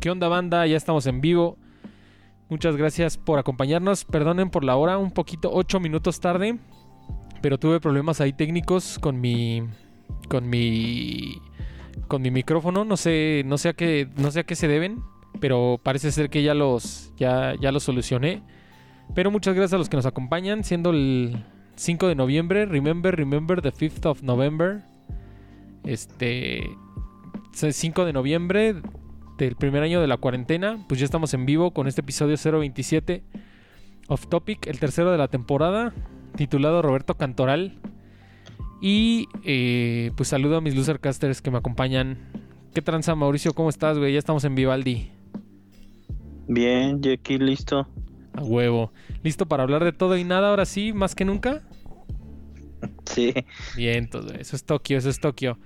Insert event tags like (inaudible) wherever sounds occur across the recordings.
¿Qué onda banda? Ya estamos en vivo. Muchas gracias por acompañarnos. Perdonen por la hora, un poquito, ocho minutos tarde. Pero tuve problemas ahí técnicos con mi. con mi. con mi micrófono. No sé. No sé a qué. No sé a qué se deben. Pero parece ser que ya los. ya, ya los solucioné. Pero muchas gracias a los que nos acompañan. Siendo el 5 de noviembre. Remember, remember the 5th of November. Este. 5 de noviembre del primer año de la cuarentena. Pues ya estamos en vivo con este episodio 027 Off Topic, el tercero de la temporada, titulado Roberto Cantoral. Y eh, pues saludo a mis losercasters que me acompañan. ¿Qué tranza, Mauricio? ¿Cómo estás, güey? Ya estamos en Vivaldi. Bien, Jackie, listo. A huevo. ¿Listo para hablar de todo y nada ahora sí, más que nunca? Sí. Bien, todo eso es Tokio, eso es Tokio.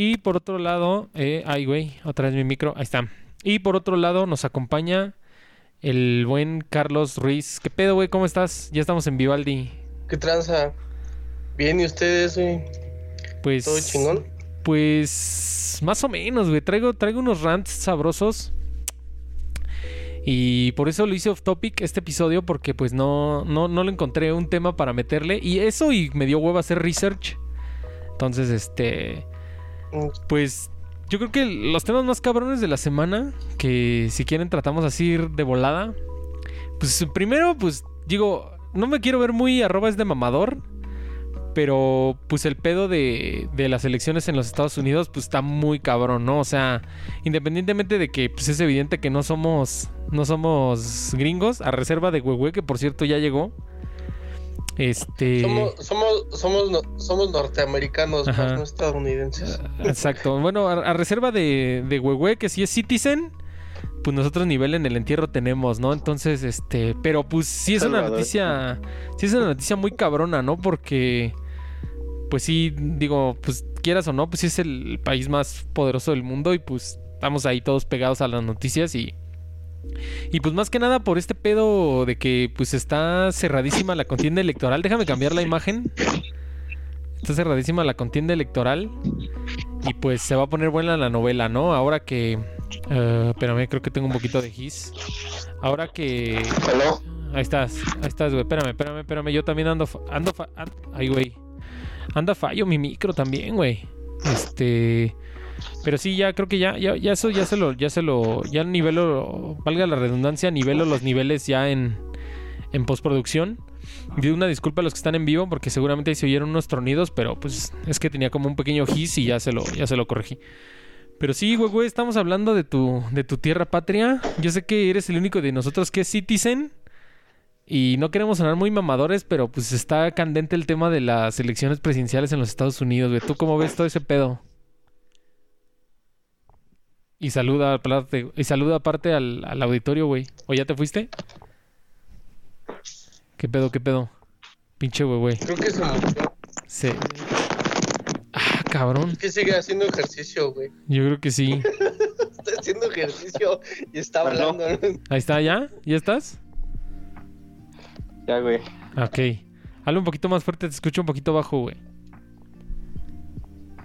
Y por otro lado, eh, ay, güey, otra vez mi micro, ahí está. Y por otro lado nos acompaña el buen Carlos Ruiz. ¿Qué pedo, güey? ¿Cómo estás? Ya estamos en Vivaldi. ¿Qué tranza? Bien, ¿y ustedes, güey? Pues... ¿Todo chingón? Pues... Más o menos, güey. Traigo, traigo unos rants sabrosos. Y por eso lo hice off topic este episodio porque pues no, no, no le encontré un tema para meterle. Y eso y me dio huevo hacer research. Entonces, este... Pues yo creo que los temas más cabrones de la semana, que si quieren tratamos así de volada. Pues primero, pues digo, no me quiero ver muy arroba es de mamador. Pero pues el pedo de, de, las elecciones en los Estados Unidos pues está muy cabrón, ¿no? O sea, independientemente de que pues es evidente que no somos no somos gringos, a reserva de Huehue, que por cierto ya llegó. Este. Somos, somos, somos, no, somos norteamericanos, más no estadounidenses. Exacto. Bueno, a, a reserva de, de Huehue, que si es Citizen, pues nosotros nivel en el entierro tenemos, ¿no? Entonces, este. Pero pues sí es una noticia. Sí es una noticia muy cabrona, ¿no? Porque. Pues sí, digo, pues quieras o no, pues sí es el país más poderoso del mundo y pues estamos ahí todos pegados a las noticias y y pues más que nada por este pedo de que pues está cerradísima la contienda electoral. Déjame cambiar la imagen. Está cerradísima la contienda electoral. Y pues se va a poner buena la novela, ¿no? Ahora que... Uh, espérame, creo que tengo un poquito de gis. Ahora que... ¿Hello? Ahí estás, ahí estás, güey. Espérame, espérame, espérame. Yo también ando... ando, ando ay, güey. Anda fallo mi micro también, güey. Este... Pero sí, ya creo que ya, ya, ya eso ya se lo, ya se lo, ya nivelo, valga la redundancia, nivelo los niveles ya en, en postproducción. Pido una disculpa a los que están en vivo porque seguramente se oyeron unos tronidos, pero pues es que tenía como un pequeño gis y ya se lo, ya se lo corregí. Pero sí, güey, güey, estamos hablando de tu, de tu tierra patria. Yo sé que eres el único de nosotros que es citizen. Y no queremos sonar muy mamadores, pero pues está candente el tema de las elecciones presidenciales en los Estados Unidos, güey. ¿Tú cómo ves todo ese pedo? Y saluda aparte, y saluda aparte al, al auditorio, güey. ¿O ya te fuiste? ¿Qué pedo, qué pedo? Pinche güey, güey. Creo que se murió. Se... Ah, cabrón. Es que sigue haciendo ejercicio, güey. Yo creo que sí. (laughs) está haciendo ejercicio y está hablando. Ahí está, ¿ya? ¿Ya estás? Ya, güey. Ok. Habla un poquito más fuerte, te escucho un poquito bajo, güey.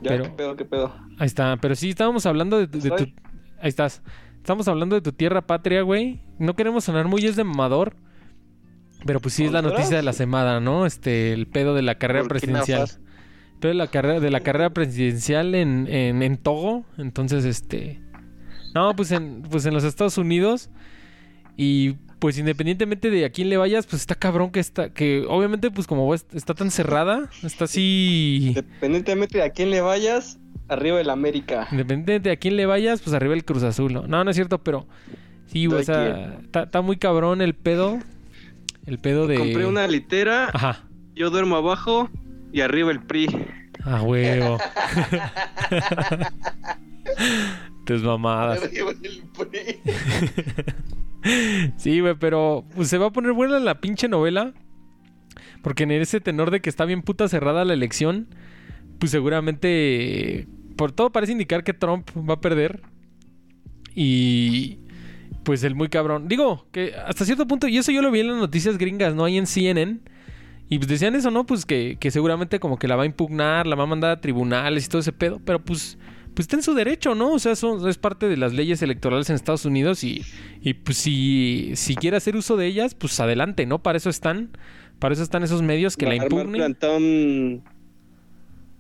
Ya, Pero- ¿qué pedo, qué pedo? Ahí está, pero sí estábamos hablando de, tu- de tu... Estoy. Ahí estás. Estamos hablando de tu tierra patria, güey. No queremos sonar muy es de mamador. Pero pues sí es la noticia de la semana, ¿no? Este, el pedo de la carrera presidencial. El pedo de la carrera, de la carrera presidencial en, en, en Togo. Entonces, este. No, pues en, pues en los Estados Unidos. Y pues independientemente de a quién le vayas, pues está cabrón que está. Que obviamente, pues como es- está tan cerrada, está así. Independientemente de a quién le vayas, arriba el América. Independientemente de a quién le vayas, pues arriba el Cruz Azul, ¿no? No, no es cierto, pero sí, güey, o sea, está, muy cabrón el pedo. El pedo de. Compré una litera, Ajá. yo duermo abajo y arriba el PRI. A huevo. (laughs) Tus mamadas. (laughs) Sí, güey, pero pues, se va a poner buena la pinche novela. Porque en ese tenor de que está bien puta cerrada la elección, pues seguramente por todo parece indicar que Trump va a perder. Y pues el muy cabrón. Digo, que hasta cierto punto, y eso yo lo vi en las noticias gringas, no hay en CNN. Y pues decían eso, ¿no? Pues que, que seguramente como que la va a impugnar, la va a mandar a tribunales y todo ese pedo. Pero pues pues está en su derecho, ¿no? O sea, son, es parte de las leyes electorales en Estados Unidos y, y pues si, si quiere hacer uso de ellas, pues adelante, ¿no? Para eso están, para eso están esos medios que la impugnen. plantón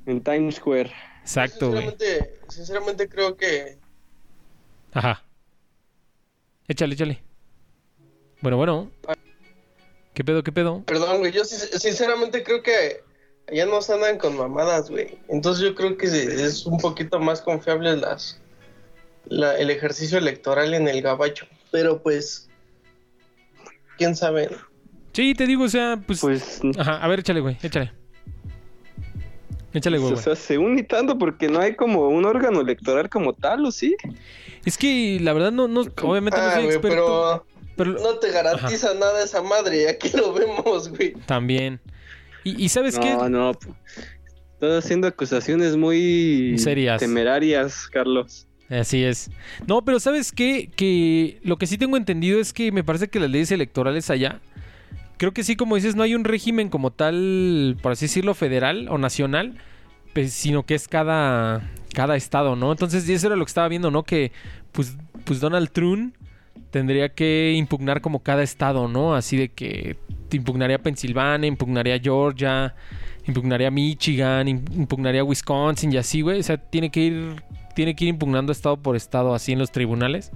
en Times Square. Exacto, güey. Sinceramente, sinceramente creo que Ajá. Échale, échale. Bueno, bueno. ¿Qué pedo, qué pedo? Perdón, güey, yo sin- sinceramente creo que ya no se andan con mamadas, güey. Entonces yo creo que es un poquito más confiable las la- el ejercicio electoral en el gabacho. Pero pues, quién sabe. Sí, te digo, o sea, pues... Pues, Ajá, a ver, échale, güey, échale. Échale, güey. o güey. sea, se une tanto porque no hay como un órgano electoral como tal, ¿o sí? Es que la verdad no, no obviamente no Ah, soy experto. pero pero no te garantiza nada esa madre. Aquí lo vemos, güey. también. Y, y ¿sabes qué? No, no. Estás haciendo acusaciones muy Serias. temerarias, Carlos. Así es. No, pero ¿sabes qué? Que lo que sí tengo entendido es que me parece que las leyes electorales allá, creo que sí, como dices, no hay un régimen como tal, por así decirlo, federal o nacional, pues, sino que es cada, cada estado, ¿no? Entonces, eso era lo que estaba viendo, ¿no? Que pues, pues Donald Trump tendría que impugnar como cada estado, ¿no? Así de que impugnaría Pensilvania, impugnaría Georgia, impugnaría Michigan, im- impugnaría Wisconsin y así, güey. O sea, tiene que ir tiene que ir impugnando estado por estado así en los tribunales.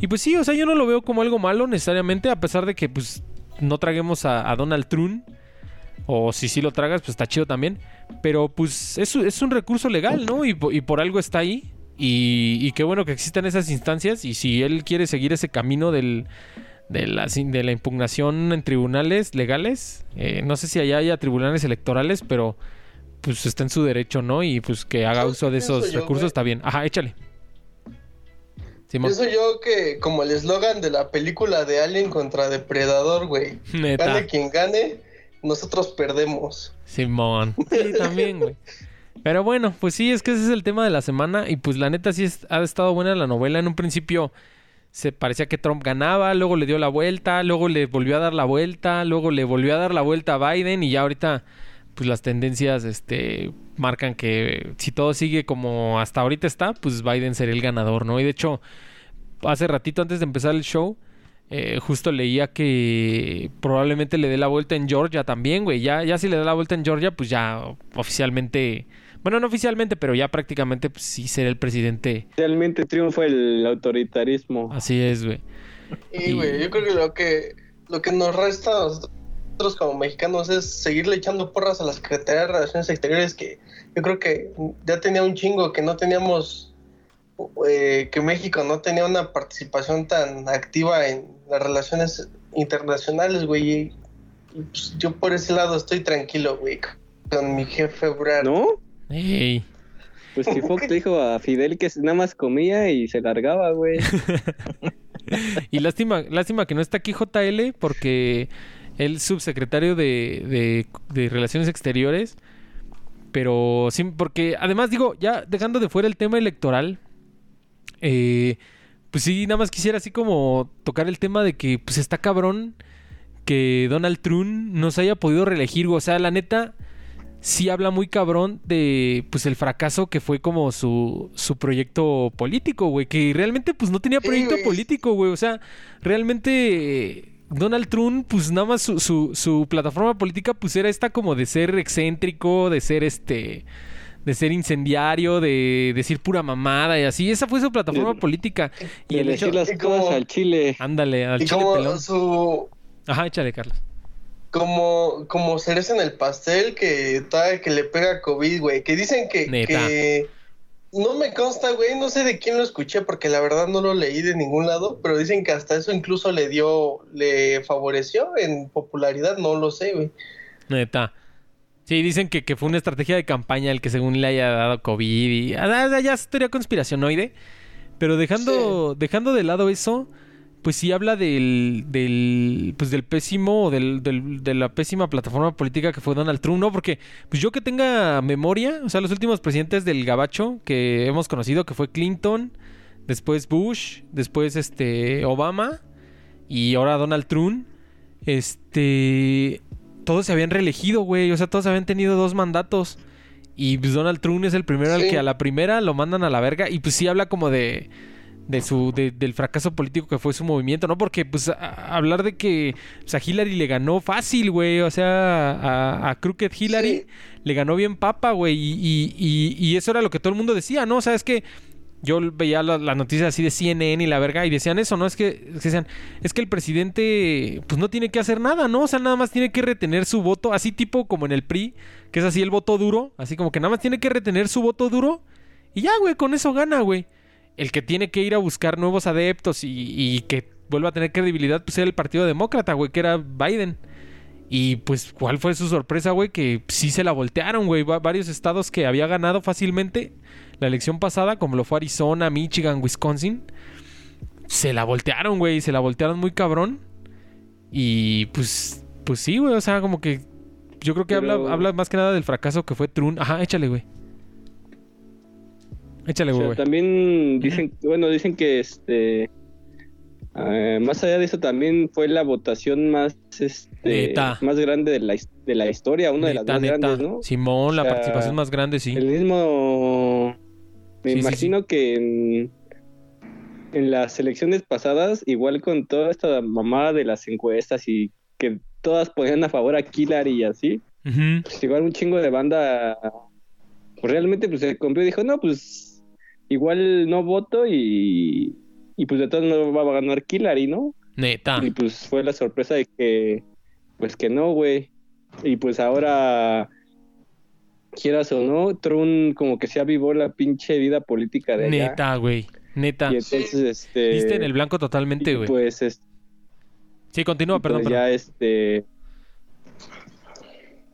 Y pues sí, o sea, yo no lo veo como algo malo necesariamente, a pesar de que pues no traguemos a, a Donald Trump. O si sí lo tragas, pues está chido también. Pero pues es, es un recurso legal, ¿no? Y, po- y por algo está ahí. Y, y qué bueno que existan esas instancias. Y si él quiere seguir ese camino del, de, la, de la impugnación en tribunales legales, eh, no sé si allá haya tribunales electorales, pero pues está en su derecho, ¿no? Y pues que haga ¿Sabes uso de esos yo, recursos güey? está bien. Ajá, échale. Simón. Pienso yo que como el eslogan de la película de Alien contra Depredador, güey. Neta. Gane quien gane, nosotros perdemos. Simón. (laughs) Sí, también, güey. Pero bueno, pues sí, es que ese es el tema de la semana. Y pues la neta sí es- ha estado buena la novela. En un principio se parecía que Trump ganaba, luego le dio la vuelta, luego le volvió a dar la vuelta, luego le volvió a dar la vuelta a Biden y ya ahorita pues las tendencias este marcan que si todo sigue como hasta ahorita está, pues Biden sería el ganador, ¿no? Y de hecho, hace ratito antes de empezar el show, eh, justo leía que probablemente le dé la vuelta en Georgia también, güey. Ya, ya si le da la vuelta en Georgia, pues ya oficialmente, bueno, no oficialmente, pero ya prácticamente pues, sí será el presidente. Realmente triunfa el autoritarismo. Así es, güey. Y, güey, yo creo que lo que lo que nos resta a nosotros como mexicanos es seguirle echando porras a la Secretaría de Relaciones Exteriores que yo creo que ya tenía un chingo que no teníamos eh, que México no tenía una participación tan activa en las relaciones internacionales, güey. Y, pues, yo por ese lado estoy tranquilo, güey, con mi jefe Ebrard. ¿No? Pues que Fox le dijo a Fidel que nada más comía y se largaba, güey. (laughs) Y lástima, lástima que no está aquí JL porque él subsecretario de, de, de Relaciones Exteriores. Pero sí, porque además digo, ya dejando de fuera el tema electoral, eh, pues sí, nada más quisiera así como tocar el tema de que pues está cabrón que Donald Trump no se haya podido reelegir. O sea, la neta, sí habla muy cabrón de pues el fracaso que fue como su, su proyecto político, güey. Que realmente pues no tenía proyecto político, güey. O sea, realmente Donald Trump, pues nada más su, su, su plataforma política pues era esta como de ser excéntrico, de ser este... De ser incendiario, de decir pura mamada y así. Esa fue su plataforma De- política. Y Y el hecho... elegir las y cosas como- al chile. Ándale, al Y chile como pelón. su Ajá, échale, Carlos. como, como cereza en el pastel que todavía que le pega COVID, güey. Que dicen que, Neta. que no me consta, güey, no sé de quién lo escuché porque la verdad no lo leí de ningún lado, pero dicen que hasta eso incluso le dio, le favoreció en popularidad, no lo sé, güey. Neta. Sí, dicen que, que fue una estrategia de campaña el que según le haya dado COVID y... ah, ah, Ya es teoría conspiracionoide. Pero dejando, dejando de lado eso, pues sí habla del... del pues del pésimo... Del, del- de la pésima plataforma política que fue Donald Trump, ¿no? Porque pues yo que tenga memoria, o sea, los últimos presidentes del gabacho que hemos conocido, que fue Clinton, después Bush, después este Obama y ahora Donald Trump, este todos se habían reelegido, güey, o sea, todos habían tenido dos mandatos Y pues Donald Trump es el primero al que a la primera lo mandan a la verga. Y pues sí habla como de. De su, de- del fracaso político que fue su movimiento, ¿no? Porque, pues, a- hablar de que pues, a Hillary le ganó fácil, güey. O sea, a, a Crooked Hillary Sí. le ganó bien papa, güey. Y, y- y- y eso era lo que todo el mundo decía, ¿no? O sea, es que yo veía la- las noticias así de CNN y la verga y decían eso, ¿no? Es que, es que decían, es que el presidente pues no tiene que hacer nada, ¿no? O sea, nada más tiene que retener su voto, así tipo como en el PRI, que es así el voto duro, así como que nada más tiene que retener su voto duro y ya, güey, con eso gana, güey. El que tiene que ir a buscar nuevos adeptos y, y que vuelva a tener credibilidad, pues era el Partido Demócrata, güey, que era Biden. Y pues, ¿cuál fue su sorpresa, güey? Que sí se la voltearon, güey. Va- varios estados que había ganado fácilmente la elección pasada, como lo fue Arizona, Michigan, Wisconsin, se la voltearon, güey. Se la voltearon muy cabrón. Y pues, pues sí, güey. O sea, como que yo creo que Pero- habla, habla más que nada del fracaso que fue Trump. Ajá, échale, güey. Échale, O sea, güey. también dicen, bueno, dicen que este eh, más allá de eso también fue la votación más este Neta. más grande de la, de la historia, una de las más neta. grandes, ¿no? Simón, la O sea, participación más grande, sí. El mismo me Sí, sí, imagino que en, en las elecciones pasadas, igual con toda esta mamada de las encuestas y que todas ponían a favor a Hillary y así, pues igual un chingo de banda pues realmente pues se compró y dijo, no, pues igual no voto y, y pues de todos no va a ganar Hillary, ¿no? Neta. Y pues fue la sorpresa de que, pues que no, güey. Y pues ahora, quieras o no, Trump como que se avivó la pinche vida política de allá. Neta, güey. Neta. Y entonces, este... Viste en el blanco totalmente, güey. Pues, es- Sí, continúa, perdón, pues perdón. ya este...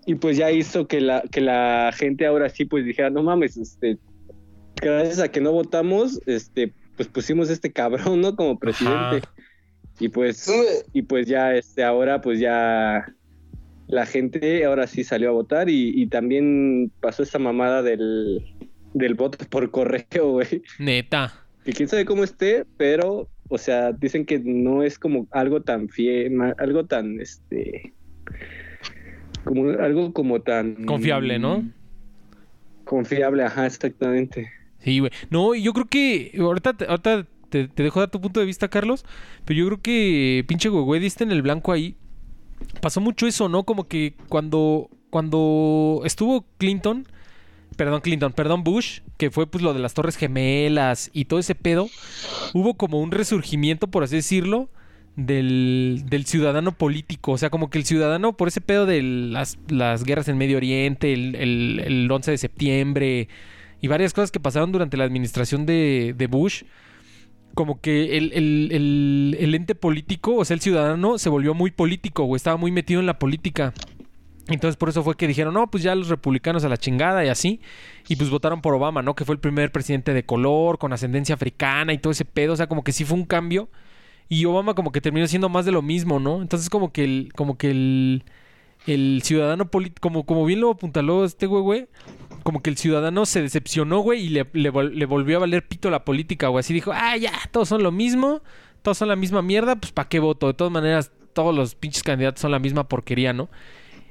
Y pues ya hizo que la, que la gente ahora sí pues dijera, no mames, este... Gracias a que no votamos, este, pues pusimos este cabrón, ¿no? Como presidente. Ajá. Y pues... Y pues ya este ahora pues ya la gente ahora sí salió a votar y, y también pasó esta mamada del, del voto por correo, güey. Neta. Que quién sabe cómo esté, pero, o sea, dicen que no es como algo tan fiel, algo tan, este, como algo como tan... Confiable, ¿no? Confiable, ajá, exactamente. Sí, güey. No, yo creo que. Ahorita, ahorita te dejo dar tu punto de vista, Carlos. Pero yo creo que pinche güey, diste en el blanco ahí. Pasó mucho eso, ¿no? Como que cuando. Cuando estuvo Clinton. Perdón, Clinton, perdón, Bush, que fue pues lo de las Torres Gemelas y todo ese pedo. Hubo como un resurgimiento, por así decirlo, del, del ciudadano político. O sea, como que el ciudadano, por ese pedo de las, las guerras en Medio Oriente, el, el, el 11 de septiembre y varias cosas que pasaron durante la administración de, de Bush, como que el, el- el- ente político, o sea, el ciudadano, se volvió muy político, o estaba muy metido en la política. Entonces por eso fue que dijeron, no, pues ya los republicanos a la chingada y así. Y pues votaron por Obama, ¿no? Que fue el primer presidente de color, con ascendencia africana y todo ese pedo. O sea, como que sí fue un cambio. Y Obama como que terminó siendo más de lo mismo, ¿no? Entonces como que el, como que el, el ciudadano político, como, como bien lo apuntaló este güey, güey, como que el ciudadano se decepcionó, güey, y le, le vol- le volvió a valer pito la política, güey. Así dijo, ah, ya, todos son lo mismo, todos son la misma mierda, pues ¿para qué voto? De todas maneras, todos los pinches candidatos son la misma porquería, ¿no?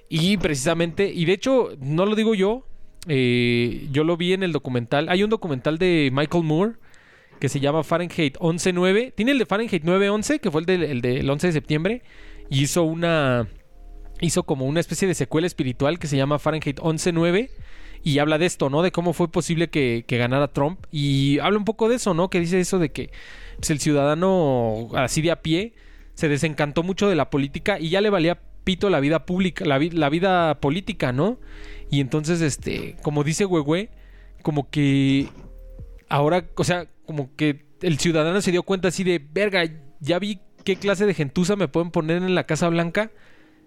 Y precisamente, y de hecho, no lo digo yo, eh, yo lo vi en el documental. Hay un documental de Michael Moore que se llama Fahrenheit 11.9. Tiene el de Fahrenheit 9.11, que fue el del, el del 11 de septiembre, y hizo una. Hizo como una especie de secuela espiritual que se llama Fahrenheit 11.9 y habla de esto, ¿no? De cómo fue posible que, ganara Trump. Y habla un poco de eso, ¿no? Que dice eso de que pues, el ciudadano así de a pie se desencantó mucho de la política y ya le valía pito la vida pública, la, la vida política, ¿no? Y entonces, este, como dice Huehue, como que ahora, o sea, como que el ciudadano se dio cuenta así de, verga, ya vi qué clase de gentuza me pueden poner en la Casa Blanca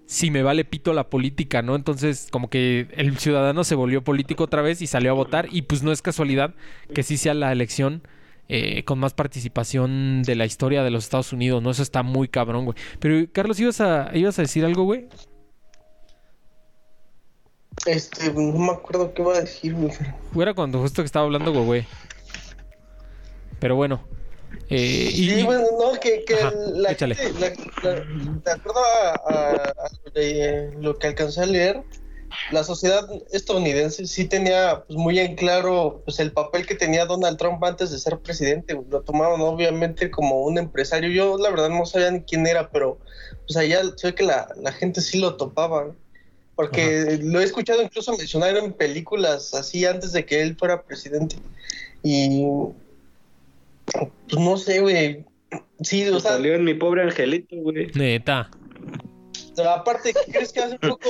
si me vale pito la política, ¿no? Entonces, como que el ciudadano se volvió político otra vez y salió a votar y pues no es casualidad que sí sea la elección eh, con más participación de la historia de los Estados Unidos, ¿no? Eso está muy cabrón, güey. Pero, Carlos, ¿ibas a, ibas a decir algo, güey? Este, no me acuerdo qué iba a decir, güey. Era cuando justo que estaba hablando, güey. Pero bueno. Eh, y, Sí, bueno, no, que, que Ajá, la gente, la- la- de acuerdo a, a- a lo, de- lo que alcancé a leer, la sociedad estadounidense sí tenía pues, muy en claro pues, el papel que tenía Donald Trump antes de ser presidente. Lo tomaban obviamente como un empresario. Yo la verdad no sabía ni quién era, pero pues allá sé que la, la gente sí lo topaba. Porque lo he escuchado incluso mencionar en películas así antes de que él fuera presidente. Y pues no sé, güey. Sí, o sea, Salió en mi pobre angelito, güey. Neta. aparte, ¿qué crees que hace poco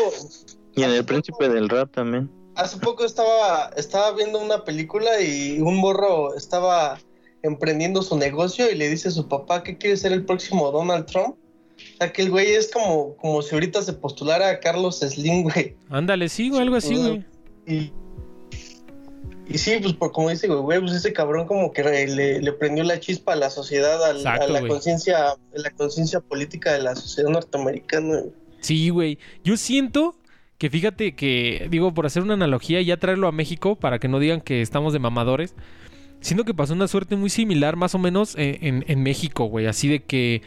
Y en el príncipe poco- del rap también. Hace poco estaba, estaba viendo una película y un morro estaba emprendiendo su negocio y le dice a su papá que quiere ser el próximo Donald Trump. O sea, que el güey es como, como si ahorita se postulara a Carlos Slim, güey. Ándale, sí, algo así, güey. Y, y sí, pues por como dice, güey, pues ese cabrón como que le, le prendió la chispa a la sociedad, al- a, la conciencia, la conciencia política de la sociedad norteamericana. güey. Sí, güey. Yo siento que fíjate que, digo, por hacer una analogía y ya traerlo a México, para que no digan que estamos de mamadores, siento que pasó una suerte muy similar, más o menos, en, en- en México, güey. Así de que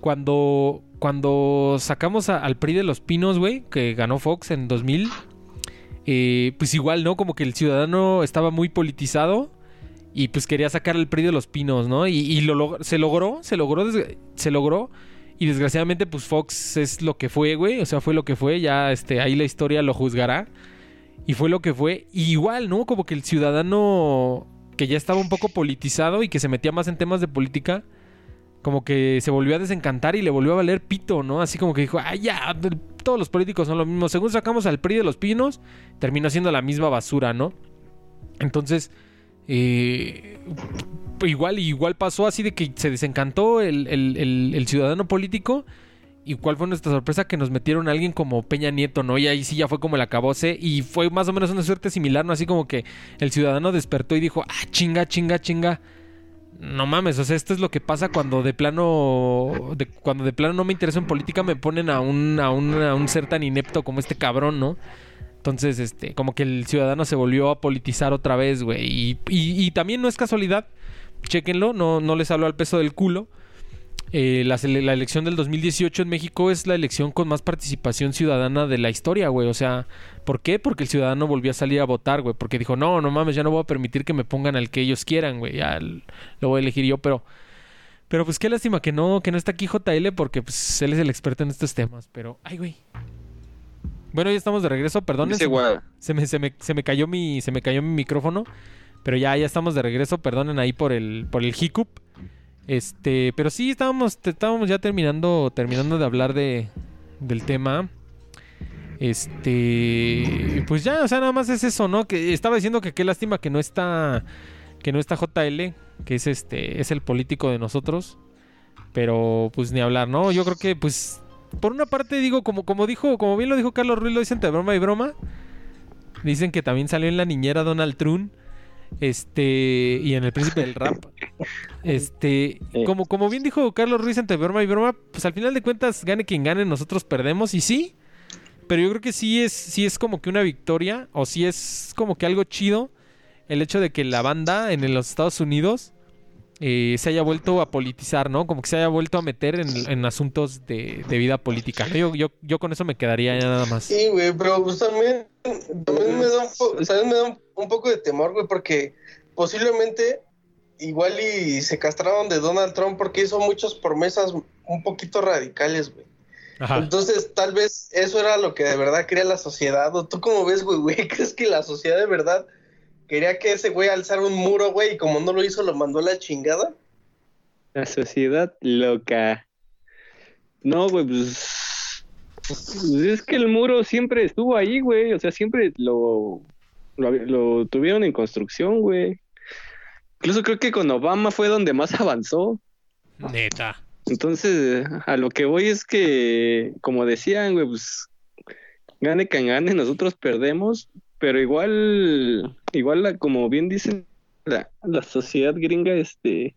cuando, cuando sacamos a- al PRI de los Pinos, güey, que ganó Fox en 2000, eh, pues igual, ¿no? Como que el ciudadano estaba muy politizado. Y pues quería sacar al PRI de los pinos, ¿no? Y, se logró, se logró, se logró. Y desgraciadamente, pues Fox es lo que fue, güey. O sea, fue lo que fue. Ya, este, ahí la historia lo juzgará. Y fue lo que fue. Igual, ¿no? Como que el ciudadano que ya estaba un poco politizado y que se metía más en temas de política, como que se volvió a desencantar y le volvió a valer pito, ¿no? Así como que dijo, ay, ya, todos los políticos son lo mismo. Según sacamos al PRI de los pinos, terminó siendo la misma basura, ¿no? Entonces, eh, igual, igual pasó así de que se desencantó el, el- ciudadano político. ¿Y cuál fue nuestra sorpresa? Que nos metieron a alguien como Peña Nieto, ¿no? Y ahí sí ya fue como el acabose. Y fue más o menos una suerte similar, ¿no? Así como que el ciudadano despertó y dijo, ah, chinga, chinga, chinga. No mames, o sea, esto es lo que pasa cuando de plano. de- cuando de plano no me intereso en política, me ponen a un, a un, a un ser tan inepto como este cabrón, ¿no? Entonces, este, como que el ciudadano se volvió a politizar otra vez, güey. Y, y- también no es casualidad, chéquenlo, no, no les hablo al peso del culo. Eh, la, la elección del 2018 en México es la elección con más participación ciudadana de la historia, güey. O sea, ¿por qué? Porque el ciudadano volvió a salir a votar, güey. Porque dijo, no, no mames, ya no voy a permitir que me pongan al que ellos quieran, güey. Ya lo voy a elegir yo, pero... Pero pues qué lástima que no, que no está aquí JL porque pues él es el experto en estos temas. Pero, ay, güey. Bueno, ya estamos de regreso, perdón. Se me, se me, se me cayó mi, se me cayó mi micrófono. Pero ya, ya estamos de regreso. Perdonen ahí por el, por el hiccup. Este, pero sí estábamos, estábamos ya terminando, terminando de hablar de, del tema. Este, pues ya, o sea, nada más es eso, ¿no? Que estaba diciendo que qué lástima que no está, que no está JL, que es este, es el político de nosotros. Pero pues ni hablar, ¿no? Yo creo que pues por una parte digo, como, como dijo, como bien lo dijo Carlos Ruiz, lo dicen de broma y broma. Dicen que también salió en la niñera Donald Trump. Este, y en el príncipe del rap. (laughs) Este, como, como bien dijo Carlos Ruiz entre broma y broma, pues al final de cuentas, gane quien gane, nosotros perdemos. Y sí, pero yo creo que sí es, sí es como que una victoria, o sí es como que algo chido el hecho de que la banda en los Estados Unidos eh, se haya vuelto a politizar, ¿no? Como que se haya vuelto a meter en, en asuntos de, de vida política. Yo, yo, yo con eso me quedaría ya nada más. Sí, güey, pero pues también, también me da, un, po- también me da un, un poco de temor, güey, porque posiblemente igual y se castraron de Donald Trump porque hizo muchas promesas un poquito radicales, güey. Ajá. Entonces, tal vez eso era lo que de verdad quería la sociedad. ¿O tú cómo ves, güey, güey? (laughs) ¿Crees que la sociedad de verdad quería que ese güey alzara un muro, güey, y como no lo hizo, lo mandó a la chingada? La sociedad loca. No, güey, pues, pues es que el muro siempre estuvo ahí, güey. O sea, siempre lo, lo, lo tuvieron en construcción, güey. Incluso creo que con Obama fue donde más (laughs) avanzó. Neta. Entonces, a lo que voy es que, como decían, güey, pues, gane quien gane, nosotros perdemos, pero igual, igual, la- como bien dicen, la, la sociedad gringa, este,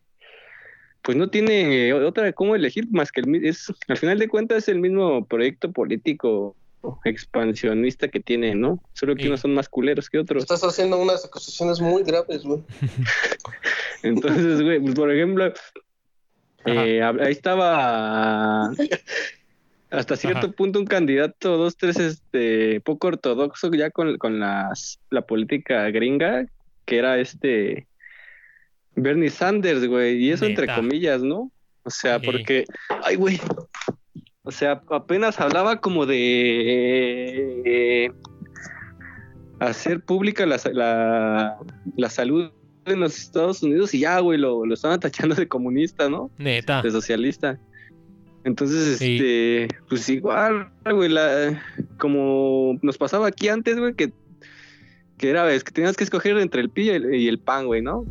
pues no tiene otra cómo elegir más que el es, al final de cuentas, es el mismo proyecto político expansionista que tiene, ¿no? Solo que Sí. unos son más culeros que otros. Estás haciendo unas acusaciones muy graves, güey. (laughs) Entonces, güey, pues por ejemplo, eh, ahí estaba hasta cierto Ajá. punto un candidato, dos, tres, este, poco ortodoxo ya con, con las, la política gringa, que era este Bernie Sanders, güey, y eso entre comillas, ¿no? O sea, Sí. porque, ay, güey, o sea, apenas hablaba como de eh, hacer pública la, la, la salud en los Estados Unidos y ya, güey, lo, lo estaban tachando de comunista, ¿no? Neta. de socialista. Entonces, Sí. este, pues igual, güey, la, como nos pasaba aquí antes, güey, que, que era, es que tenías que escoger entre el pi y el, y el pan, güey, ¿no?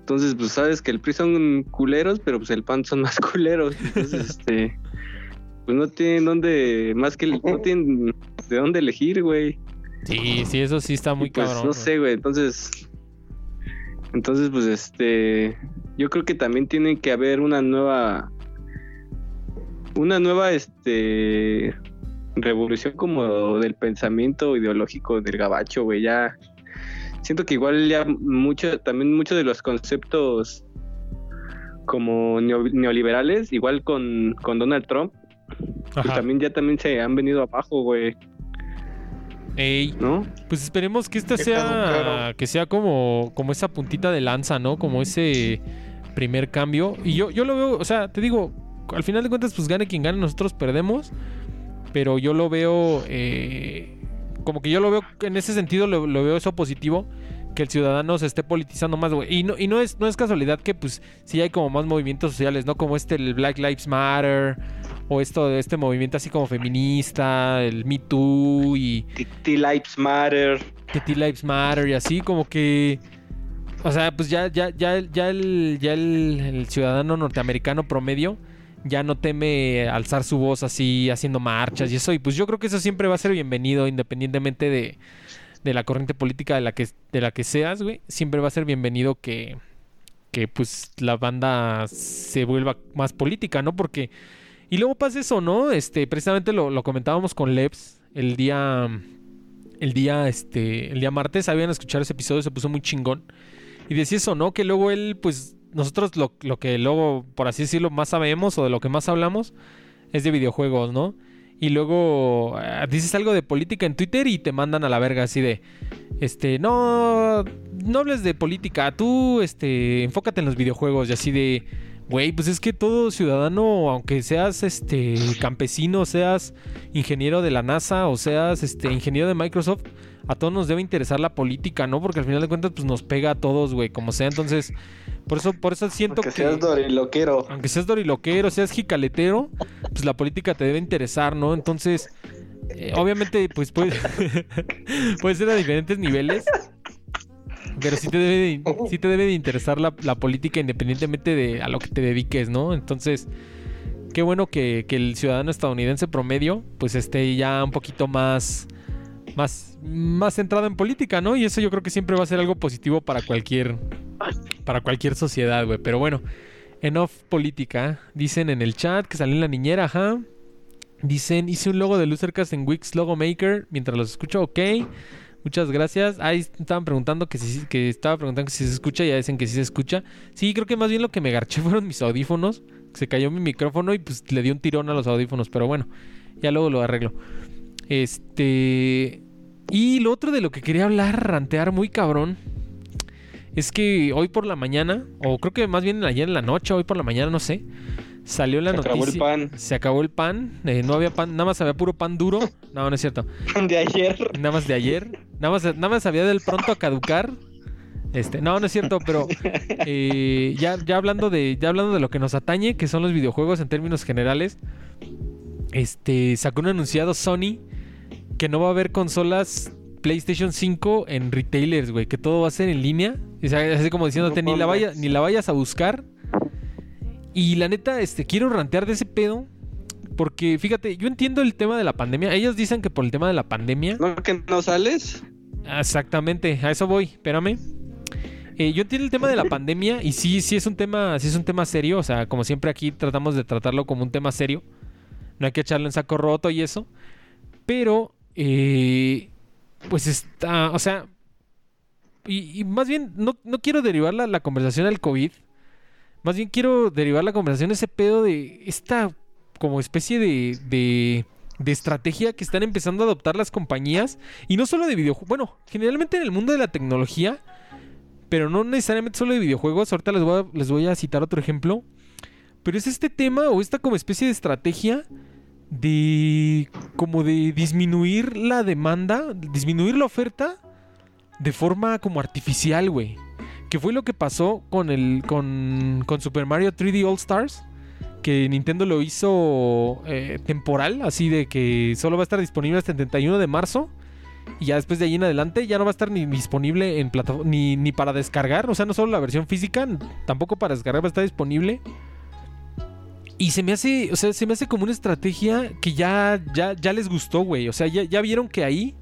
Entonces, pues sabes que el PRI son culeros, pero pues el PAN son más (laughs) culeros. Entonces, este, pues no tienen dónde, más que, no tienen de dónde elegir, güey. Sí, sí, eso sí está muy Y, pues cabrón. no sé, güey. Entonces, entonces, pues este, yo creo que también tiene que haber una nueva, una nueva, este, revolución como del pensamiento ideológico del gabacho, güey. Ya siento que igual ya mucho, también muchos de los conceptos como neo- neoliberales, igual con, con Donald Trump, pues también ya también se han venido abajo, güey, Ey, ¿no? pues esperemos que esta sea, que sea como, como esa puntita de lanza, ¿no? Como ese primer cambio. Y yo, yo lo veo, o sea, te digo, al final de cuentas, pues gane quien gane, nosotros perdemos. Pero yo lo veo, eh, como que yo lo veo, en ese sentido lo, lo veo eso positivo, que el ciudadano se esté politizando más, güey. Y, no, y no, es, no es casualidad que, pues, sí hay como más movimientos sociales, ¿no? Como este, el Black Lives Matter, o esto, este movimiento así como feminista, el Me Too y T Lives Matter. que T Lives Matter y así como que o sea pues ya ya ya ya el ya el, el ciudadano norteamericano promedio ya no teme alzar su voz así haciendo marchas y eso y pues yo creo que eso siempre va a ser bienvenido independientemente de, de la corriente política de la que de la que seas güey siempre va a ser bienvenido que que pues la banda se vuelva más política no porque y luego pasa eso no este precisamente lo, comentábamos con Lebs el día el día, este, el día martes, habían escuchado ese episodio, se puso muy chingón. Y decía eso, ¿no? Que luego él, pues, nosotros lo, lo que luego, por así decirlo, más sabemos o de lo que más hablamos es de videojuegos, ¿no? Y luego ah, dices algo de política en Twitter y te mandan a la verga así de, este, no, no hables de política, tú, este, enfócate en los videojuegos y así de, güey, pues es que todo ciudadano, aunque seas, este, campesino, seas ingeniero de la NASA o seas, este, ingeniero de Microsoft, a todos nos debe interesar la política, ¿no? Porque al final de cuentas, pues nos pega a todos, güey, como sea. Entonces, por eso, por eso siento Aunque que seas doriloquero. aunque seas doriloquero, seas jicaletero, pues la política te debe interesar, ¿no? Entonces, eh, obviamente, pues puede, (laughs) puede ser a diferentes niveles. Pero sí te debe de, (laughs) sí te debe de interesar la, la política independientemente de a lo que te dediques, ¿no? Entonces, qué bueno que, que el ciudadano estadounidense promedio, pues esté ya un poquito más, más, más centrado en política, ¿no? Y eso yo creo que siempre va a ser algo positivo para cualquier, para cualquier sociedad, güey. Pero bueno, enough política. Dicen en el chat que salió en la niñera, ajá. Dicen, hice un logo de Losercast en Wix Logo Maker mientras los escucho, ok. Muchas gracias. Ahí estaban preguntando que si estaba preguntando que si se escucha, ya dicen que sí se escucha. Sí, creo que más bien lo que me garché (laughs) fueron mis audífonos. Se cayó mi micrófono y pues le di un tirón a los audífonos, pero bueno, ya luego lo arreglo. Este. Y lo otro de lo que quería hablar, rantear muy cabrón, es que hoy por la mañana, o creo que más bien ayer en la noche, hoy por la mañana, no sé, salió la Se noticia. acabó el pan Se acabó el pan, eh, no había pan, nada más había puro pan duro. No, no es cierto. (laughs) de ayer. Nada más de ayer. Nada más, nada más había del pronto a caducar. Este, no, no es cierto, pero (laughs) eh, ya, ya hablando de, ya hablando de lo que nos atañe, que son los videojuegos en términos generales, este, sacó un anunciado Sony que no va a haber consolas PlayStation 5 en retailers, güey, que todo va a ser en línea. O sea, así como diciéndote, ni la, vaya, ni la vayas a buscar. Y la neta, este, quiero rantear de ese pedo. Porque, fíjate, yo entiendo el tema de la pandemia. Ellos dicen que por el tema de la pandemia. ¿No que no sales? Exactamente, a eso voy, espérame. Eh, yo entiendo el tema de la pandemia y sí, sí es un tema, sí es un tema serio, o sea, como siempre aquí tratamos de tratarlo como un tema serio. No hay que echarle en saco roto y eso. Pero, eh, pues está, o sea, y, y más bien no, no quiero derivar la, la conversación al COVID. Más bien quiero derivar la conversación ese pedo de esta como especie de, de, de estrategia que están empezando a adoptar las compañías. Y no solo de videojuegos. Bueno, generalmente en el mundo de la tecnología. Pero no necesariamente solo de videojuegos. Ahorita les voy a, les voy a citar otro ejemplo. Pero es este tema o esta como especie de estrategia de como de disminuir la demanda, disminuir la oferta de forma como artificial, güey. Que fue lo que pasó con el con, con Super Mario 3D All Stars, que Nintendo lo hizo eh, temporal, así de que solo va a estar disponible hasta el 31 de marzo. Y ya después de ahí en adelante ya no va a estar ni disponible en plataforma ni, ni para descargar, o sea, no solo la versión física, tampoco para descargar va a estar disponible. Y se me hace, o sea, se me hace como una estrategia que ya, ya, ya les gustó, güey. O sea, ya, ya vieron que ahí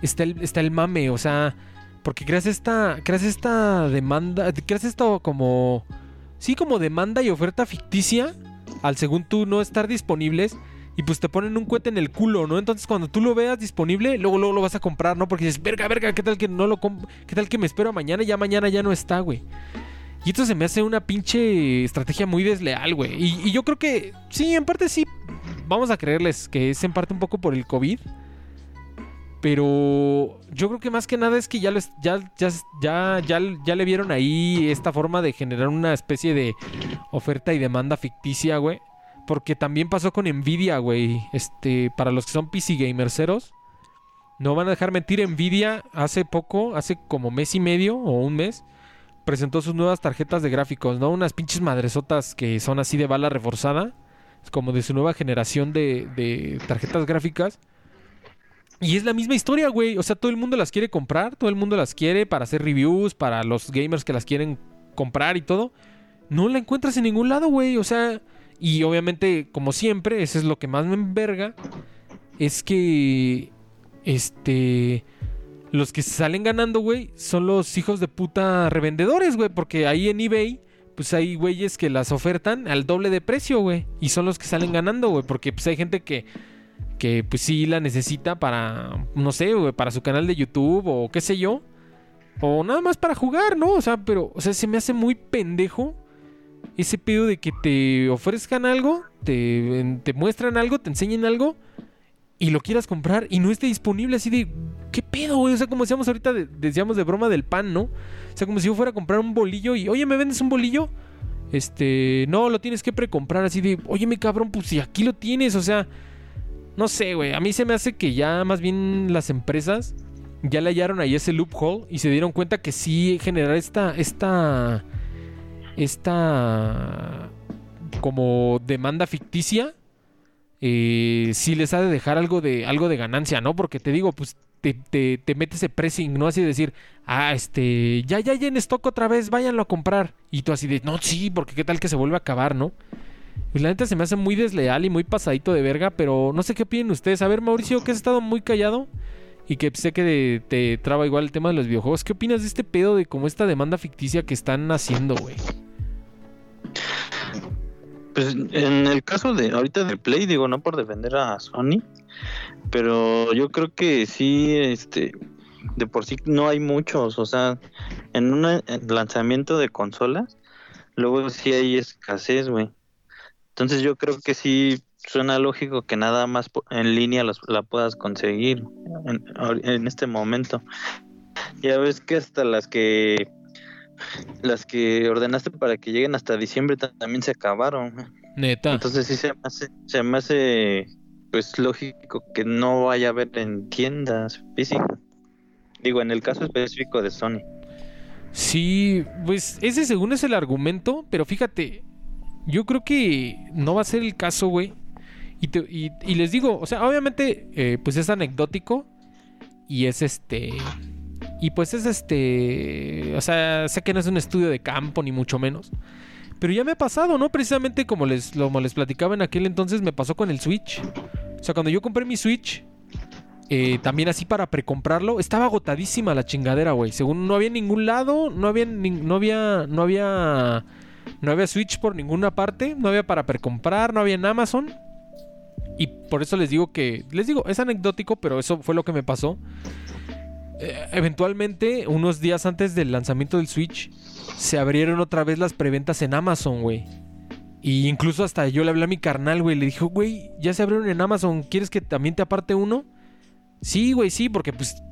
está el, está el mame, o sea, porque creas esta, creas esta demanda, creas esto como, sí, como demanda y oferta ficticia, al según tú no estar disponibles, y pues te ponen un cohete en el culo, ¿no? Entonces cuando tú lo veas disponible, luego, luego lo vas a comprar, ¿no? Porque dices, verga, verga, ¿qué tal que no lo qué tal que me espero mañana ya mañana ya no está, güey? Y esto se me hace una pinche estrategia muy desleal, güey. Y, yo creo que, sí, en parte sí, vamos a creerles que es en parte un poco por el COVID. Pero yo creo que más que nada es que ya, les, ya, ya, ya, ya, ya le vieron ahí esta forma de generar una especie de oferta y demanda ficticia, güey. Porque también pasó con Nvidia, güey. Este, para los que son PC gamerceros. No van a dejar mentir, Nvidia hace poco, hace como mes y medio o un mes presentó sus nuevas tarjetas de gráficos, ¿no? Unas pinches madresotas que son así de bala reforzada. Como de su nueva generación de, de, tarjetas gráficas. Y es la misma historia, güey. O sea, todo el mundo las quiere comprar, todo el mundo las quiere para hacer reviews, para los gamers que las quieren comprar y todo. No la encuentras en ningún lado, güey. O sea, y obviamente, como siempre, eso es lo que más me enverga. Es que. Este los que salen ganando, güey, son los hijos de puta revendedores, güey. Porque ahí en eBay, pues hay güeyes que las ofertan al doble de precio, güey. Y son los que salen ganando, güey. Porque pues hay gente que, que pues sí la necesita para, no sé, para su canal de YouTube o qué sé yo. O nada más para jugar, ¿no? O sea, pero, o sea, se me hace muy pendejo ese pedo de que te ofrezcan algo, te, te muestran algo, te enseñen algo y lo quieras comprar y no esté disponible así de... ¿Qué pedo, güey? O sea, como decíamos ahorita, de, decíamos de broma del pan, ¿no? O sea, como si yo fuera a comprar un bolillo y, oye, ¿me vendes un bolillo? Este, no, lo tienes que precomprar así de, oye, mi cabrón, pues si aquí lo tienes, o sea, no sé, güey. A mí se me hace que ya más bien las empresas ya le hallaron ahí ese loophole y se dieron cuenta que sí generar esta, esta, esta, como demanda ficticia eh, si les ha de dejar algo de, algo de ganancia, ¿no? Porque te digo, pues te, te, te mete ese pressing, ¿no? Así de decir, ah, este, ya, ya, ya en stock otra vez, váyanlo a comprar. Y tú así de, no, sí, porque qué tal que se vuelve a acabar, ¿no? Y la neta se me hace muy desleal y muy pasadito de verga, pero no sé qué opinen ustedes. A ver, Mauricio, que has estado muy callado y que sé que te traba igual el tema de los videojuegos. ¿Qué opinas de este pedo de como esta demanda ficticia que están haciendo, güey? Pues en el caso de ahorita de Play, digo, no por defender a Sony, pero yo creo que sí, este, de por sí no hay muchos, o sea, en un lanzamiento de consolas, luego sí hay escasez, güey. Entonces yo creo que sí suena lógico que nada más en línea los, la puedas conseguir en, en este momento. Ya ves que hasta las que las que ordenaste para que lleguen hasta diciembre también se acabaron. Neta. Entonces sí se me hace, se me hace pues lógico que no vaya a haber en tiendas físicas. Digo, en el caso específico de Sony. Sí, pues ese según es el argumento, pero fíjate, yo creo que no va a ser el caso, güey. Y, les digo, o sea, obviamente, eh, pues es anecdótico y es este y pues es este, o sea, sé que no es un estudio de campo ni mucho menos. Pero ya me ha pasado, ¿no? Precisamente como les, como les platicaba en aquel entonces, me pasó con el Switch. O sea, cuando yo compré mi Switch, eh, también así para precomprarlo, estaba agotadísima la chingadera, güey. Según no había ningún lado, no había, no había, no había, no había Switch por ninguna parte, no había para precomprar, no había en Amazon. Y por eso les digo que, les digo, es anecdótico, pero eso fue lo que me pasó. Eh, eventualmente, unos días antes del lanzamiento del Switch, se abrieron otra vez las preventas en Amazon, güey. Y incluso hasta yo le hablé a mi carnal, güey. Le dije, güey, ya se abrieron en Amazon. ¿Quieres que también te aparte uno? Sí, güey, sí, porque pues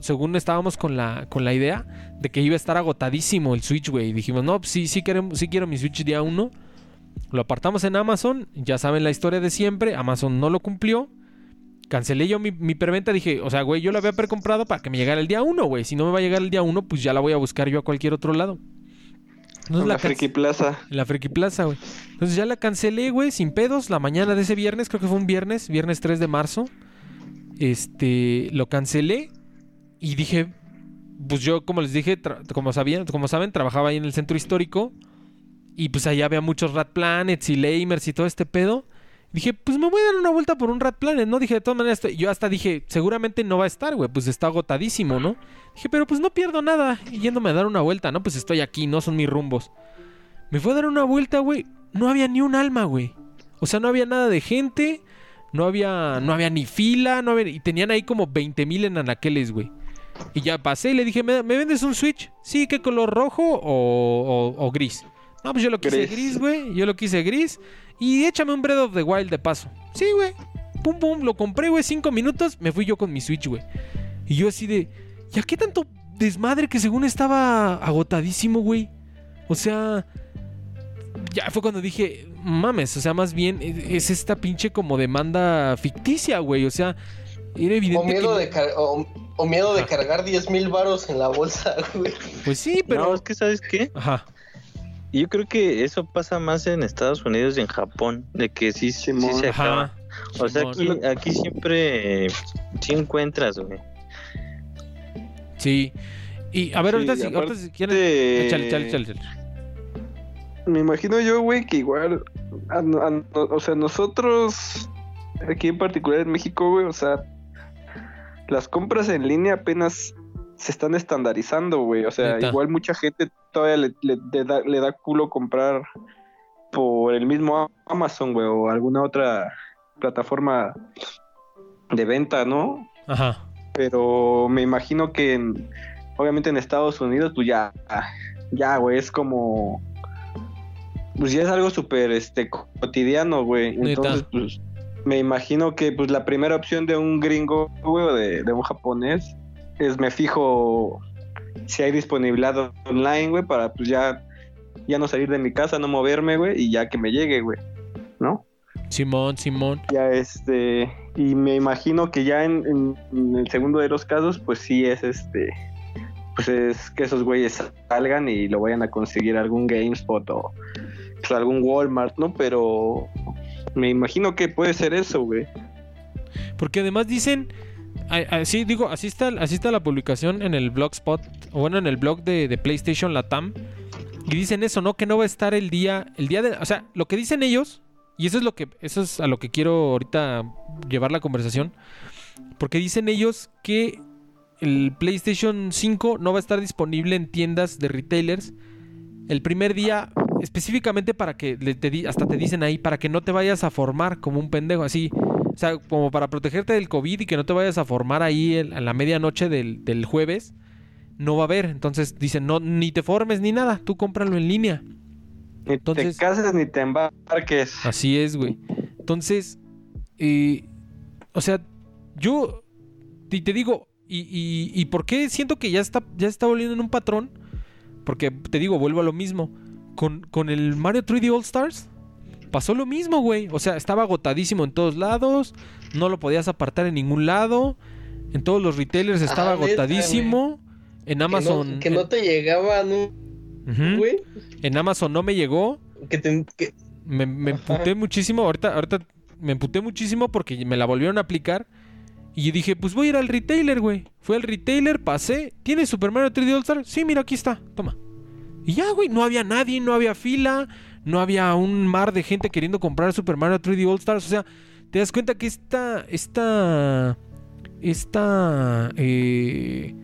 según estábamos con la, con la idea de que iba a estar agotadísimo el Switch, güey. Dijimos, no, sí, sí, queremos, sí quiero mi Switch día uno. Lo apartamos en Amazon. Ya saben la historia de siempre. Amazon no lo cumplió. Cancelé yo mi, mi preventa. Dije, o sea, güey, yo la había precomprado para que me llegara el día uno, güey. Si no me va a llegar el día uno, pues ya la voy a buscar yo a cualquier otro lado. Entonces En la la Friki Plaza. en la Friki Plaza, güey. Entonces ya la cancelé, güey, sin pedos. La mañana de ese viernes, creo que fue un viernes, viernes 3 de marzo. Este, lo cancelé y dije, pues yo, como les dije, como, sabían, como saben, trabajaba ahí en el centro histórico. Y pues ahí había muchos Rat Planets y Lamers y todo este pedo. Dije, pues me voy a dar una vuelta por un Rat Planet, ¿no? Dije, de todas maneras, yo hasta dije, seguramente no va a estar, güey, pues está agotadísimo, ¿no? Dije, pero pues no pierdo nada yéndome a dar una vuelta, ¿no? Pues estoy aquí, no son mis rumbos. Me fue a dar una vuelta, güey. No había ni un alma, güey. O sea, no había nada de gente. No había, no había ni fila. No había- y tenían ahí como 20 mil en anaqueles, güey. Y ya pasé y le dije, ¿me, me vendes un Switch? Sí, ¿qué color rojo o, o- o gris? No, pues yo lo quise Gris. gris, güey. Yo lo quise gris. Y échame un Breath of the Wild de paso. Sí, güey. Pum, pum. Lo compré, güey. Cinco minutos. Me fui yo con mi Switch, güey. Y yo así de... ¿Ya qué tanto desmadre que según estaba agotadísimo, güey? O sea... Ya fue cuando dije, mames, o sea, más bien e- es esta pinche como demanda ficticia, güey. O sea, era evidente O miedo, que... de, car- o, o miedo de cargar 10 mil varos en la bolsa, (laughs) güey. Pues sí, pero... No, es que ¿sabes qué? Ajá. Yo creo que eso pasa más en Estados Unidos y en Japón, de que sí, se acaba. Ajá. O sea, aquí, aquí siempre eh, sí encuentras, güey. Sí. Y a ver, Sí, ahorita, si, aparte- ahorita si quieren... Échale, échale, échale, échale. Me imagino yo, güey, que igual, a- a- o sea, nosotros, aquí en particular en México, güey, o sea, las compras en línea apenas se están estandarizando, güey. O sea, igual mucha gente todavía le, le- le da, le da culo comprar por el mismo Amazon, güey, o alguna otra plataforma de venta, ¿no? Ajá. pero me imagino que en- obviamente en Estados Unidos pues ya ya güey es como pues ya es algo súper este cotidiano güey entonces pues me imagino que pues la primera opción de un gringo güey o de, de un japonés es me fijo si hay disponibilidad online güey para pues ya ya no salir de mi casa no moverme güey y ya que me llegue güey no Simón, Simón. ya este y me imagino que ya en, en- en el segundo de los casos pues sí es este pues es que esos güeyes salgan y lo vayan a conseguir algún GameSpot o pues, algún Walmart no pero me imagino que puede ser eso güey Porque además dicen, así digo, así está, así está la publicación en el blogspot, o bueno, en el blog de, de PlayStation Latam. Y dicen eso, ¿no? Que no va a estar el día, el día de, o sea, lo que dicen ellos, y eso es lo que, eso es a lo que quiero ahorita llevar la conversación, porque dicen ellos que el PlayStation 5 no va a estar disponible en tiendas de retailers el primer día específicamente para que le- te di- hasta te dicen ahí para que no te vayas a formar como un pendejo así o sea como para protegerte del covid y que no te vayas a formar ahí el- a la medianoche del, del jueves no va a haber entonces dicen no ni te formes ni nada tú cómpralo en línea ni Entonces- te cases ni te embarques Así es, güey. Entonces, eh, o sea, yo y te digo, y, y, y por qué siento que ya está, ya está volviendo en un patrón? Porque te digo, vuelvo a lo mismo. Con, con el Mario 3D All Stars pasó lo mismo, güey. O sea, estaba agotadísimo en todos lados, no lo podías apartar en ningún lado. En todos los retailers estaba Ajá, neta, agotadísimo. En Amazon. Que no, que no te llegaban, Ujú. güey. En Amazon no me llegó. Que te, que- Me, me emputé muchísimo. Ahorita, ahorita me emputé muchísimo porque me la volvieron a aplicar. Y dije, pues voy a ir al retailer, güey. Fui al retailer, pasé. ¿Tienes Super Mario 3D All Star? Sí, mira, aquí está. Toma. Y ya, güey. No había nadie, no había fila. No había un mar de gente queriendo comprar Super Mario 3D All Stars. O sea, te das cuenta que esta. Esta. Esta. eh,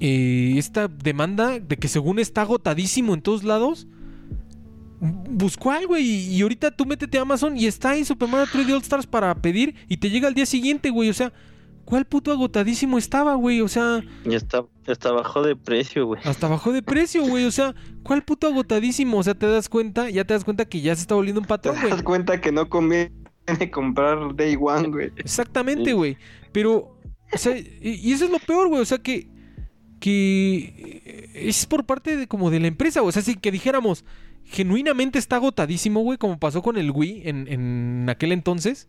eh, esta demanda de que según está agotadísimo en todos lados buscó algo y, y ahorita tú métete a Amazon y está ahí Super Mario 3D All Stars para pedir y te llega al día siguiente, güey. O sea, ¿cuál puto agotadísimo estaba, güey? O sea, Ya está, ya está bajó de precio, güey. hasta bajó de precio, güey. O sea, ¿cuál puto agotadísimo? O sea, te das cuenta, ya te das cuenta que ya se está volviendo un Te patrón, güey. das cuenta que no conviene comprar Day One, güey. Exactamente, Sí. güey. Pero, o sea, y y eso es lo peor, güey. O sea, que, que es por parte de como de la empresa, güey. O sea, si que dijéramos, genuinamente está agotadísimo, güey, como pasó con el Wii en, en aquel entonces.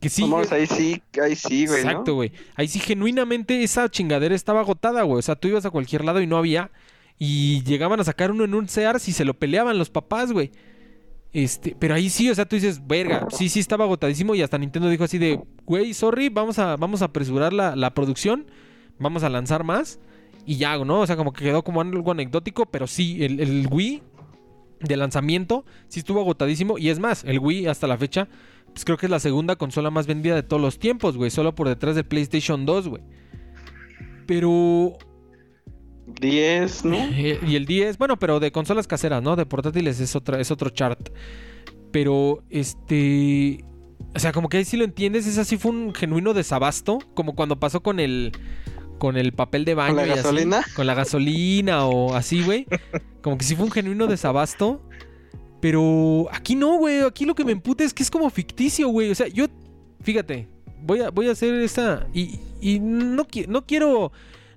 Que sí. Vamos, ahí sí, ahí sí, güey, ¿no? Exacto, güey. Ahí sí, genuinamente esa chingadera estaba agotada, güey. O sea, tú ibas a cualquier lado y no había. Y llegaban a sacar uno en un Sears y se lo peleaban los papás, güey. Este, pero ahí sí, o sea, tú dices, verga, sí, sí estaba agotadísimo y hasta Nintendo dijo así de, güey, sorry, vamos a, vamos a apresurar la, la producción, vamos a lanzar más y ya, ¿no? O sea, como que quedó como algo anecdótico, pero sí, el, el Wii de lanzamiento sí estuvo agotadísimo y es más, el Wii hasta la fecha, pues creo que es la segunda consola más vendida de todos los tiempos, güey, solo por detrás del PlayStation 2, güey. Pero 10, ¿no? eh, y el 10, bueno, pero de consolas caseras, ¿no? De portátiles es otra, es otro chart. Pero este. O sea, como que ahí sí lo entiendes, ese sí fue un genuino desabasto. Como cuando pasó con el. Con el papel de baño. la y así, gasolina? con la gasolina o así, güey. Como que sí fue un genuino desabasto. Pero aquí no, güey. Aquí lo que me emputa es que es como ficticio, güey. O sea, yo. Fíjate. Voy a, voy a hacer esta. Y, y no, no quiero.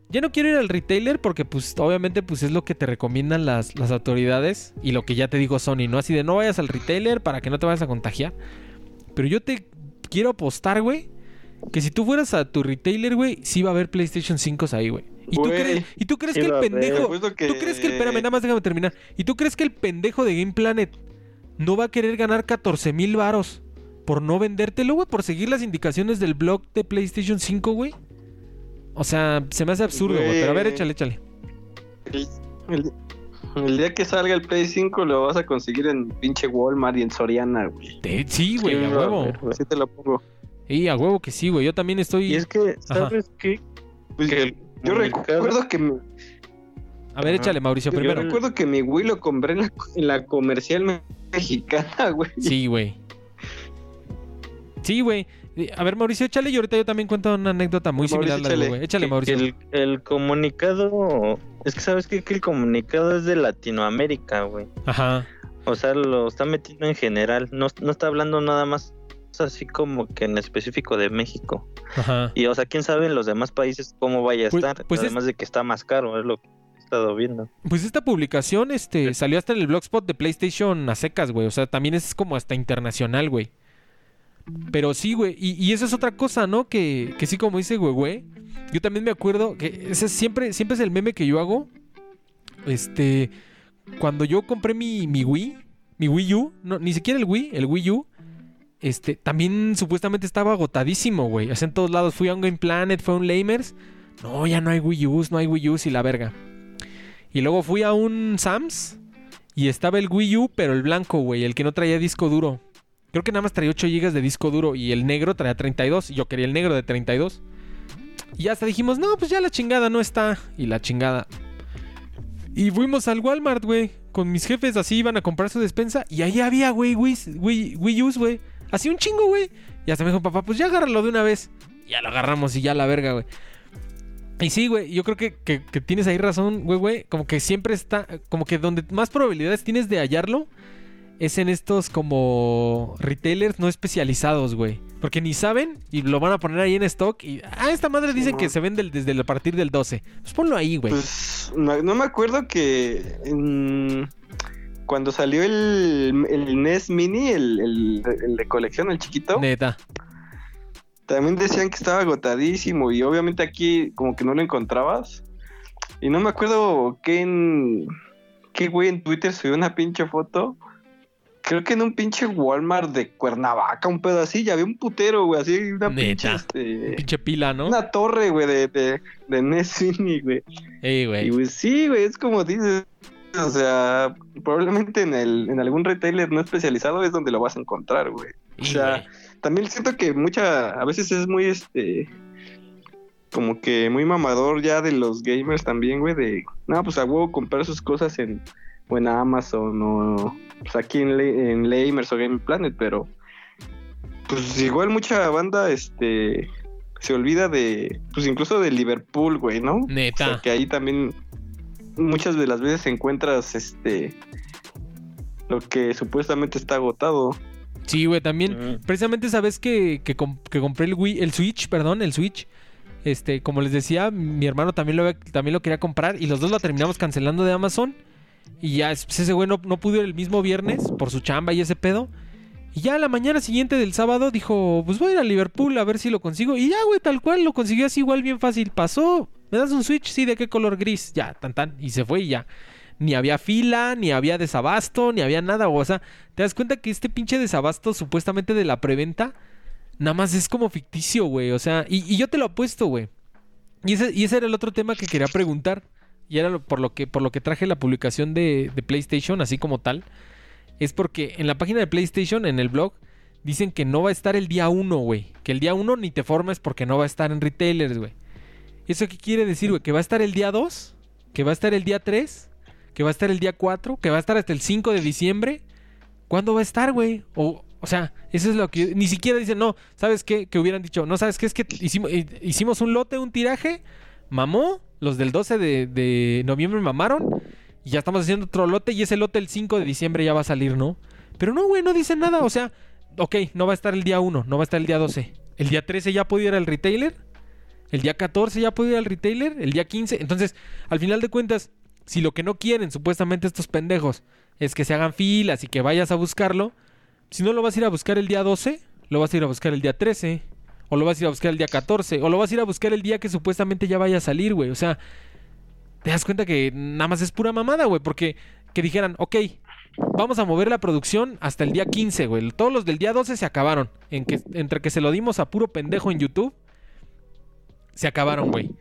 Ya no quiero ir al retailer porque pues obviamente pues es lo que te recomiendan las, las autoridades y lo que ya te dijo Sony, ¿no? Así de no vayas al retailer para que no te vayas a contagiar. Pero yo te quiero apostar, güey, que si tú fueras a tu retailer, güey, sí va a haber PlayStation 5 ahí, güey. ¿Y, tú crees, ¿Y tú crees que el pendejo... Que- ¿Tú crees que el... Espérame, nada más déjame terminar. ¿Y tú crees que el pendejo de Game Planet no va a querer ganar 14 mil varos por no vendértelo, güey? Por seguir las indicaciones del blog de PlayStation 5, güey. O sea, se me hace absurdo, güey. Pero a ver, échale, échale. El, el- el día que salga el Play 5 lo vas a conseguir en pinche Walmart y en Soriana, güey. Sí, güey, Sí, a huevo. Así te lo pongo. Sí, a huevo que sí, güey. Yo también estoy... Y es que, ¿sabes qué? Pues, Que el yo recuerdo que mi, A ver, échale, Mauricio, yo primero. recuerdo que mi Wii lo compré en la, en la comercial me- mexicana, güey. Sí, güey. Sí, güey. A ver, Mauricio, échale y ahorita yo también cuento una anécdota muy Mauricio, similar a la güey. Échale, que Mauricio. El, el comunicado, es que sabes qué? que el comunicado es de Latinoamérica, güey. Ajá. O sea, lo está metiendo en general. No, no está hablando nada más así como que en específico de México. Ajá. Y o sea, quién sabe en los demás países cómo vaya a Pues- estar. pues es- Además de que está más caro, es lo que he estado viendo. Pues esta publicación este, salió hasta en el blogspot de PlayStation a secas, güey. O sea, también es como hasta internacional, güey. Pero sí, güey. Y, y eso es otra cosa, ¿no? Que, que sí, como dice güey, güey. Yo también me acuerdo que ese siempre, siempre es el meme que yo hago. Este. Cuando yo compré mi, mi Wii, mi Wii U, no, ni siquiera el Wii, el Wii U. Este, también supuestamente estaba agotadísimo, güey. O sea, en todos lados. Fui a un Game Planet, fue a un Lamers. No, ya no hay Wii U's, no hay Wii U's y la verga. Y luego fui a un Sam's y estaba el Wii U, pero el blanco, güey, el que no traía disco duro. Creo que nada más traía 8 GB de disco duro y el negro traía 32. Y yo quería el negro de 32. Y hasta dijimos, no, pues ya la chingada no está. Y la chingada. Y fuimos al Walmart, güey. Con mis jefes así iban a comprar su despensa. Y ahí había, güey, Wii, Wii, Wii U's, güey. Así un chingo, güey. Y hasta me dijo, papá, pues ya agárralo de una vez. Ya lo agarramos y ya la verga, güey. Y sí, güey, yo creo que, que- que tienes ahí razón, güey, güey. Como que siempre está, como que donde más probabilidades tienes de hallarlo es en estos como retailers no especializados, güey. Porque ni saben y lo van a poner ahí en stock. Y, ah, esta madre dicen que se vende desde el- a partir del 12. Pues ponlo ahí, güey. Pues no, no me acuerdo que cuando salió el, el NES Mini, el, el- el de colección, el chiquito, Neta. también decían que estaba agotadísimo y obviamente aquí como que no lo encontrabas. Y no me acuerdo qué en qué güey en Twitter subió una pinche foto. Creo que en un pinche Walmart de Cuernavaca, un pedo así, ya había un putero, güey, así una pinche este, Pinche pila, ¿no? una torre, güey, de, de, de NES Mini, güey. Ey, Y güey. sí, güey, es como dices. O sea, probablemente en, el, en algún retailer no especializado es donde lo vas a encontrar, güey. O sea, también siento que mucha, a veces es muy, este, como que muy mamador ya de los gamers también, güey, de, no, pues a huevo comprar sus cosas en, o en Amazon o, pues aquí en, Le- en Lamers o Game Planet, pero, pues igual mucha banda, este, se olvida de, pues incluso de Liverpool, güey, ¿no? Neta. O sea, que ahí también muchas de las veces encuentras este lo que supuestamente está agotado. Sí, güey, también. Precisamente esa vez que, que, com- que compré el Wii, el Switch, perdón, el Switch. Este, como les decía, mi hermano también lo, también lo quería comprar y los dos lo terminamos cancelando de Amazon. Y ya pues, ese güey no, no pudo ir el mismo viernes por su chamba y ese pedo. Y ya a la mañana siguiente del sábado dijo, pues voy a ir a Liverpool a ver si lo consigo. Y ya, güey, tal cual, lo consiguió así igual bien fácil. Pasó, ¿me das un Switch? Sí, ¿de qué color gris? Ya, tan tan. Y se fue y ya. Ni había fila, ni había desabasto, ni había nada. O sea, ¿te das cuenta que este pinche desabasto supuestamente de la preventa nada más es como ficticio, güey? O sea, y, yo te lo apuesto, güey. Y ese, y ese era el otro tema que quería preguntar. Y era lo- por lo que, por lo que traje la publicación de, de PlayStation, así como tal. Es porque en la página de PlayStation, en el blog, dicen que no va a estar el día 1, güey. Que el día 1 ni te formes porque no va a estar en retailers, güey. ¿Eso qué quiere decir, güey? ¿Que va a estar el día 2? ¿Que va a estar el día 3? ¿Que va a estar el día 4? ¿Que va a estar hasta el 5 de diciembre? ¿Cuándo va a estar, güey? O, o sea, eso es lo que... Ni siquiera dicen, no, ¿sabes qué? Que hubieran dicho, no, ¿sabes qué? Es que hicimos, eh, hicimos un lote, un tiraje, mamó, los del 12 de, de noviembre mamaron, y ya estamos haciendo otro lote, y ese lote el 5 de diciembre ya va a salir, ¿no? Pero no, güey, no dicen nada, o sea, ok, no va a estar el día 1, no va a estar el día 12. El día 13 ya puede ir al retailer, el día 14 ya puede ir al retailer, el día 15, entonces, al final de cuentas, si lo que no quieren supuestamente estos pendejos es que se hagan filas y que vayas a buscarlo, si no lo vas a ir a buscar el día 12, lo vas a ir a buscar el día 13, o lo vas a ir a buscar el día 14, o lo vas a ir a buscar el día que supuestamente ya vaya a salir, güey. O sea, te das cuenta que nada más es pura mamada, güey, porque que dijeran, ok, vamos a mover la producción hasta el día 15, güey. Todos los del día 12 se acabaron. Entre que se lo dimos a puro pendejo en YouTube, se acabaron, güey.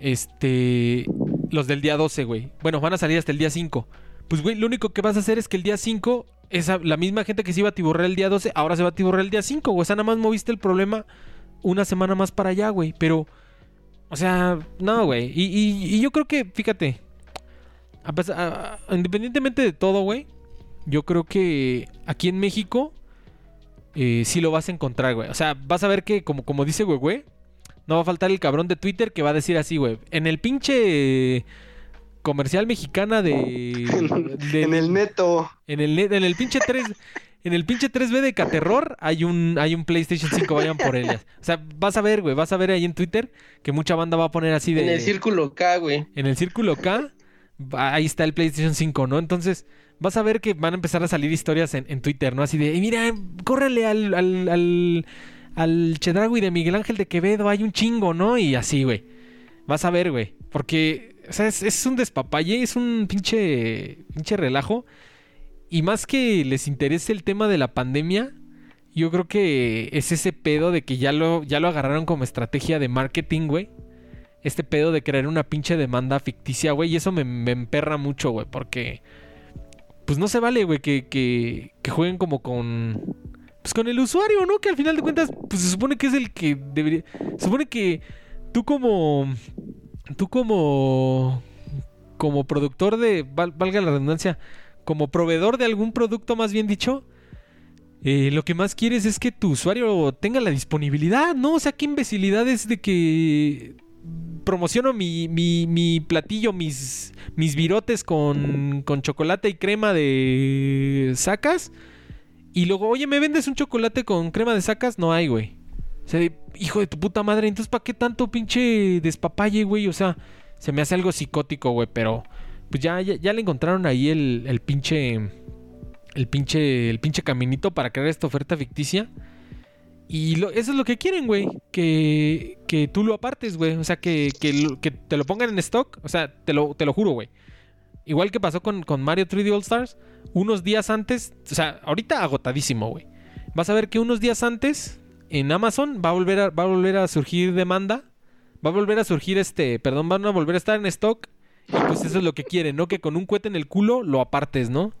Este. Los del día 12, güey. Bueno, van a salir hasta el día 5. Pues, güey, lo único que vas a hacer es que el día 5, esa, la misma gente que se iba a tiborrar el día 12, ahora se va a tiborrar el día 5, güey. O sea, nada más moviste el problema una semana más para allá, güey. Pero, o sea, no, güey. Y, y- yo creo que, fíjate, a pesar- independientemente de todo, güey, yo creo que aquí en México eh, sí lo vas a encontrar, güey. O sea, vas a ver que, como, como dice, güey, güey, no va a faltar el cabrón de Twitter que va a decir así, güey. En el pinche comercial mexicana de... (laughs) de- en el neto. en el, en el pinche 3... (laughs) En el pinche 3B de Caterror hay un, hay un PlayStation 5, vayan por ellas. O sea, vas a ver, güey, vas a ver ahí en Twitter que mucha banda va a poner así de... En el círculo K, güey. en el círculo K, va- ahí está el PlayStation 5, ¿no? Entonces, vas a ver que van a empezar a salir historias en, en Twitter, ¿no? Así de, "Eh, mira, córrele al, al, al, al Chedraui de Miguel Ángel de Quevedo, hay un chingo, ¿no? Y así, güey. Vas a ver, güey. Porque, o sea, es, es un despapalle, es un pinche, pinche relajo. Y más que les interese el tema de la pandemia, yo creo que es ese pedo de que ya lo, ya lo agarraron como estrategia de marketing, güey este pedo de crear una pinche demanda ficticia, güey. Y eso me, me emperra mucho, güey. Porque, pues no se vale, güey, que, que, que jueguen como con... Pues con el usuario, ¿no? Que al final de cuentas, pues se supone que es el que debería... Se supone que tú como... Tú como... Como productor de... val- valga la redundancia. Como proveedor de algún producto, más bien dicho. eh, lo que más quieres es que tu usuario tenga la disponibilidad, ¿no? O sea, qué imbecilidad es de que promociono mi, mi, mi platillo, mis, mis virotes con, con chocolate y crema de sacas. Y luego, oye, ¿me vendes un chocolate con crema de sacas? No hay, güey. O sea, hijo de tu puta madre, entonces ¿para qué tanto pinche despapalle, güey? O sea, se me hace algo psicótico, güey, pero pues ya, ya, ya le encontraron ahí el, pinche... El pinche, el pinche caminito para crear esta oferta ficticia. Y eso es lo que quieren, güey. Que, que tú lo apartes, güey. O sea, que, que, que te lo pongan en stock. O sea, te lo, te lo juro, güey. Igual que pasó con, con Mario 3D All Stars. Unos días antes. O sea, ahorita agotadísimo, güey. Vas a ver que unos días antes. En Amazon va a volver a, va a volver a surgir demanda. Va a volver a surgir este. Perdón, van a volver a estar en stock. Y pues eso es lo que quieren, ¿no? Que con un cohete en el culo lo apartes, ¿no?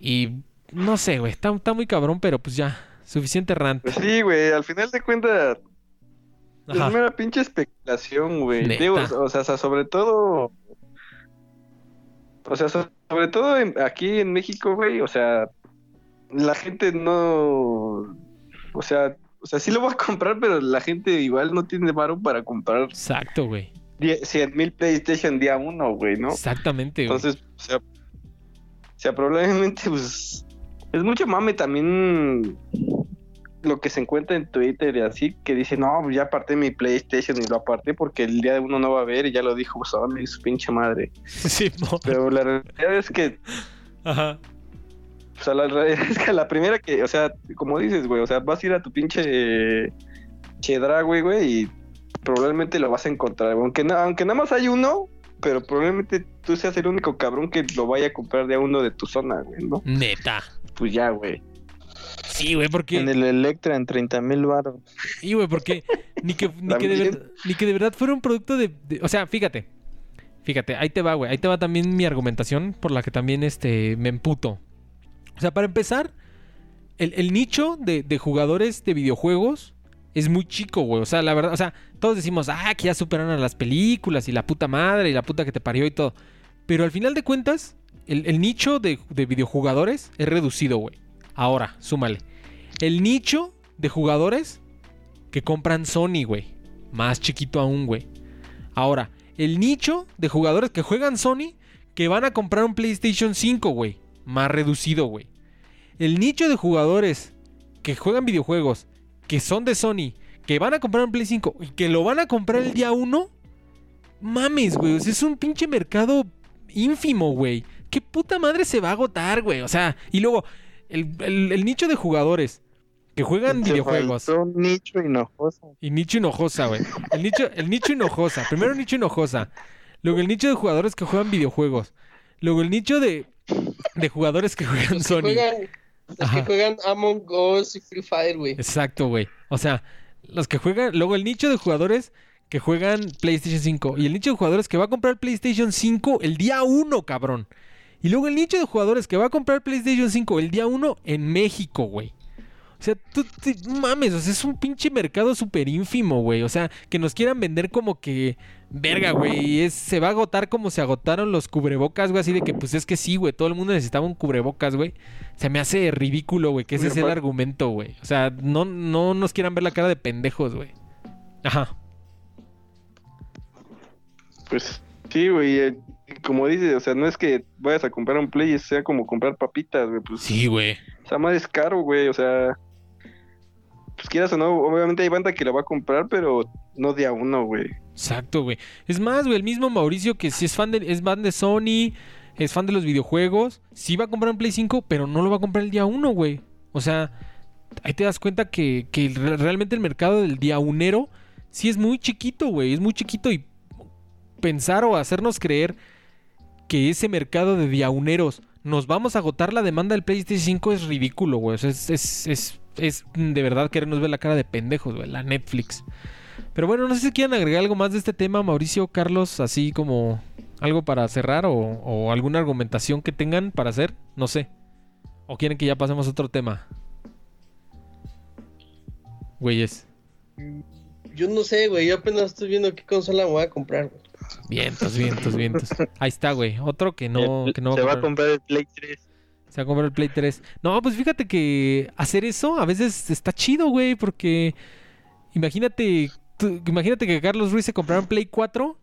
Y no sé, güey. Está, está muy cabrón, pero pues ya. Suficiente rant. Pues sí, güey, al final de cuentas es mera pinche especulación, güey. Digo, o sea, so- sobre todo o sea, so- sobre todo en- aquí en México, güey, o sea, la gente no o sea, o sea, sí lo voy a (laughs) comprar, pero la gente igual no tiene varo para comprar Exacto, güey. 100 mil PlayStation día uno, güey, ¿no? Exactamente, güey. Entonces, o sea, o sea, probablemente, pues, es mucho mame también lo que se encuentra en Twitter y así, que dice, no, pues ya aparté mi PlayStation y lo aparté porque el día de uno no va a ver y ya lo dijo Sony, su pinche madre. (laughs) Sí, Pero la realidad es que, Ajá. o sea, la realidad es que la primera que, o sea, como dices, güey, o sea, vas a ir a tu pinche Chedra, güey, güey, y probablemente lo vas a encontrar, güey. aunque, na- aunque nada más hay uno, pero probablemente tú seas el único cabrón que lo vaya a comprar de a uno de tu zona, güey, ¿no? Neta. Pues ya, güey. Sí, güey, porque. En el Electra en 30 mil baros. Sí, güey, porque ni que, ni, que de ni que de verdad fuera un producto de, de- O sea, fíjate. Fíjate, ahí te va, güey. Ahí te va también mi argumentación por la que también este, me emputo. O sea, para empezar, el, el nicho de, de jugadores de videojuegos es muy chico, güey. O sea, la verdad, o sea, todos decimos, ah, que ya superaron a las películas y la puta madre y la puta que te parió y todo. Pero al final de cuentas, el, el nicho de, de videojugadores es reducido, güey. Ahora, súmale. El nicho de jugadores que compran Sony, güey. Más chiquito aún, güey. Ahora, el nicho de jugadores que juegan Sony que van a comprar un PlayStation 5, güey. Más reducido, güey. El nicho de jugadores que juegan videojuegos que son de Sony, que van a comprar un Play 5 y que lo van a comprar el día 1. Mames, güey. Es un pinche mercado ínfimo, güey. ¿Qué puta madre se va a agotar, güey? O sea, y luego, el, el- el nicho de jugadores que juegan Te videojuegos. un nicho hinojoso. Y Nicho Hinojosa, güey. El nicho, el nicho Hinojosa. Primero Nicho Hinojosa. Luego el nicho de jugadores que juegan videojuegos. Luego el nicho de, de jugadores que juegan Los que Sony. juegan, los Ajá. que juegan Among Us y Free Fire, güey. Exacto, güey. O sea, los que juegan. Luego el nicho de jugadores que juegan PlayStation 5. Y el nicho de jugadores que va a comprar PlayStation 5 el día 1, cabrón. Y luego el nicho de jugadores que va a comprar PlayStation 5 el día 1 en México, güey. O sea, tú, mames, o sea, es un pinche mercado súper ínfimo, güey. O sea, que nos quieran vender como que, verga, güey, es, se va a agotar como se agotaron los cubrebocas, güey. Así de que, pues es que sí, güey, todo el mundo necesitaba un cubrebocas, güey. Se me hace ridículo, güey, que ese es el argumento, güey. O sea, no, no nos quieran ver la cara de pendejos, güey. Ajá. Pues sí, güey. eh, Como dices, o sea, no es que vayas a comprar un Play y sea como comprar papitas, güey. Pues, Sí, güey. o sea, más es caro, güey. O sea, pues quieras o no, obviamente hay banda que la va a comprar, pero no de a uno, güey. Exacto, güey. Es más, güey, el mismo Mauricio que si es fan de, es fan de Sony, es fan de los videojuegos, sí va a comprar un Play 5, pero no lo va a comprar el día 1, güey. O sea, ahí te das cuenta que, que re- realmente el mercado del día unero sí es muy chiquito, güey. Es muy chiquito y pensar o hacernos creer que ese mercado de diauneros nos vamos a agotar la demanda del PlayStation 5 es ridículo, güey. Es, es, es, es de verdad querernos ver la cara de pendejos, güey. La Netflix. Pero bueno, no sé si quieren agregar algo más de este tema, Mauricio, Carlos, así como algo para cerrar o, o alguna argumentación que tengan para hacer, no sé. ¿O quieren que ya pasemos a otro tema? Güeyes. Yo no sé, güey. Yo apenas estoy viendo qué consola voy a comprar, güey. Vientos, vientos, vientos. Ahí está, güey. Otro que no, que no se va a comprar. el Play 3. Se va a comprar el Play 3. No, pues fíjate que hacer eso a veces está chido, güey, porque imagínate, tú- imagínate que Carlos Ruiz se comprara un Play 4.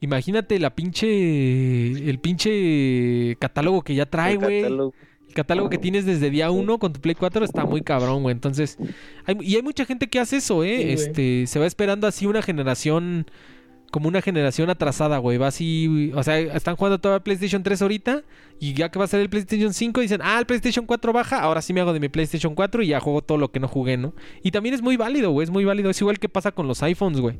Imagínate la pinche el pinche catálogo que ya trae, El güey. catálogo. El catálogo que tienes desde día 1 con tu Play 4 está muy cabrón, güey. Entonces, hay- y hay mucha gente que hace eso, ¿eh? Sí, este, se va esperando así una generación, como una generación atrasada, güey. Va así, o sea, están jugando toda PlayStation 3 ahorita y ya que va a ser el PlayStation 5 dicen, ah, el PlayStation 4 baja, ahora sí me hago de mi PlayStation 4 y ya juego todo lo que no jugué, ¿no? Y también es muy válido, güey, es muy válido. Es igual que pasa con los iPhones, güey.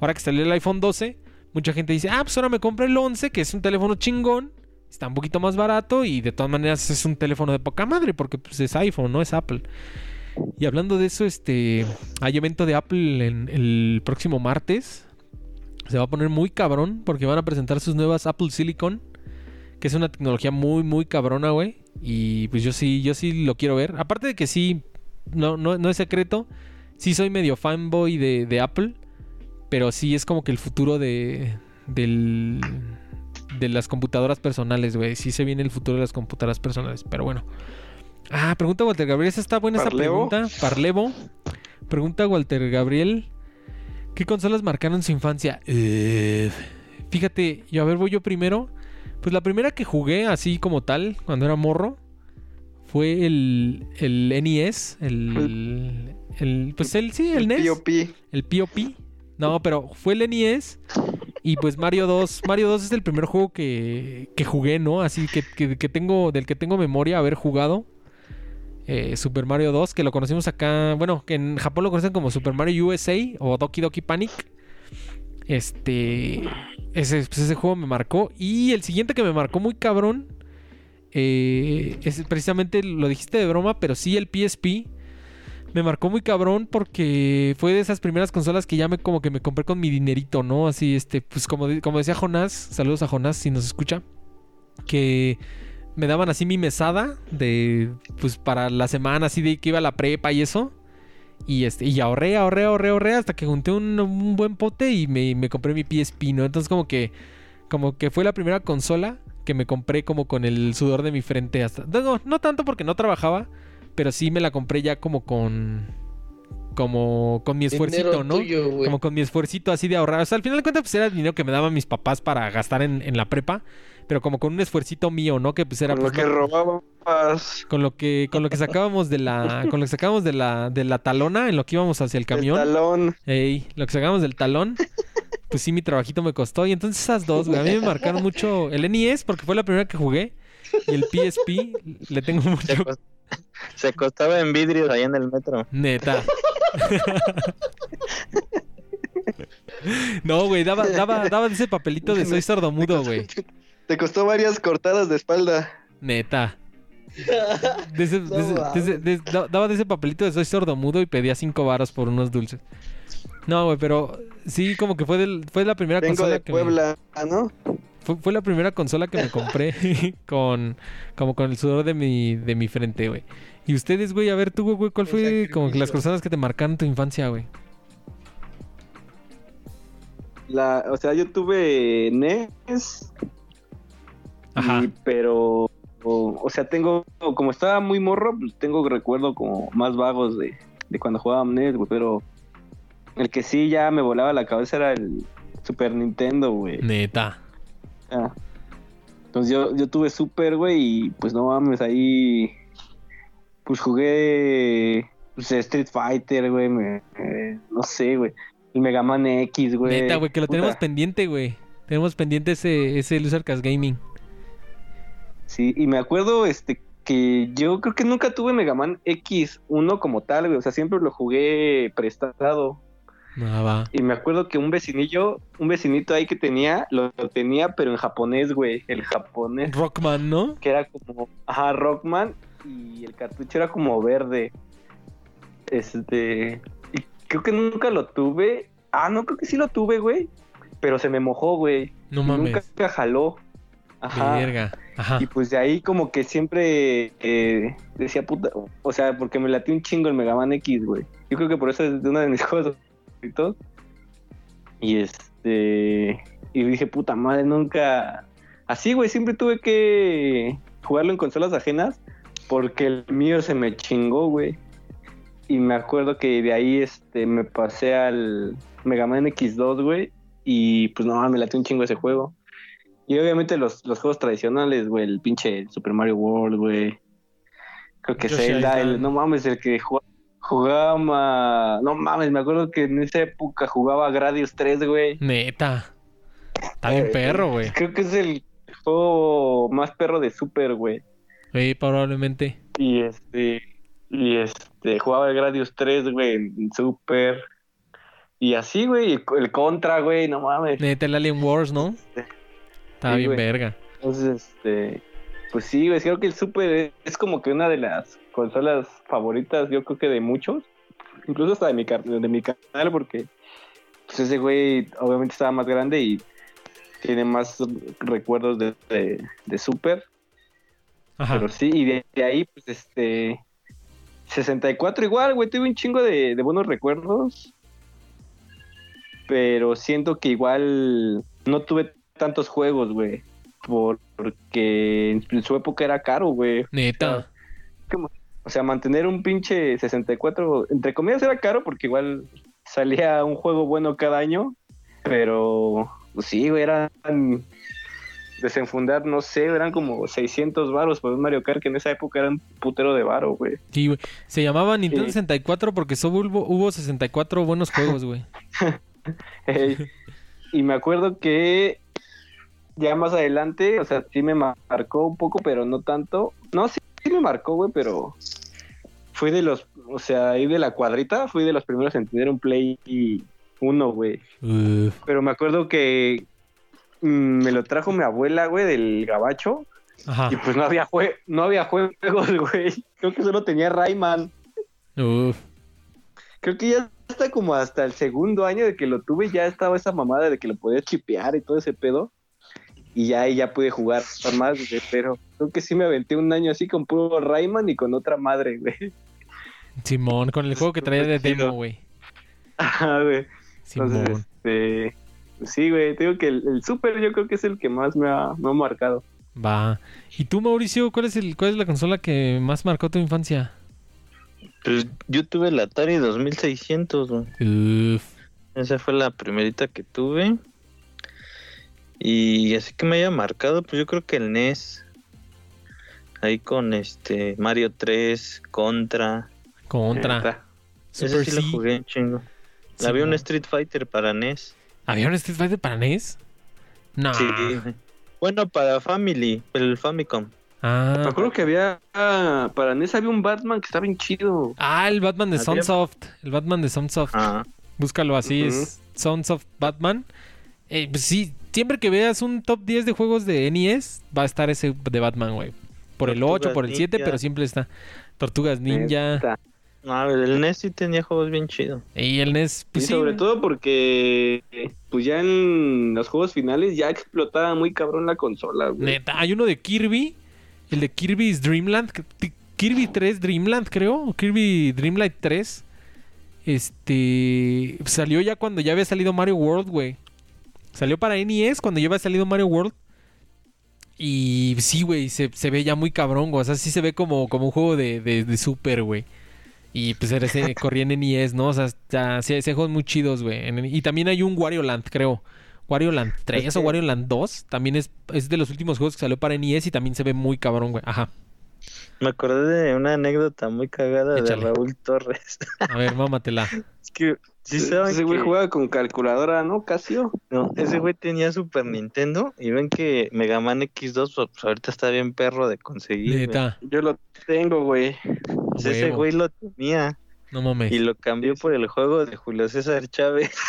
Ahora que salió el iPhone 12, mucha gente dice, ah, pues ahora me compré el 11, que es un teléfono chingón. Está un poquito más barato y de todas maneras es un teléfono de poca madre porque pues, es iPhone, no es Apple. Y hablando de eso, este hay evento de Apple en el próximo martes. Se va a poner muy cabrón porque van a presentar sus nuevas Apple Silicon, que es una tecnología muy muy cabrona, güey. Y pues yo sí, yo sí lo quiero ver. Aparte de que sí, no, no, no es secreto, sí soy medio fanboy de, de Apple, pero sí es como que el futuro de del de las computadoras personales, güey. Sí se viene el futuro de las computadoras personales, pero bueno. Ah, pregunta Walter Gabriel, esa está buena esa pregunta. Parlevo. pregunta Walter Gabriel. ¿Qué consolas marcaron su infancia? Eh, fíjate, yo a ver, voy yo primero. Pues la primera que jugué así como tal, cuando era morro, fue el, el NES. El, el, pues el, sí, el, NES. POP. El POP. No, pero fue el NES. Y pues Mario 2. Mario 2 es el primer juego que, que jugué, ¿no? Así que, que- que tengo, del que tengo memoria haber jugado. Eh, Super Mario 2, que lo conocimos acá. Bueno, que en Japón lo conocen como Super Mario USA o Doki Doki Panic. Este. Ese, pues ese juego me marcó. Y el siguiente que me marcó muy cabrón. eh, es precisamente, lo dijiste de broma, pero sí el PSP. Me marcó muy cabrón porque fue de esas primeras consolas que ya me como que me compré con mi dinerito, ¿no? Así, este, pues como, como decía Jonás, saludos a Jonás si nos escucha, que me daban así mi mesada de, pues para la semana, así de que iba a la prepa y eso. Y, este, y ahorré, ahorré, ahorré, ahorré hasta que junté un, un buen pote y me, me compré mi PSP, ¿no? Entonces como que, como que fue la primera consola que me compré como con el sudor de mi frente hasta... No, no tanto porque no trabajaba, pero sí me la compré ya como con... Como con mi esfuercito, ¿no? tuyo, como con mi esfuercito así de ahorrar. O sea, al final de cuentas, pues era el dinero que me daban mis papás para gastar en, en la prepa. Pero como con un esfuercito mío, ¿no? Que pues era Con lo pues, que no- robabas. con lo que, con lo que sacábamos de la, (laughs) con lo que sacábamos de la, de la talona, en lo que íbamos hacia el El camión. talón. Ey, lo que sacábamos del talón. Pues sí, mi trabajito me costó. Y entonces esas dos, güey, a mí me marcaron mucho el NES porque fue la primera que jugué. Y el PSP le tengo Se, mucho se acostaba en vidrios ahí en el metro. Neta. (laughs) No, güey, daba, daba, daba ese papelito de soy sordomudo, güey. Te costó varias cortadas de espalda. Neta. (laughs) De ese- de ese- No de ese- de- da- daba de ese papelito de soy sordomudo y pedía cinco varos por unos dulces. No, güey, pero sí, como que fue, del, fue la primera Vengo consola de que me- fue, fue la primera consola que me (laughs) compré (laughs) con como con el sudor de mi, de mi frente, güey. Y ustedes, güey, a ver tú, güey, ¿cuál fue como que las consolas que te marcaron tu infancia, güey? La, o sea, yo tuve NES, Ajá. y- pero, o, o sea, tengo, como estaba muy morro, pues tengo recuerdo como más vagos de, de cuando jugaba NES, güey, pero el que sí ya me volaba la cabeza era el Super Nintendo, güey. Neta. Ah. Entonces yo, yo tuve Super, güey, y pues no mames, ahí pues jugué pues, Street Fighter, güey, me- eh, no sé, güey. El Mega Man X, güey. Neta, güey, que lo Puta. tenemos pendiente, güey. Tenemos pendiente ese, ese Lucercas Gaming. Sí, y me acuerdo este que yo creo que nunca tuve Mega Man X1 como tal, güey, o sea, siempre lo jugué prestado. Va. Y me acuerdo que un vecinillo, un vecinito ahí que tenía, lo, lo tenía, pero en japonés, güey, el japonés. Rockman, ¿no? que era como, ajá, Rockman y el cartucho era como verde. Este, y creo que nunca lo tuve. Ah, no, creo que sí lo tuve, güey. Pero se me mojó, güey. No mames. Nunca jaló. Ajá. Verga. Ajá. Y pues de ahí como que siempre eh, decía puta, o sea, porque me latió un chingo el Mega Man X, güey. Yo creo que por eso es de uno de mis (laughs) juegos favoritos. Y este, y dije, puta madre, nunca... Así, güey, siempre tuve que jugarlo en consolas ajenas porque el mío se me chingó, güey. Y me acuerdo que de ahí este me pasé al Mega Man X2, güey. Y pues no, me latió un chingo ese juego. Y obviamente los, los juegos tradicionales, güey, el pinche Super Mario World, güey. Creo que Yoshi Zelda, el, no mames, el que jugaba, no mames, me acuerdo que en esa época jugaba Gradius 3, güey. Neta. Bien Eh, perro, güey. Creo que es el juego más perro de Super, güey. Sí, probablemente. Y este, y este, jugaba el Gradius 3, güey, en Super. Y así, güey, el, el Contra, güey, no mames. Neta, el Alien Wars, ¿no? Está Sí, bien güey. verga. Entonces, este, pues sí, güey, creo que el Super es, como que una de las consolas favoritas, yo creo que de muchos, incluso hasta de mi, de mi canal, porque pues ese güey obviamente estaba más grande y tiene más recuerdos de, de, de Super, Ajá. pero sí, y de, de ahí, pues este, 64 igual, güey, tuve un chingo de, de buenos recuerdos, pero siento que igual no tuve tantos juegos, güey. por- Porque en su época era caro, güey. Neta. O sea, mantener un pinche 64, entre comillas era caro porque igual salía un juego bueno cada año, pero pues sí, güey, eran desenfundar, no sé, eran como 600 varos por un Mario Kart que en esa época eran putero de varo, güey. Sí, güey. Se llamaba Nintendo Sí. 64 porque solo hubo, hubo 64 buenos juegos, güey. (laughs) Ey, y me acuerdo que ya más adelante, o sea, sí me marcó un poco, pero no tanto. No, sí, sí me marcó, güey, pero fui de los, o sea, ahí de la cuadrita, fui de los primeros en tener un Play 1, güey. Pero me acuerdo que mm, me lo trajo mi abuela, güey, del gabacho. Ajá. Y pues no había, jue no había juegos, (laughs) güey. Creo que solo tenía Rayman. Uf. Creo que ya hasta como hasta el segundo año de que lo tuve, ya estaba esa mamada de que lo podías chipear y todo ese pedo. Y ya ahí ya pude jugar más, güey, pero creo que sí me aventé un año así con puro Rayman y con otra madre, güey. Simón, con el juego que traía de demo, güey. Ajá, güey. Simón. Entonces, este, sí, güey, te digo que el, el Super yo creo que es el que más me ha, me ha marcado. Va. ¿Y tú, Mauricio, cuál es el cuál es la consola que más marcó tu infancia? Pues yo tuve el Atari 2600, güey. Uf. Esa fue la primerita que tuve. Y así que me haya marcado, pues yo creo que el NES. Ahí con este Mario 3, Contra. Contra. Neta. Super Ese sí lo jugué chingo. Sí, Había un. Street Fighter para NES. ¿Había un Street Fighter para NES? No. Sí. Bueno, para Family, el Famicom. Me Ah. acuerdo que había, ah, para NES había un Batman que estaba bien chido. Ah, el Batman de Sunsoft. El Batman de Sunsoft. Ah, Búscalo así, Ujú. es Sunsoft Batman. Eh, pues sí, siempre que veas un top 10 de juegos de NES, va a estar ese de Batman, güey. Por el 8, Tortugas por el 7, Ninja. pero siempre está. Tortugas Ninja. Neta. no, el NES sí tenía juegos bien chidos. Y el NES, pues y sí. sobre todo porque pues ya en los juegos finales ya explotaba muy cabrón la consola, güey. Neta, hay uno de Kirby. El de Kirby's Dreamland. Kirby 3 Dreamland, creo. o Kirby Dreamlight 3. Este. Salió ya cuando ya había salido Mario World, güey. Salió para NES cuando ya había salido Mario World. Y sí, güey, se, se ve ya muy cabrón, güey. O sea, sí se ve como, como un juego de, de, de Super, güey. Y pues era ese, (laughs) corría en NES, ¿no? O sea, ya, sí, ese juegos muy chidos, güey. En- Y también hay un Wario Land, creo. Wario Land 3 o que- Wario Land 2 también es, es de los últimos juegos que salió para NES y también se ve muy cabrón, güey. Ajá. Me acordé de una anécdota muy cagada Échale. de Raúl Torres. (laughs) A ver, mámatela. es que, ¿sí saben Ese güey que- jugaba con calculadora, ¿no? Casio. No, ese güey tenía Super Nintendo y ven que Mega Man X2 pues ahorita está bien perro de conseguir. Yo lo tengo, güey. Pues ese güey lo tenía No mames. y lo cambió por el juego de Julio César Chávez. (laughs)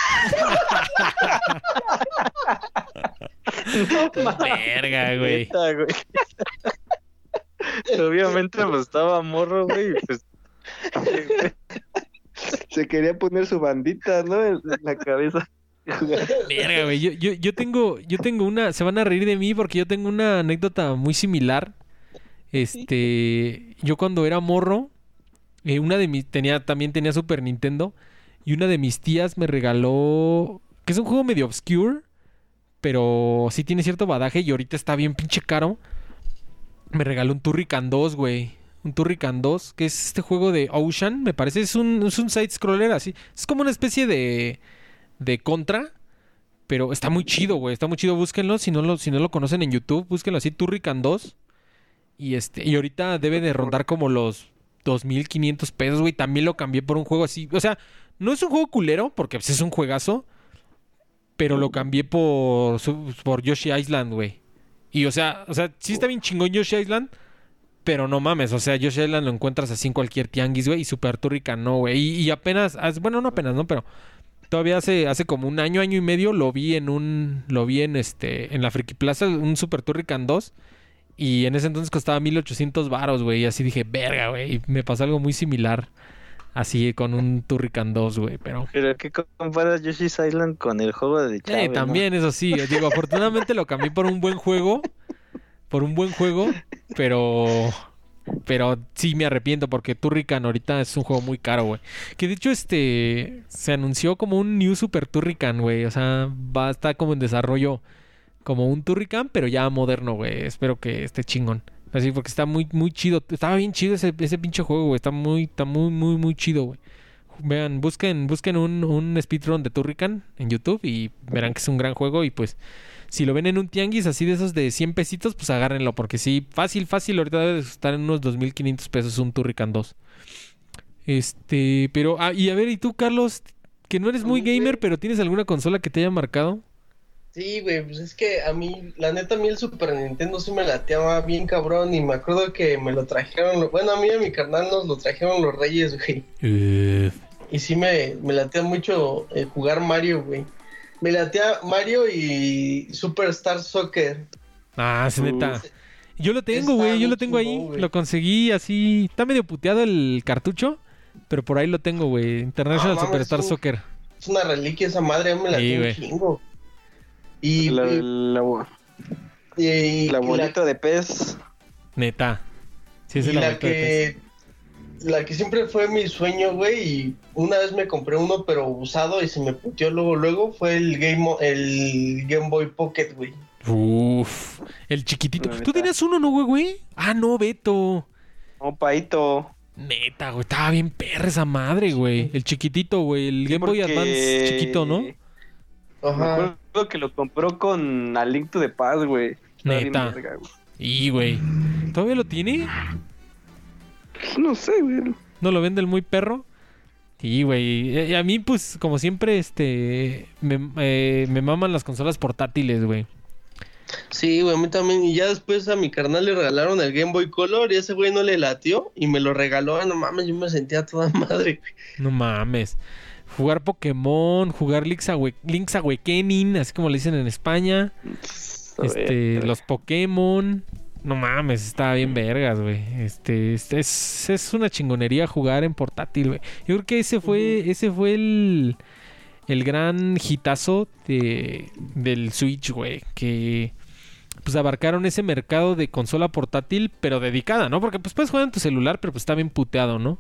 (laughs) Verga, güey. (laughs) Obviamente pues estaba morro, güey, pues (laughs) Se quería poner su bandita, ¿no? En la cabeza. Verga, güey. Yo, yo, yo tengo, yo tengo una. Se van a reír de mí porque yo tengo una anécdota muy similar. Este. Yo cuando era morro. eh, una de mis. Tenía, también tenía Super Nintendo. Y una de mis tías me regaló. Que es un juego medio obscure. Pero sí tiene cierto badaje. Y ahorita está bien pinche caro. Me regaló un Turrican 2, güey. Un Turrican 2. Que es este juego de Ocean. Me parece. Es un, es un side-scroller así. Es como una especie de de Contra. Pero está muy chido, güey. Está muy chido. Búsquenlo. Si no lo, si no lo conocen en YouTube, búsquenlo así, Turrican 2. Y este, y ahorita debe de rondar como los 2.500 pesos, güey. También lo cambié por un juego así. O sea, no es un juego culero, porque pues, es un juegazo. Pero lo cambié por, por Yoshi Island, güey. Y o sea, o sea, sí está bien chingón Yoshi Island. Pero no mames, o sea, Yoshi Island lo encuentras así en cualquier tianguis, güey. Y Super no, güey. Y, apenas, as- bueno, no apenas, ¿no? Pero todavía hace, hace como un año, año y medio lo vi en un, lo vi en este, en la Friki Plaza, un Super Turrican 2. Y en ese entonces costaba 1800 varos, güey. Y así dije, verga, güey. Y me pasó algo muy similar. Así con un Turrican 2, güey. Pero Pero ¿qué comparas Yoshi's Island con el juego de Chávez? eh, no? también, eso sí. Digo, afortunadamente lo cambié por un buen juego. Por un buen juego. Pero. Pero sí me arrepiento porque Turrican ahorita es un juego muy caro, güey. Que de hecho, este. Se anunció como un New Super Turrican, güey. O sea, va a estar como en desarrollo. Como un Turrican, pero ya moderno, güey. Espero que esté chingón. Así, porque está muy, muy chido. Estaba bien chido ese, ese pinche juego, güey. Está muy, está muy, muy, muy chido, güey. Vean, busquen, busquen un, un speedrun de Turrican en YouTube y verán que es un gran juego. Y pues, si lo ven en un tianguis así de esos de 100 pesitos, pues agárrenlo. Porque sí, fácil, fácil, ahorita debe de estar en unos 2.500 pesos un Turrican 2. Este, pero, ah, y a ver, ¿y tú, Carlos? Que no eres muy gamer, pero ¿tienes alguna consola que te haya marcado? Sí, güey, pues es que a mí, la neta, a mí el Super Nintendo sí me lateaba bien cabrón y me acuerdo que me lo trajeron, bueno, a mí y a mi carnal nos lo trajeron los reyes, güey. Y sí me, me latea mucho eh, jugar Mario, güey. Me latea Mario y Superstar Soccer. Ah, Uh, neta. Yo lo tengo, güey. Yo lo tengo ahí. Lo conseguí así. Está medio puteado el cartucho. Pero por ahí lo tengo, güey. International Ah, Superstar. Soccer. Es una reliquia esa madre, a mí me Sí, latea güey. un chingo. Y, La, la, y- la y bolita de pez. Neta. Sí, es y el la abuelito de pez. que la que siempre fue mi sueño, güey, y una vez me compré uno pero usado y se me puteó luego luego fue el Game el Game Boy Pocket, güey. Uf. El chiquitito. La ¿Tú tenías uno, no, güey, güey? Ah, no, Beto. Oh, paito. Neta, güey. Estaba bien perra esa madre, güey. El chiquitito, güey. El Game Boy Porque Advance chiquito, ¿no? Ajá. Acuerdo que lo compró con A Link to the Past, güey. Neta. verga, güey. Y, güey. ¿Todavía lo tiene? No sé, güey. ¿No lo vende el muy perro? Sí, güey. A mí, pues, como siempre, este... Me, eh, me maman las consolas portátiles, güey. Sí, güey, a mí también. Y ya después a mi carnal le regalaron el Game Boy Color y ese güey no le latió y me lo regaló. No mames, yo me sentía toda (laughs) madre, güey. No mames. Jugar Pokémon, jugar Link's, Awe- Link's Awakening, así como le dicen en España. Este, los Pokémon. No mames, estaba bien vergas, güey. Este, este, es, es una chingonería jugar en portátil, güey. Yo creo que ese fue, ese fue el, el gran hitazo de, del Switch, güey. Que pues abarcaron ese mercado de consola portátil, pero dedicada, ¿no? Porque pues puedes jugar en tu celular, pero pues está bien puteado, ¿no?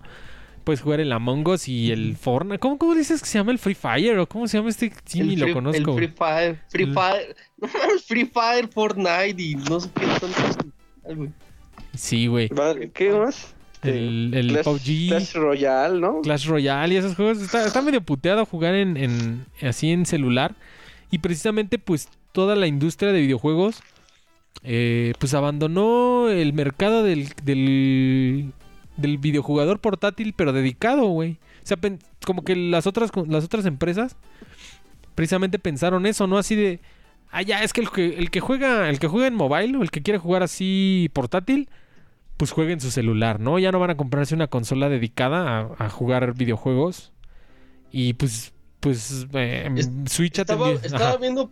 Puedes jugar el Among Us y el Fortnite. ¿Cómo, cómo dices que se llama el Free Fire? ¿O cómo se llama este? Sí, el ni lo conozco. El. Free Fire, Free Fire, (laughs) Free Fire, Fortnite y no sé qué güey. Sí, güey. ¿Qué más? El, el Clash, PUBG. Clash Royale, ¿no? Clash Royale y esos juegos. Está, está medio puteado jugar en, en- así en celular. Y precisamente, pues, toda la industria de videojuegos, eh, pues abandonó el mercado del, del, del videojugador portátil, pero dedicado, güey. O sea, como que las otras, las otras empresas precisamente pensaron eso, ¿no? Así de, ah, ya, es que el que, el que juega, el que juega en mobile o el que quiere jugar así portátil, pues juegue en su celular, ¿no? Ya no van a comprarse una consola dedicada a, a jugar videojuegos. Y pues, pues, eh, Es- Switch Estaba, estaba viendo,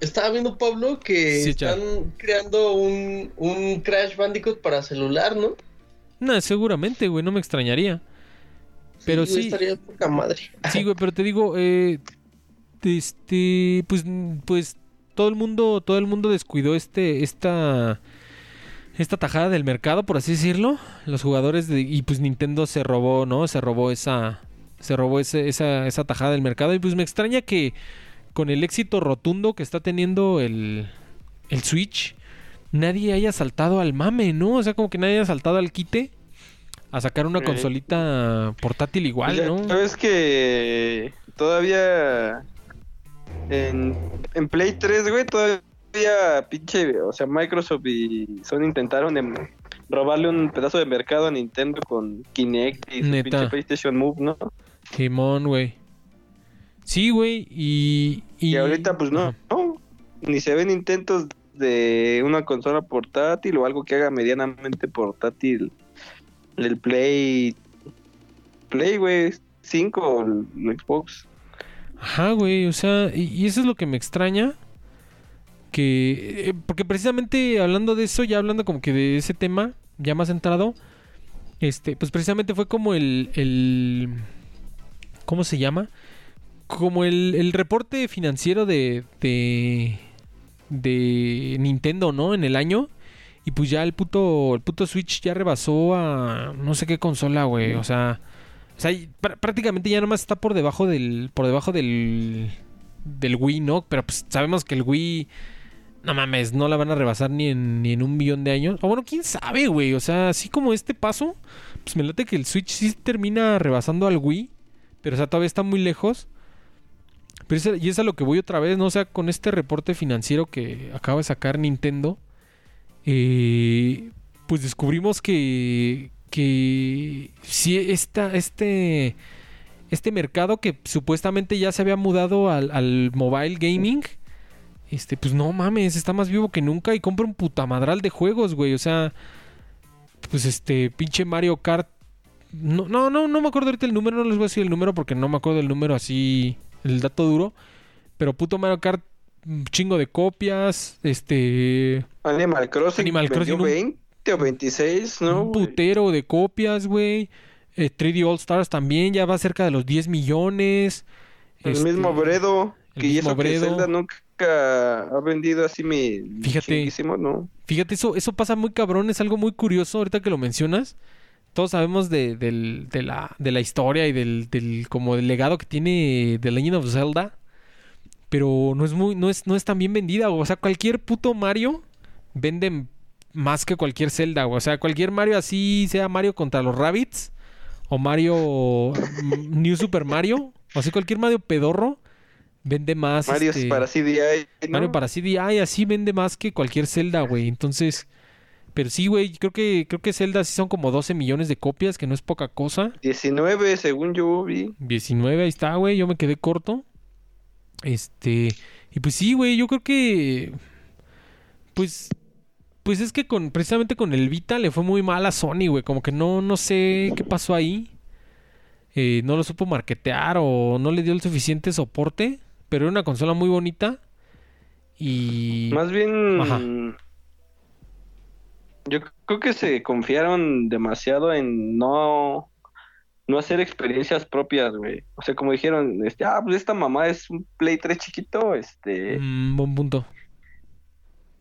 estaba viendo Pablo que Sí, están creando un, un Crash Bandicoot para celular, ¿no? No, seguramente, güey, no me extrañaría. Pero güey, sí- Estaría poca madre. (laughs) Sí, güey, pero te digo, eh, este, pues, pues todo el mundo, todo el mundo descuidó este, esta, esta tajada del mercado, por así decirlo. Los jugadores de, y pues Nintendo se robó, ¿no? Se robó esa, se robó ese- esa, esa tajada del mercado y pues me extraña que con el éxito rotundo que está teniendo el, el Switch, nadie haya saltado al mame, ¿no? O sea, como que nadie haya saltado al quite a sacar una consolita portátil igual, ¿no? Sabes que todavía en, en Play 3, güey, todavía pinche, o sea, Microsoft y Sony intentaron em- robarle un pedazo de mercado a Nintendo con Kinect y su pinche PlayStation Move, ¿no? Simón, güey. Sí, güey, y, y... Y ahorita pues no, no, ni se ven intentos de una consola portátil o algo que haga medianamente portátil el Play Play, güey, 5 o el Xbox. Ajá, güey, o sea, y, eso es lo que me extraña. Que, eh, porque precisamente hablando de eso, ya hablando como que de ese tema, ya más entrado, este, pues precisamente fue como el, el ¿cómo se llama? Como el, el reporte financiero de, de, de Nintendo, ¿no? En el año. Y pues ya el puto, el puto Switch ya rebasó a no sé qué consola, güey. O sea, o sea, prácticamente ya nomás está por debajo del, por debajo del, del Wii, ¿no? Pero pues sabemos que el Wii no mames, no la van a rebasar ni en, ni en un millón de años. O bueno, quién sabe, güey. O sea, así como este paso, pues me late que el Switch sí termina rebasando al Wii. Pero, o sea, todavía está muy lejos. Y es a lo que voy otra vez, ¿no? O sea, con este reporte financiero que acaba de sacar Nintendo, eh, pues descubrimos que, que si esta, este, este mercado que supuestamente ya se había mudado al, al mobile gaming, este, pues no mames, está más vivo que nunca y compra un putamadral de juegos, güey. O sea, pues este, pinche Mario Kart. No, no, no, no me acuerdo ahorita el número, no les voy a decir el número porque no me acuerdo el número así, el dato duro. Pero puto Mario Kart, un chingo de copias, este... Animal Crossing Animal Crossing, un- 20 o 26, ¿no? un putero de copias, güey. Eh, 3D All Stars también ya va cerca de los 10 millones. El Este, mismo Bredo, el que mismo eso que Bredo. Zelda nunca ha vendido así mi Fíjate. Fíjate, eso, eso pasa muy cabrón, es algo muy curioso ahorita que lo mencionas. Todos sabemos de, del- de la, de la historia y del, del como del legado que tiene The Legend of Zelda. Pero no es muy, no es, no es tan bien vendida. O sea, cualquier puto Mario vende más que cualquier Zelda. O sea, cualquier Mario así, sea Mario contra los Rabbits. O Mario mm, New Super Mario. O así cualquier Mario pedorro. Vende más. Mario es este, para CDI, ¿no? Mario para CDI así vende más que cualquier Zelda, güey. Entonces, pero sí, güey, creo que creo que Zelda sí son como 12 millones de copias, que no es poca cosa. 19, según yo vi. 19, ahí está, güey, yo me quedé corto. Este, y pues sí, güey, yo creo que pues pues es que con precisamente con el Vita le fue muy mal a Sony, güey, como que no no sé qué pasó ahí. Eh, no lo supo marketear o no le dio el suficiente soporte, pero era una consola muy bonita. Y Más bien, Ajá. Yo creo que se confiaron demasiado en no, no hacer experiencias propias, güey. O sea, como dijeron, este, ah, pues esta mamá es un Play 3 chiquito, este, Mm, buen punto.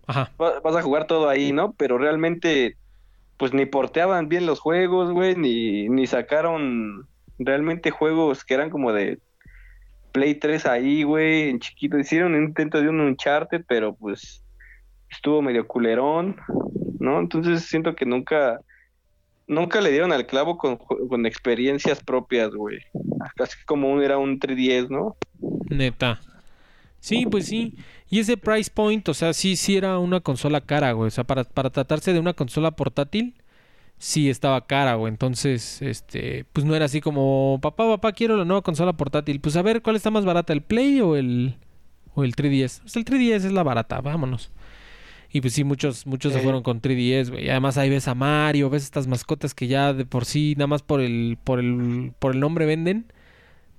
Ajá. va- vas a jugar todo ahí, ¿no? Pero realmente, pues ni porteaban bien los juegos, güey, ni, ni sacaron realmente juegos que eran como de Play 3 ahí, güey, en chiquito. Hicieron un intento de un Uncharted, pero pues estuvo medio culerón, ¿no? Entonces siento que nunca, nunca le dieron al clavo con, con experiencias propias, güey. Casi como un, era un 3DS, ¿no? Neta. Sí, pues sí. Y ese price point, o sea, sí, sí era una consola cara, güey. O sea, para, para tratarse de una consola portátil, sí estaba cara, güey. Entonces, este, pues no era así como, papá, papá, quiero la nueva consola portátil. Pues a ver, ¿cuál está más barata, el Play o el, o el 3DS? Pues el 3DS es la barata, vámonos. Y pues sí, muchos, muchos se fueron con 3DS, güey. Y Además ahí ves a Mario, ves estas mascotas que ya de por sí, nada más por el, por el, por el nombre venden.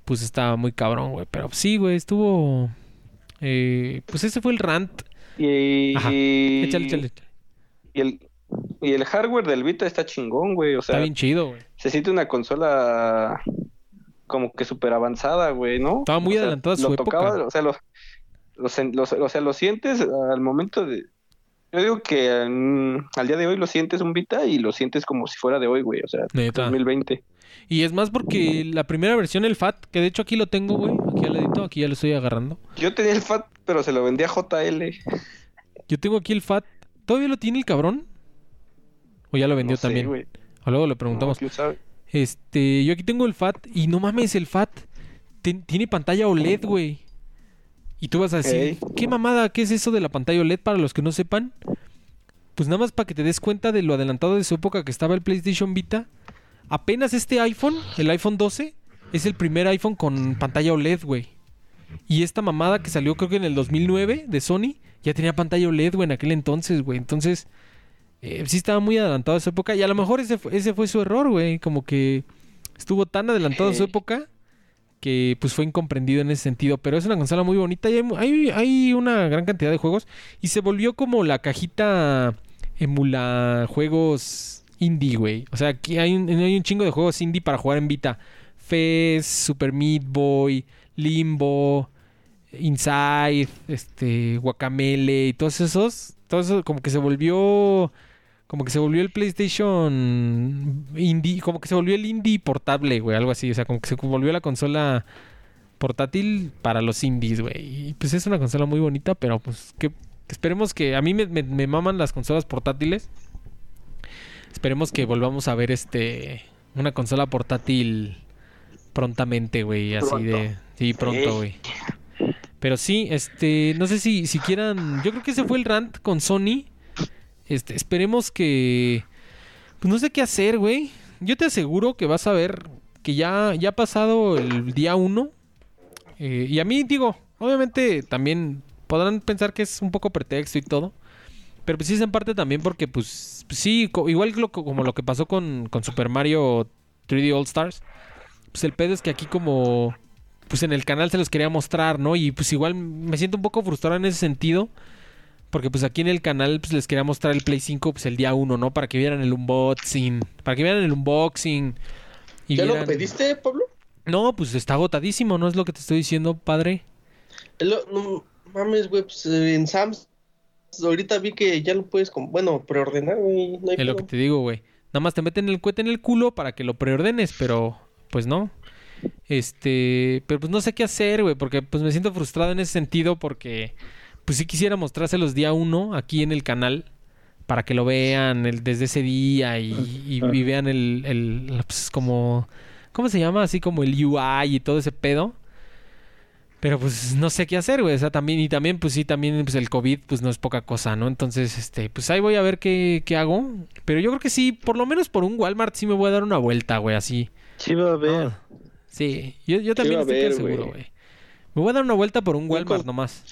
Pues estaba muy cabrón, güey. Pero sí, güey, estuvo. eh, pues ese fue el rant. Y, Ajá. Échale, échale. échale. y el, y el hardware del Vita está chingón, güey. O Está sea, bien chido, güey. se siente una consola como que súper avanzada, güey, ¿no? Estaba muy O adelantada su lo época. tocaba, o sea, lo, lo sen- lo- o sea, lo sientes al momento de... Yo digo que mm, al día de hoy lo sientes un Vita y lo sientes como si fuera de hoy, güey, o sea, Neta. 2020. Y es más porque la primera versión, el FAT, que de hecho aquí lo tengo, güey. Aquí al ladito, aquí ya lo estoy agarrando. Yo tenía el FAT, pero se lo vendía a JL. Yo tengo aquí el FAT. ¿Todavía lo tiene el cabrón? ¿O ya lo vendió No sé, también? o luego le preguntamos. sabe. Este, yo aquí tengo el FAT y no mames, el FAT ten- tiene pantalla OLED, güey. Y tú vas a decir, Ey. ¿qué mamada? ¿Qué es eso de la pantalla OLED para los que no sepan? Pues nada más para que te des cuenta de lo adelantado de su época que estaba el PlayStation Vita. Apenas este iPhone, el iPhone 12, es el primer iPhone con pantalla OLED, güey. Y esta mamada que salió creo que en el 2009 de Sony, ya tenía pantalla OLED, güey, en aquel entonces, güey. Entonces, eh, sí estaba muy adelantado a su época. Y a lo mejor ese, fue- ese fue su error, güey. Como que estuvo tan adelantado a su época que pues fue incomprendido en ese sentido. Pero es una consola muy bonita y hay, hay una gran cantidad de juegos. Y se volvió como la cajita emula juegos indie, güey. O sea, aquí hay un, hay un chingo de juegos indie para jugar en Vita. Fez, Super Meat Boy, Limbo, Inside, este, Guacamele y todos esos. Todo eso como que se volvió. Como que se volvió el PlayStation indie. Como que se volvió el indie portable, güey. Algo así. O sea, como que se volvió la consola portátil para los indies, güey. Y pues es una consola muy bonita, pero pues, ¿qué, Esperemos que. A mí me, me- me maman las consolas portátiles. Esperemos que volvamos a ver este. Una consola portátil prontamente, güey. Así Pronto. de. Sí, pronto, güey. Pero sí, este. No sé si, si quieran. Yo creo que ese fue el rant con Sony. Este, esperemos que. Pues no sé qué hacer, güey. Yo te aseguro que vas a ver que ya, ya ha pasado el día 1. y a mí, digo, obviamente también podrán pensar que es un poco pretexto y todo. Pero pues sí es en parte también porque, pues, sí, igual como lo que pasó con, con Super Mario 3D All Stars. Pues el pedo es que aquí como, pues en el canal se los quería mostrar, ¿no? Y pues igual me siento un poco frustrado en ese sentido. Porque pues aquí en el canal pues les quería mostrar el Play 5 pues el día 1, ¿no? Para que vieran el unboxing. Para que vieran el unboxing. Y ¿Ya lo vieran- pediste, Pablo? No, pues está agotadísimo, ¿no es lo que te estoy diciendo, padre? Lo- no mames, güey, pues en Sam's ahorita vi que ya lo puedes, bueno, preordenar, güey, no hay Es lo que te digo, güey. Nada más te meten el cohete en el culo para que lo preordenes, pero pues no. Este, pero pues no sé qué hacer, güey, porque pues me siento frustrado en ese sentido porque pues sí quisiera mostrárselos día uno aquí en el canal para que lo vean el- desde ese día y, y- y vean el, el pues como ¿cómo se llama? Así como el UI y todo ese pedo. Pero pues no sé qué hacer, güey. O sea, también, y también, pues sí, también pues el COVID, pues no es poca cosa, ¿no? Entonces, este, pues ahí voy a ver qué, qué hago. Pero yo creo que sí, por lo menos por un Walmart sí me voy a dar una vuelta, güey, así. Sí va a haber. Sí, yo, yo también estoy haber, seguro, güey. Me voy a dar una vuelta por un Walmart nomás.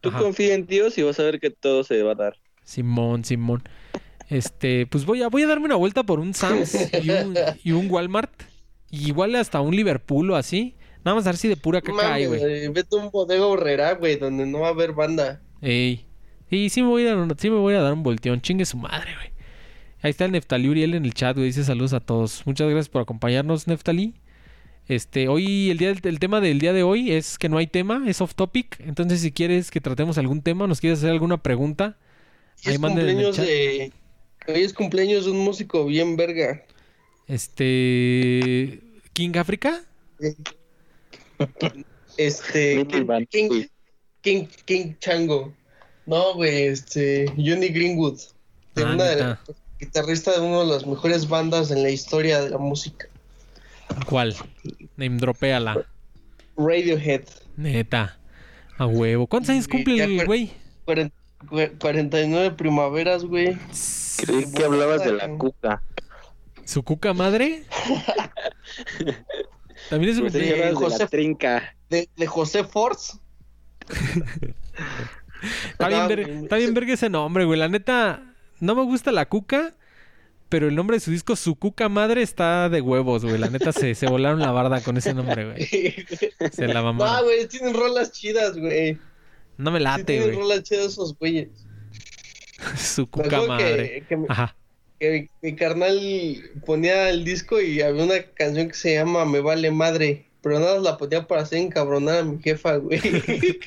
Tú Ajá. confía en Dios y vas a ver que todo se va a dar. Simón, Simón. Este, pues voy a, voy a darme una vuelta por un Sam's y un, (laughs) y un Walmart. Y igual hasta un Liverpool o así. Nada más a ver si de pura caca hay, güey. vete a un bodega horrera, güey, donde no va a haber banda. Ey. Y sí me voy a dar un, sí me voy a dar un volteón. Chingue su madre, güey. Ahí está el Neftali Uriel en el chat, güey. Dice saludos a todos. Muchas gracias por acompañarnos, Neftali. Este, hoy, el día del- el tema del día de hoy es que no hay tema, es off topic. Entonces, si quieres que tratemos algún tema, nos quieres hacer alguna pregunta, Y Ahí es manden en el cumpleaños chat. de... Hoy es cumpleaños de un músico bien verga. este. King África. (laughs) Este... King. King, King Chango. No, güey, este... Johnny Greenwood. De Ah, una de las guitarrista de una de las mejores bandas en la historia de la música. ¿Cuál? Name dropéala. Radiohead. Neta. A huevo. ¿Cuántos años cumple el güey? Cuaren- cu- 49 primaveras, güey. Creí que hablabas de la cuca. ¿Su cuca madre? (laughs) También es su Pues señoras de José- la trinca. De, de José Force. (laughs) Está bien, ver- está bien ese- verga ese nombre, güey. La neta, no me gusta la cuca, pero el nombre de su disco, Su Cuca Madre, está de huevos, güey. La neta se, se volaron la barda con ese nombre, güey. (laughs) Se la No, mamaron. güey, tienen rolas chidas, güey. No me Sí late, tienen güey. rolas chidas esos güeyes. (laughs) Su Cuca Madre. que, que mi- Ajá. que mi carnal ponía el disco y había una canción que se llama Me Vale Madre. Pero nada más la ponía para hacer encabronar a mi jefa, güey. (laughs)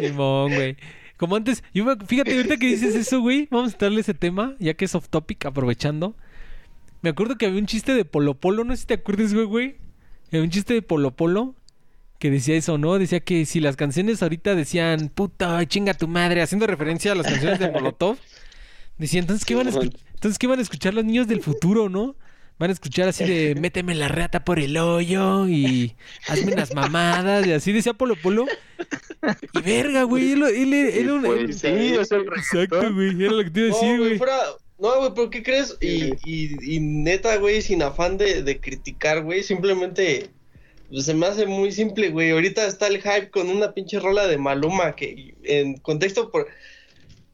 Simón, güey. Como antes, yo me- fíjate, ahorita que dices eso, güey, vamos a darle ese tema, ya que es off topic, aprovechando. Me acuerdo que había un chiste de Polo Polo, no sé si te acuerdas, güey, güey. Había un chiste de Polo Polo que decía eso, ¿no? Decía que si las canciones ahorita decían, puta, chinga tu madre, haciendo referencia a las canciones de Molotov, decía, entonces, ¿qué van a, entonces, ¿qué van a escuchar los niños del futuro, no? Van a escuchar así de, (laughs) méteme la rata por el hoyo y hazme unas mamadas, y así decía Polo Polo. Y verga, güey, él, él- él. Pues sí, es el Exacto, güey, era lo que te iba a decir, güey, güey. fuera... No, güey, pero ¿qué crees? Y, y, y neta, güey, sin afán de, de criticar, güey, simplemente pues, se me hace muy simple, güey. Ahorita está el hype con una pinche rola de Maluma que en contexto por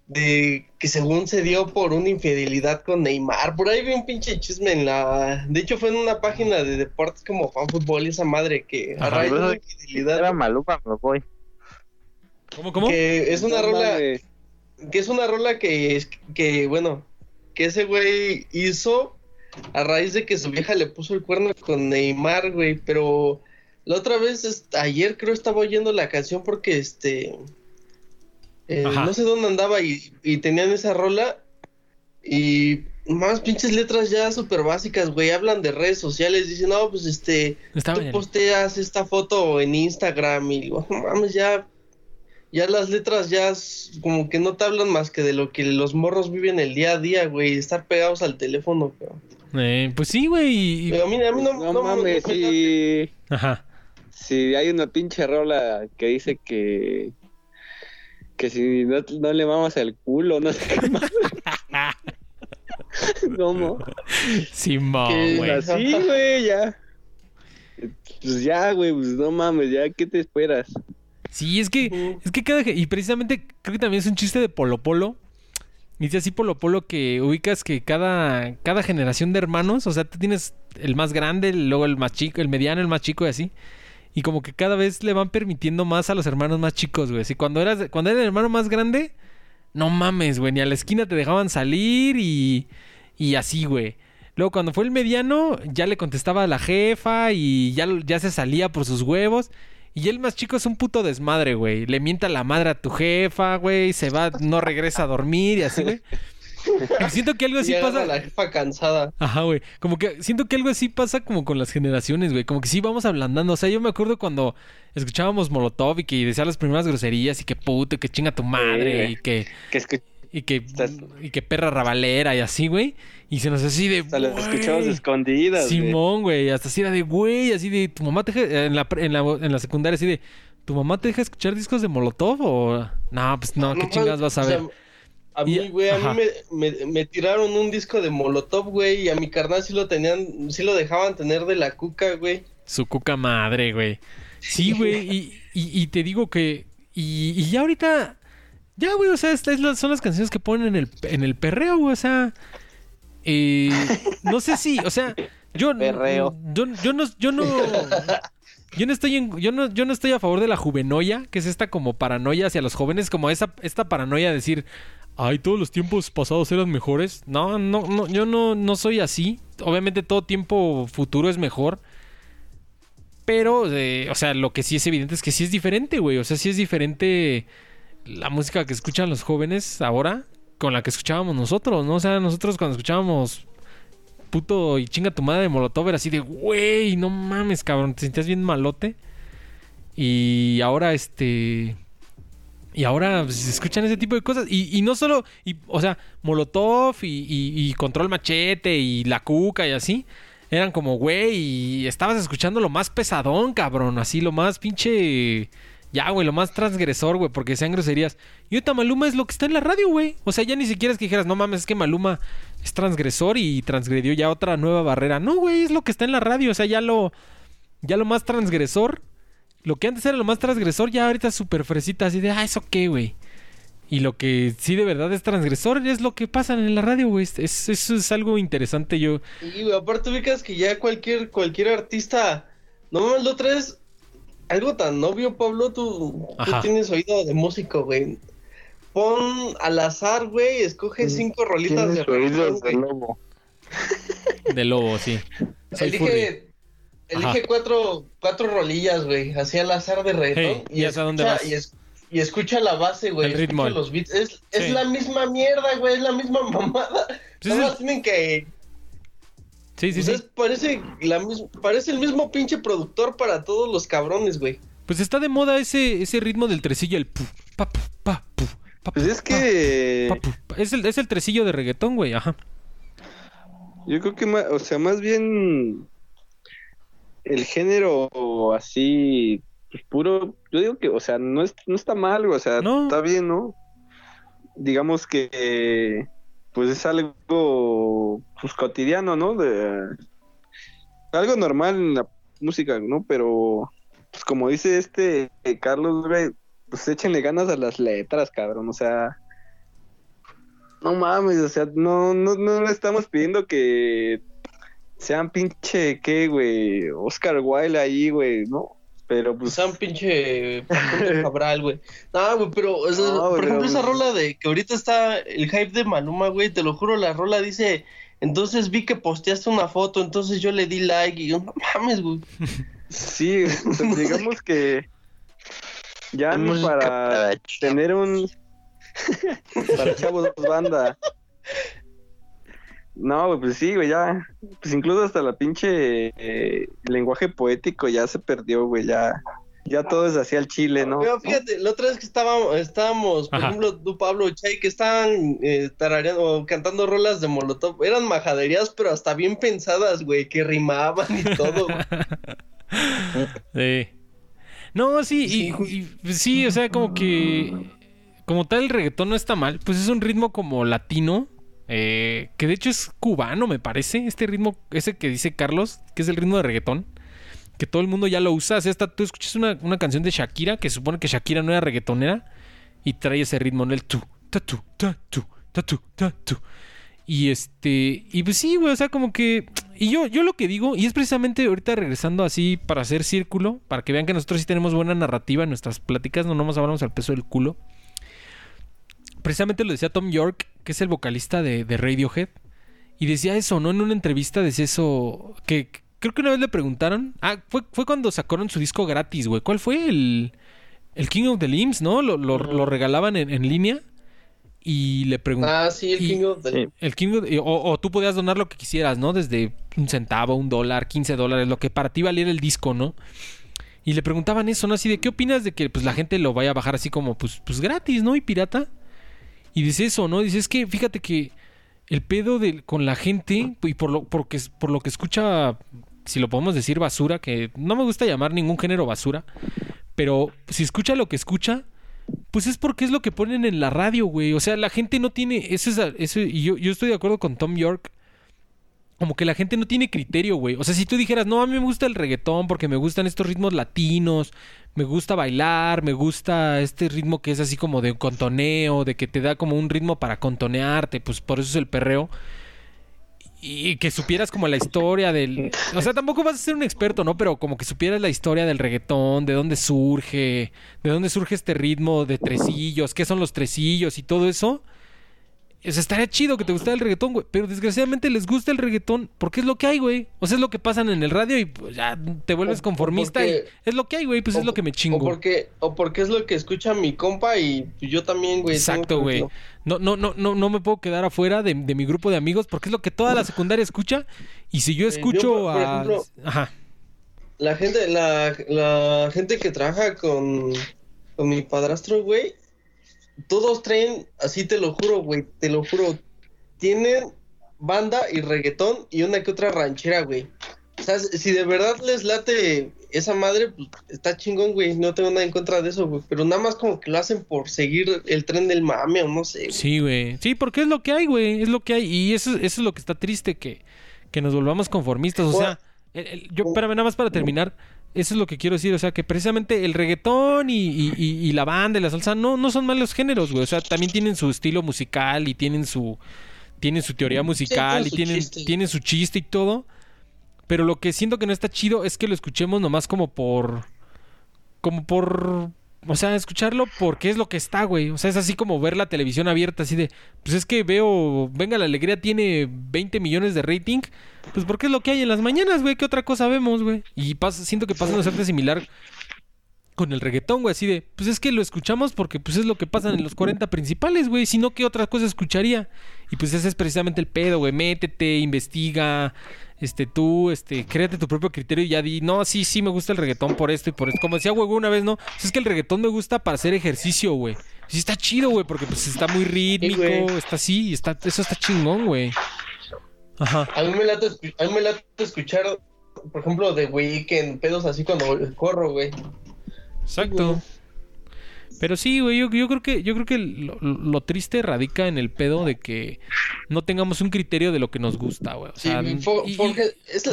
de que según se dio por una infidelidad con Neymar. Por ahí vi un pinche chisme en la... De hecho fue en una página de deportes como FanFútbol y esa madre que a raíz de una infidelidad... Era Maluma, me voy. ¿Cómo, cómo? Que es una No rola que es una rola que, es- que bueno, que ese güey hizo a raíz de que su vieja le puso el cuerno con Neymar, güey, pero la otra vez, ayer creo estaba oyendo la canción porque este, eh, no sé dónde andaba y, y tenían esa rola Y más pinches letras ya súper básicas, güey. Hablan de redes sociales. Dicen, no, pues este. Está tú bien. posteas esta foto en Instagram y digo, mames, ya. Ya las letras ya como que no te hablan más que de lo que los morros viven el día a día, güey. Estar pegados al teléfono. Eh, pues sí, güey. Pero a mí, a mí no, No, no mames, no- Ajá. si hay una pinche rola que dice que que si no, no le mamas al culo, no sé qué más. (laughs) ¿Cómo? Simón, güey. Así, güey, ya. Pues ya, güey, pues no mames, ya, ¿qué te esperas? Sí, es que, es que cada, y precisamente creo que también es un chiste de Polo Polo. Dice así Polo Polo que ubicas que cada, cada generación de hermanos, o sea, tú tienes el más grande, luego el más chico, el mediano, el más chico y así. Y como que cada vez le van permitiendo más a los hermanos más chicos, güey. Así cuando eras, cuando eras el hermano más grande, no mames, güey, ni a la esquina te dejaban salir y, y así, güey. Luego cuando fue el mediano, ya le contestaba a la jefa y ya, ya se salía por sus huevos. Y el más chico es un puto desmadre, güey. Le mienta la madre a tu jefa, güey. Se va, no regresa a dormir y así, güey. (laughs) Y (laughs) siento que algo así y pasa. la jefa cansada. Ajá, güey. Como que siento que algo así pasa como con las generaciones, güey. Como que sí vamos ablandando. O sea, yo me acuerdo cuando escuchábamos Molotov y que decía las primeras groserías y que puto, que chinga tu madre y que Que escu- y que y que perra rabalera y así, güey. Y se nos así de hasta las "Güey". escuchabas escondidas, güey. Simón, güey, hasta así era de güey, así de tu mamá te deja, en la, en la en la secundaria así de ¿tu mamá te deja escuchar discos de Molotov o no, pues no, qué mames, chingas vas a o sea, ver? A mí, güey, a ajá. mí me, me, me tiraron un disco de Molotov, güey, y a mi carnal sí lo tenían, sí lo dejaban tener de la cuca, güey. Su cuca madre, güey. Sí, güey, y, y, y te digo que y, y ya ahorita ya, güey, o sea, estas las- son las canciones que ponen en el en el perreo, güey, o sea, eh, no sé si, o sea, yo Perreo. yo, yo no yo no yo no estoy en, yo no yo no estoy a favor de la juvenoia, que es esta como paranoia hacia los jóvenes, como esa esta paranoia de decir, "Ay, todos los tiempos pasados eran mejores." No, no no yo no no soy así. Obviamente todo tiempo futuro es mejor. Pero, eh, o sea, lo que sí es evidente es que sí es diferente, güey. O sea, sí es diferente la música que escuchan los jóvenes ahora con la que escuchábamos nosotros, ¿no? O sea, nosotros cuando escuchábamos puto y chinga tu madre de Molotov era así de, güey, no mames, cabrón, te sentías bien malote. Y ahora, este... Y ahora pues, se escuchan ese tipo de cosas. Y, no solo, y, o sea, Molotov y, y- y Control Machete y La Cuca y así. Eran como, güey, y estabas escuchando lo más pesadón, cabrón. Así, lo más pinche... Ya, güey, lo más transgresor, güey, porque sean groserías. Y ahorita Maluma es lo que está en la radio, güey. O sea, ya ni siquiera es que dijeras, no mames, es que Maluma es transgresor y transgredió ya otra nueva barrera. No, güey, es lo que está en la radio. O sea, ya lo... Ya lo más transgresor lo que antes era lo más transgresor, ya ahorita es súper fresita, así de, ah, ¿eso qué, güey? Y lo que sí de verdad es transgresor es lo que pasa en la radio, güey. Es, es- eso es algo interesante, yo. Y, güey, aparte ubicas que ya cualquier, cualquier artista, no mames, lo traes algo tan obvio, Pablo, tú, tú tienes oído de músico, güey. Pon al azar, güey, escoge cinco rolitas de de lobo. De lobo, sí. Soy furry. Elige, elige cuatro, cuatro rolillas, güey, así al azar de reggaetón. Hey, ya sé a dónde escucha, vas. y, es- y escucha la base, güey. El escucha ritmo. los beats. Es, es Sí. la misma mierda, güey, es la misma (laughs) mamada. Pues Nada más tienen que Sí, sí, Pues sí. parece, la mis- parece el mismo pinche productor para todos los cabrones, güey. Pues está de moda ese, ese ritmo del tresillo, el pu, pa, pu, pa, pu, pa, Pues pu, es que pa, pu, pa. Es el, es el tresillo de reggaetón, güey, ajá. yo creo que más, o sea, más bien el género así pues, puro, yo digo que, o sea, no es, no está mal, o sea, No. está bien, ¿no? Digamos que pues es algo pues cotidiano, ¿no? De algo normal en la música, ¿no? Pero pues como dice este eh, Carlos, güey, pues échenle ganas a las letras, cabrón, o sea, no mames, o sea, no, no, no le estamos pidiendo que sean pinche, ¿qué, güey? Oscar Wilde ahí, güey, ¿no? Pero Pues pues, sea un pinche (laughs) Cabral, güey. No, güey, pero, o sea, No, por pero- ejemplo, esa rola de que ahorita está el hype de Maluma, güey, te lo juro, la rola dice, entonces vi que posteaste una foto, entonces yo le di like y yo, no mames, güey. sí, sea, (laughs) digamos que ya Música para tener un... (laughs) para chavos banda. No, güey, pues sí, güey, ya. Pues incluso hasta la pinche eh, lenguaje poético ya se perdió, güey, ya. Ya todo es así al chile, ¿no? Pero fíjate, la otra vez que estábamos, estábamos por Ajá. ejemplo, tú, Pablo, Chay, que estaban eh, tarareando cantando rolas de Molotov, eran majaderías, pero hasta bien pensadas, güey, que rimaban y todo. güey. (laughs) Sí. No, sí, y, pues sí, o sea, como que. Como tal, el reggaetón no está mal. Pues es un ritmo como latino. Eh, que de hecho es cubano, me parece. Este ritmo, ese que dice Carlos, que es el ritmo de reggaetón. Que todo el mundo ya lo usa. O sea, hasta tú escuchas una, una canción de Shakira, que supone que Shakira no era reggaetonera. Y trae ese ritmo en el tu, ta tu, ta tu, ta tu, ta tu. Y este, y pues sí, güey, o sea, como que. Y yo, yo lo que digo, y es precisamente ahorita regresando así para hacer círculo, para que vean que nosotros sí tenemos buena narrativa en nuestras pláticas, no nomás hablamos al peso del culo. Precisamente lo decía Tom York, que es el vocalista de, de Radiohead, y decía eso, ¿no? En una entrevista decía eso, que creo que una vez le preguntaron. Ah, fue, fue cuando sacaron su disco gratis, güey. ¿Cuál fue? El, el King of the Limbs, ¿no? Lo, lo- lo regalaban en, en línea. Y le preguntaron. Ah, sí, el Y- King of the... Sí. El King of the- o, o tú podías donar lo que quisieras, ¿no? Desde un centavo, un dólar, 15 dólares, lo que para ti valiera el disco, ¿no? Y le preguntaban eso, ¿no? Así de, ¿qué opinas de que pues, la gente lo vaya a bajar así como, pues, pues gratis, ¿no? Y pirata. Y dice eso, ¿no? Dice, es que fíjate que el pedo de, con la gente, y por lo, porque, por lo que escucha, si lo podemos decir basura, que no me gusta llamar ningún género basura, pero si escucha lo que escucha, pues es porque es lo que ponen en la radio, güey. O sea, la gente no tiene. Eso es, eso, y yo, yo estoy de acuerdo con Tom York. Como que la gente no tiene criterio, güey. O sea, si tú dijeras, no, a mí me gusta el reggaetón porque me gustan estos ritmos latinos, me gusta bailar, me gusta este ritmo que es así como de contoneo, de que te da como un ritmo para contonearte, pues por eso es el perreo. Y que supieras como la historia del... O sea, tampoco vas a ser un experto, ¿no? Pero como que supieras la historia del reggaetón, de dónde surge, de dónde surge este ritmo de tresillos, qué son los tresillos y todo eso. O sea, estaría chido que te gustara el reggaetón, güey. Pero desgraciadamente les gusta el reggaetón porque es lo que hay, güey. O sea, es lo que pasan en el radio y pues, ya te vuelves O- o conformista y es lo que hay, güey. Pues es o- lo que me O chingo. porque, o porque es lo que escucha mi compa y yo también, güey. Exacto, güey. No, no, no, no, no me puedo quedar afuera de, de mi grupo de amigos porque es lo que toda la secundaria escucha. Y si yo yo, escucho por- por a. ejemplo, Ajá. La gente, la, la gente que trabaja con, con mi padrastro, güey, todos traen, así te lo juro, güey, te lo juro, tienen banda y reggaetón y una que otra ranchera, güey. O sea, si de verdad les late esa madre, pues está chingón, güey, no tengo nada en contra de eso, güey, pero nada más como que lo hacen por seguir el tren del mame o no sé. güey. Sí, güey. Sí, porque es lo que hay, güey. Es lo que hay. Y eso, eso es lo que está triste, que, que nos volvamos conformistas. O sea, el- el- yo, espérame, nada más para terminar. Eso es lo que quiero decir. O sea, que precisamente el reggaetón y, y- y- y la banda y la salsa no, no son malos géneros, güey. O sea, también tienen su estilo musical y tienen su, tienen su teoría musical y tienen, chiste. tienen su chiste y todo. Pero lo que siento que no está chido es que lo escuchemos nomás como por. Como por. O sea, escucharlo porque es lo que está, güey. O sea, es así como ver la televisión abierta, así de. Pues es que veo. Venga, la alegría tiene 20 millones de rating. Pues porque es lo que hay en las mañanas, güey. ¿Qué otra cosa vemos, güey? Y pasa, siento que pasa una suerte similar con el reggaetón, güey. Así de. Pues es que lo escuchamos porque pues es lo que pasa en los 40 principales, güey. Si no, ¿qué otra cosa escucharía? Y pues ese es precisamente el pedo, güey. Métete, investiga. Este, tú, este, créate tu propio criterio y ya di, no, sí, sí me gusta el reggaetón por esto y por esto. Como decía, güey, una vez, ¿no? Pues es que el reggaetón me gusta para hacer ejercicio, güey. Sí está chido, güey, porque pues está muy rítmico, está así, está, eso está chingón, güey. Ajá. A mí me late, a mí me late escuchar, por ejemplo, de Weekend, pedos así cuando corro, güey. Exacto. Pero sí, güey, yo, yo creo que yo creo que lo, lo triste radica en el pedo de que no tengamos un criterio de lo que nos gusta, güey. O Sí, sea, y- porque es,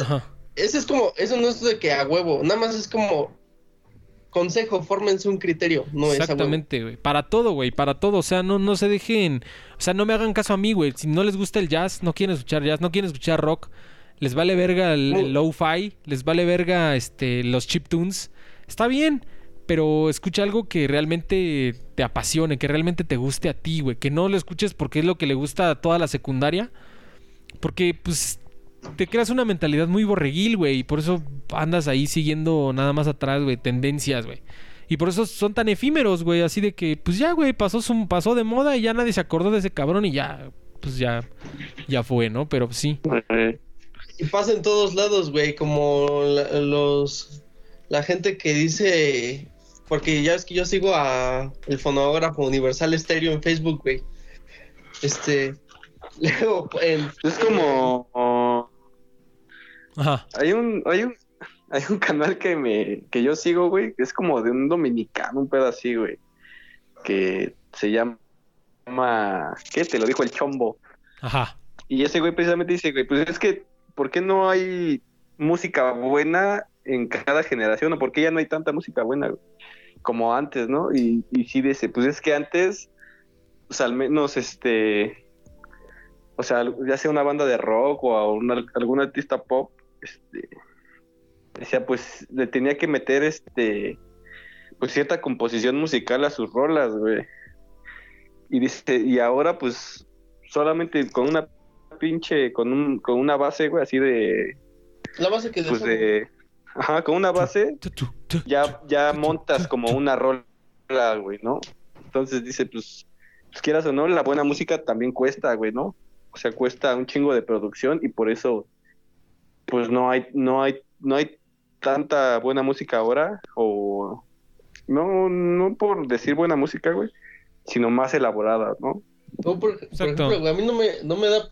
ese es como, eso no es de que a huevo, nada más es como consejo, fórmense un criterio, no. Exactamente, güey. Para todo, güey, para todo. O sea, no, no se dejen. O sea, no me hagan caso a mí, güey. Si no les gusta el jazz, no quieren escuchar jazz, no quieren escuchar rock, les vale verga el, el lo-fi, les vale verga este, los chiptunes. Está bien, pero escucha algo que realmente te apasione, que realmente te guste a ti, güey. Que no lo escuches porque es lo que le gusta a toda la secundaria. Porque, pues, te creas una mentalidad muy borreguil, güey. Y por eso andas ahí siguiendo nada más atrás, güey, tendencias, güey. Y por eso son tan efímeros, güey. Así de que, pues ya, güey, pasó, su- pasó de moda y ya nadie se acordó de ese cabrón y ya pues ya, ya fue, ¿no? Pero sí. Y pasa en todos lados, güey, como los la gente que dice porque ya es que yo sigo a el fonógrafo Universal Stereo en Facebook, güey. Este (laughs) luego en Es como Ajá. hay un hay un hay un canal que me que yo sigo, güey, que es como de un dominicano, un pedo así, güey, que se llama ¿qué? Te lo dijo el Chombo. Ajá. Y ese güey precisamente dice, güey, pues es que ¿por qué no hay música buena en cada generación o por qué ya no hay tanta música buena güey? Como antes, ¿no? Y, y sí dice, pues es que antes, o sea, al menos este, o sea, ya sea una banda de rock o a una- algún artista pop, este, decía, pues le tenía que meter este, pues cierta composición musical a sus rolas, güey. Y dice, y ahora pues solamente con una pinche, con un, con una base, güey, así de, la base que pues de, ajá, con una base, Tu, tu, tu. ya, ya montas como una rola, güey, ¿no? Entonces dice, pues, pues quieras o no, la buena música también cuesta, güey, ¿no? O sea, cuesta un chingo de producción y por eso, pues no hay, no hay, no hay tanta buena música ahora, o no, no por decir buena música, güey, sino más elaborada, ¿no? No, por, por Exacto. ejemplo, güey, a mí no me, no me da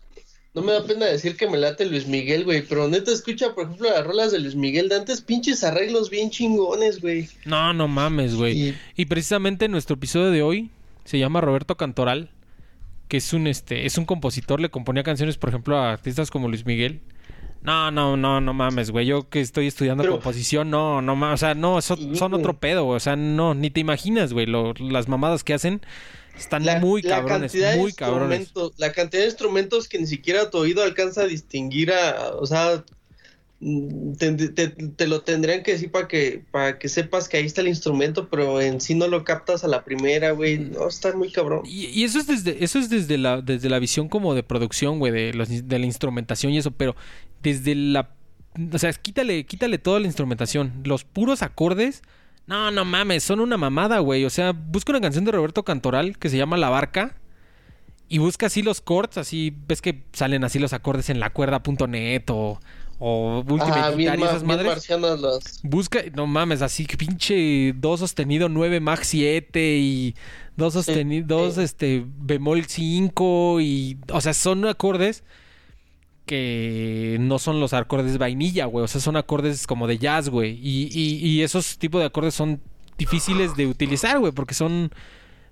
no me da pena decir que me late Luis Miguel, güey, pero neta escucha, por ejemplo, las rolas de Luis Miguel de antes, pinches arreglos bien chingones, güey. No, no mames, güey. Y Y precisamente nuestro episodio de hoy se llama Roberto Cantoral, que es un este es un compositor, le componía canciones, por ejemplo, a artistas como Luis Miguel. No, no, no, no mames, güey. Yo que estoy estudiando Pero- composición, no, no mames, o sea, no, son, son otro pedo, güey. o sea, no, ni te imaginas, güey, lo- las mamadas que hacen están la, muy cabrones, muy cabrones. la cantidad de instrumentos que ni siquiera tu oído alcanza a distinguir a, o sea, mm, te, te- te lo tendrían que decir para que, para que sepas que ahí está el instrumento, pero en sí no lo captas a la primera, güey. No, está muy cabrón. Y, y eso es desde, eso es desde la, desde la visión como de producción, güey, de, los- de la instrumentación y eso, pero desde la o sea, quítale, quítale toda la instrumentación. Los puros acordes, no, no mames, son una mamada, güey. O sea, busca una canción de Roberto Cantoral que se llama La Barca. Y busca así los chords, así, ves que salen así los acordes en la cuerda.net o, o Ultimate Ah, bien, esas bien madres. Busca, no mames, así que pinche do sostenido 9 Max 7 y do sostenido, dos sí. este bemol 5 y o sea, son acordes que no son los acordes vainilla, güey, o sea, son acordes como de jazz, güey, y, y, esos tipos de acordes son difíciles de utilizar, güey, porque son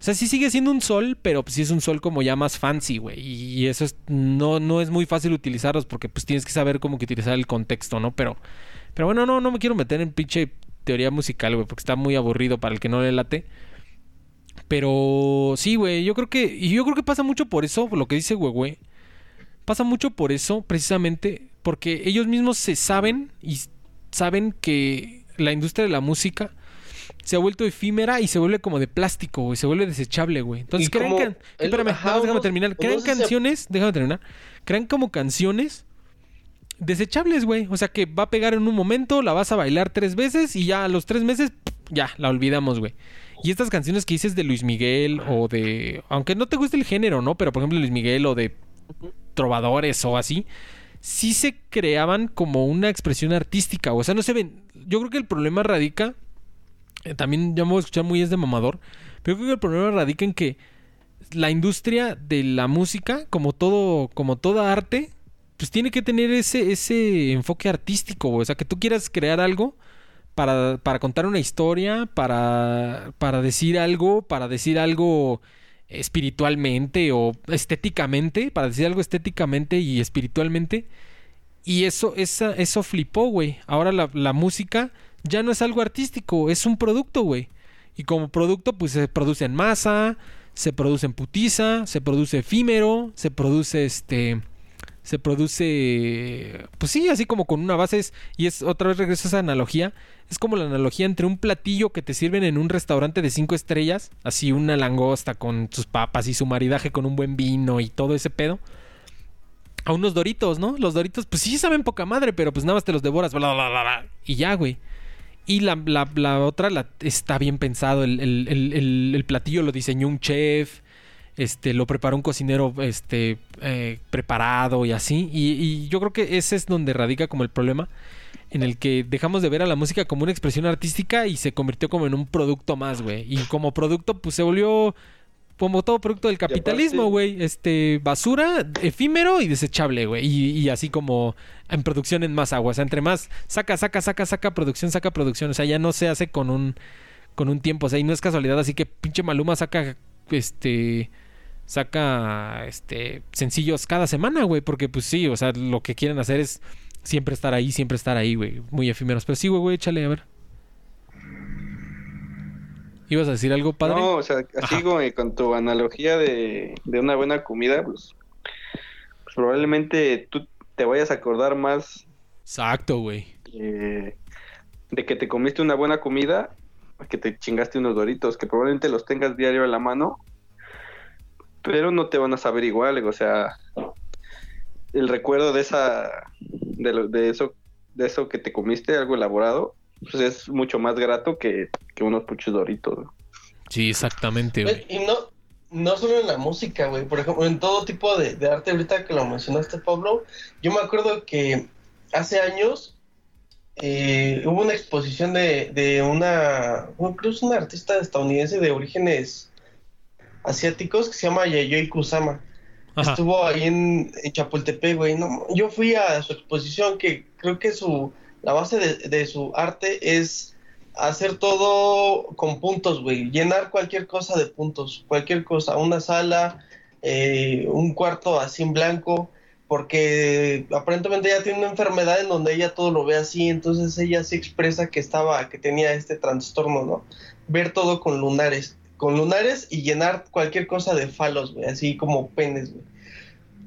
o sea, sí sigue siendo un sol, pero pues sí es un sol como ya más fancy, güey. Y eso es, no, no es muy fácil utilizarlos porque pues tienes que saber cómo que utilizar el contexto, ¿no? Pero, pero bueno, no, no me quiero meter en pinche teoría musical, güey, porque está muy aburrido para el que no le late. Pero sí, güey, yo creo que, y yo creo que pasa mucho por eso, por lo que dice güey, güey. Pasa mucho por eso, precisamente, porque ellos mismos se saben y saben que la industria de la música se ha vuelto efímera y se vuelve como de plástico, güey. Se vuelve desechable, güey. Entonces crean can- Espérame, ajá, déjame terminar. Crean se- canciones, déjame terminar. Crean como canciones desechables, güey. O sea que va a pegar en un momento, la vas a bailar tres veces y ya a los tres meses, ya, la olvidamos, güey. Y estas canciones que dices de Luis Miguel o de... Aunque no te guste el género, ¿no? Pero por ejemplo Luis Miguel o de trovadores o así, sí se creaban como una expresión artística. O sea, no se ven... Yo creo que el problema radica... eh, también ya me voy a escuchar muy es mamador. Pero yo creo que el problema radica en que la industria de la música, como todo, como toda arte, pues tiene que tener ese, ese enfoque artístico. O sea, que tú quieras crear algo para, para contar una historia, para, para decir algo, para decir algo espiritualmente o estéticamente, para decir algo estéticamente y espiritualmente. Y eso, esa, eso flipó, güey. Ahora la, la música ya no es algo artístico, es un producto, güey. Y como producto, pues se produce en masa, se produce en putiza, se produce efímero, se produce este. Se produce. Pues sí, así como con una base. y es otra vez regreso a esa analogía. Es como la analogía entre un platillo que te sirven en un restaurante de cinco estrellas. Así una langosta con sus papas y su maridaje con un buen vino y todo ese pedo. A unos doritos, ¿no? Los doritos, pues sí saben poca madre, pero pues nada más te los devoras. bla, bla, bla, bla, y ya, güey. Y la, la- la otra está bien pensado. El- el- el platillo lo diseñó un chef. Este, lo preparó un cocinero este, eh, preparado y así. Y, y yo creo que ese es donde radica como el problema, en el que dejamos de ver a la música como una expresión artística y se convirtió como en un producto más, güey. Y como producto, pues se volvió como todo producto del capitalismo, güey. Este, basura, efímero y desechable, güey. Y, y así como en producción en más agua. O sea, entre más saca, saca, saca, saca producción, saca producción. O sea, ya no se hace con un con un tiempo. O sea, y no es casualidad. Así que pinche Maluma saca este saca este sencillos cada semana, güey, porque pues sí, o sea, lo que quieren hacer es siempre estar ahí, siempre estar ahí, güey, muy efímeros, pero sí, güey, güey, échale a ver. ¿Ibas a decir algo, padre? No, o sea, así Ajá. que con tu analogía de, de una buena comida, pues, pues probablemente tú te vayas a acordar más Exacto, güey. eh, de que te comiste una buena comida que te chingaste unos doritos, que probablemente los tengas diario a la mano, pero no te van a saber igual, o sea, el recuerdo de esa, de, lo- de eso, de eso que te comiste, algo elaborado, pues es mucho más grato que, que unos puchos doritos. ¿no? Sí, exactamente, güey. Y no, no solo en la música, güey. Por ejemplo, en todo tipo de, de arte, ahorita que lo mencionaste, Pablo, yo me acuerdo que hace años eh, hubo una exposición de, de una, creo que es una artista estadounidense de orígenes asiáticos que se llama Yayoi Kusama. Ajá. Estuvo ahí en, en Chapultepec, güey. No, yo fui a su exposición que creo que su la base de, de su arte es hacer todo con puntos, güey. Llenar cualquier cosa de puntos, cualquier cosa, una sala, eh, un cuarto así en blanco, porque aparentemente ella tiene una enfermedad en donde ella todo lo ve así, entonces ella sí expresa que estaba, que tenía este trastorno, ¿no? Ver todo con lunares, con lunares y llenar cualquier cosa de falos, güey, así como penes, güey.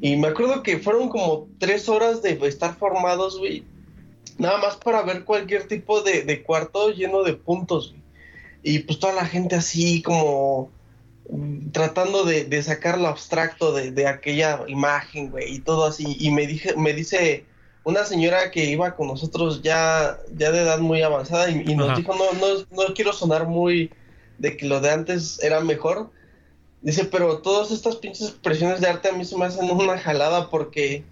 Y me acuerdo que fueron como tres horas de estar formados, güey, nada más para ver cualquier tipo de, de cuarto lleno de puntos, güey. Y pues toda la gente así como mm, tratando de, de sacar lo abstracto de, de aquella imagen, güey, y todo así. Y me dije, me dice una señora que iba con nosotros ya, ya de edad muy avanzada y, y nos Ajá. dijo, no, no, no quiero sonar muy de que lo de antes era mejor. Dice, pero todas estas pinches expresiones de arte a mí se me hacen una jalada porque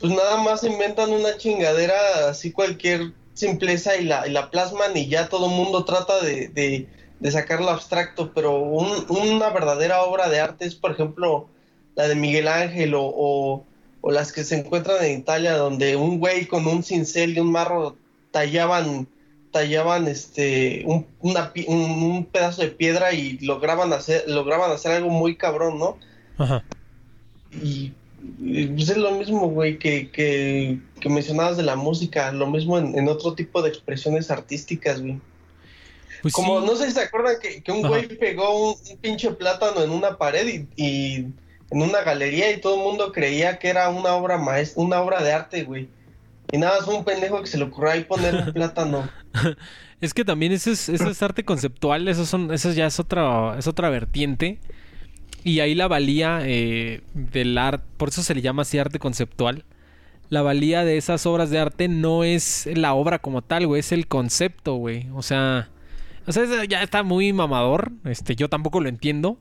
pues nada más inventan una chingadera así cualquier simpleza y la, y la plasman y ya todo el mundo trata de, de, de sacarlo abstracto, pero un- una verdadera obra de arte es, por ejemplo, la de Miguel Ángel o, o, o las que se encuentran en Italia, donde un güey con un cincel y un marro tallaban tallaban este un, una un, un pedazo de piedra y lograban hacer lograban hacer algo muy cabrón, ¿no? Ajá. Y, y, pues es lo mismo, güey, que, que, que mencionabas de la música, lo mismo en, en otro tipo de expresiones artísticas, güey. Pues Como, sí. no sé si se acuerdan que, que un Ajá. güey pegó un, un pinche plátano en una pared y, y en una galería y todo el mundo creía que era una obra maestra, una obra de arte, güey. Y nada, fue un pendejo que se le ocurrió ahí poner (laughs) plátano. Es que también eso es, eso es arte conceptual, eso son, eso ya es otra, es otra vertiente. Y ahí la valía eh, del arte, por eso se le llama así arte conceptual. La valía de esas obras de arte no es la obra como tal, güey, es el concepto, güey. O sea, o sea, ya está muy mamador. Este, yo tampoco lo entiendo.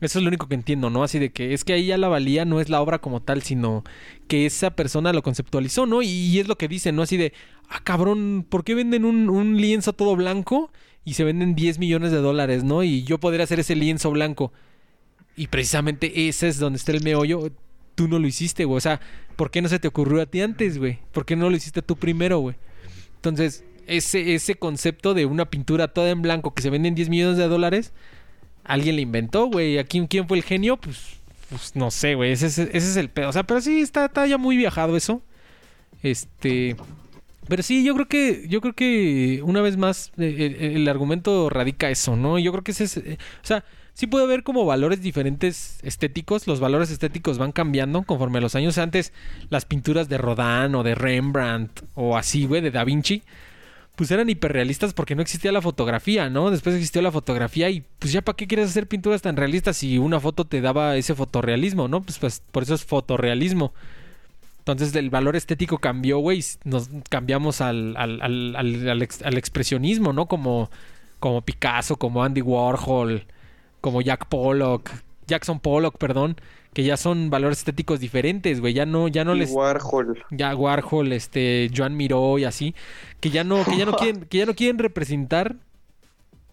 Eso es lo único que entiendo, ¿no? Así de que es que ahí ya la valía no es la obra como tal, sino que esa persona lo conceptualizó, ¿no? Y, es lo que dicen, ¿no? Así de, ah, cabrón, ¿por qué venden un, un lienzo todo blanco y se venden 10 millones de dólares, ¿no? Y yo podría hacer ese lienzo blanco. Y precisamente ese es donde está el meollo. Tú no lo hiciste, güey. O sea, ¿por qué no se te ocurrió a ti antes, güey? ¿Por qué no lo hiciste tú primero, güey? Entonces, ese, ese concepto de una pintura toda en blanco que se vende en 10 millones de dólares, alguien le inventó, güey. ¿A quién, quién fue el genio? Pues, pues no sé, güey. Ese, es- el pedo. O sea, pero sí, está, está ya muy viajado eso. Este. Pero sí, yo creo que, yo creo que una vez más eh, el, el argumento radica eso, ¿no? Yo creo que ese es, eh, o sea, sí puede haber como valores diferentes estéticos, los valores estéticos van cambiando conforme a los años. Antes las pinturas de Rodin o de Rembrandt o así, güey, de Da Vinci, pues eran hiperrealistas porque no existía la fotografía, ¿no? Después existió la fotografía y pues ya para qué quieres hacer pinturas tan realistas si una foto te daba ese fotorrealismo, ¿no? Pues, pues por eso es fotorrealismo. Entonces el valor estético cambió, güey. Nos cambiamos al, al, al, al expresionismo, ¿no? Como, como Picasso, como Andy Warhol, como Jack Pollock. Jackson Pollock, perdón, que ya son valores estéticos diferentes, güey. Ya no, ya no Y les Warhol. ya Warhol, este, Joan Miró y así, que ya no, que ya no (laughs) quieren, que ya no quieren representar,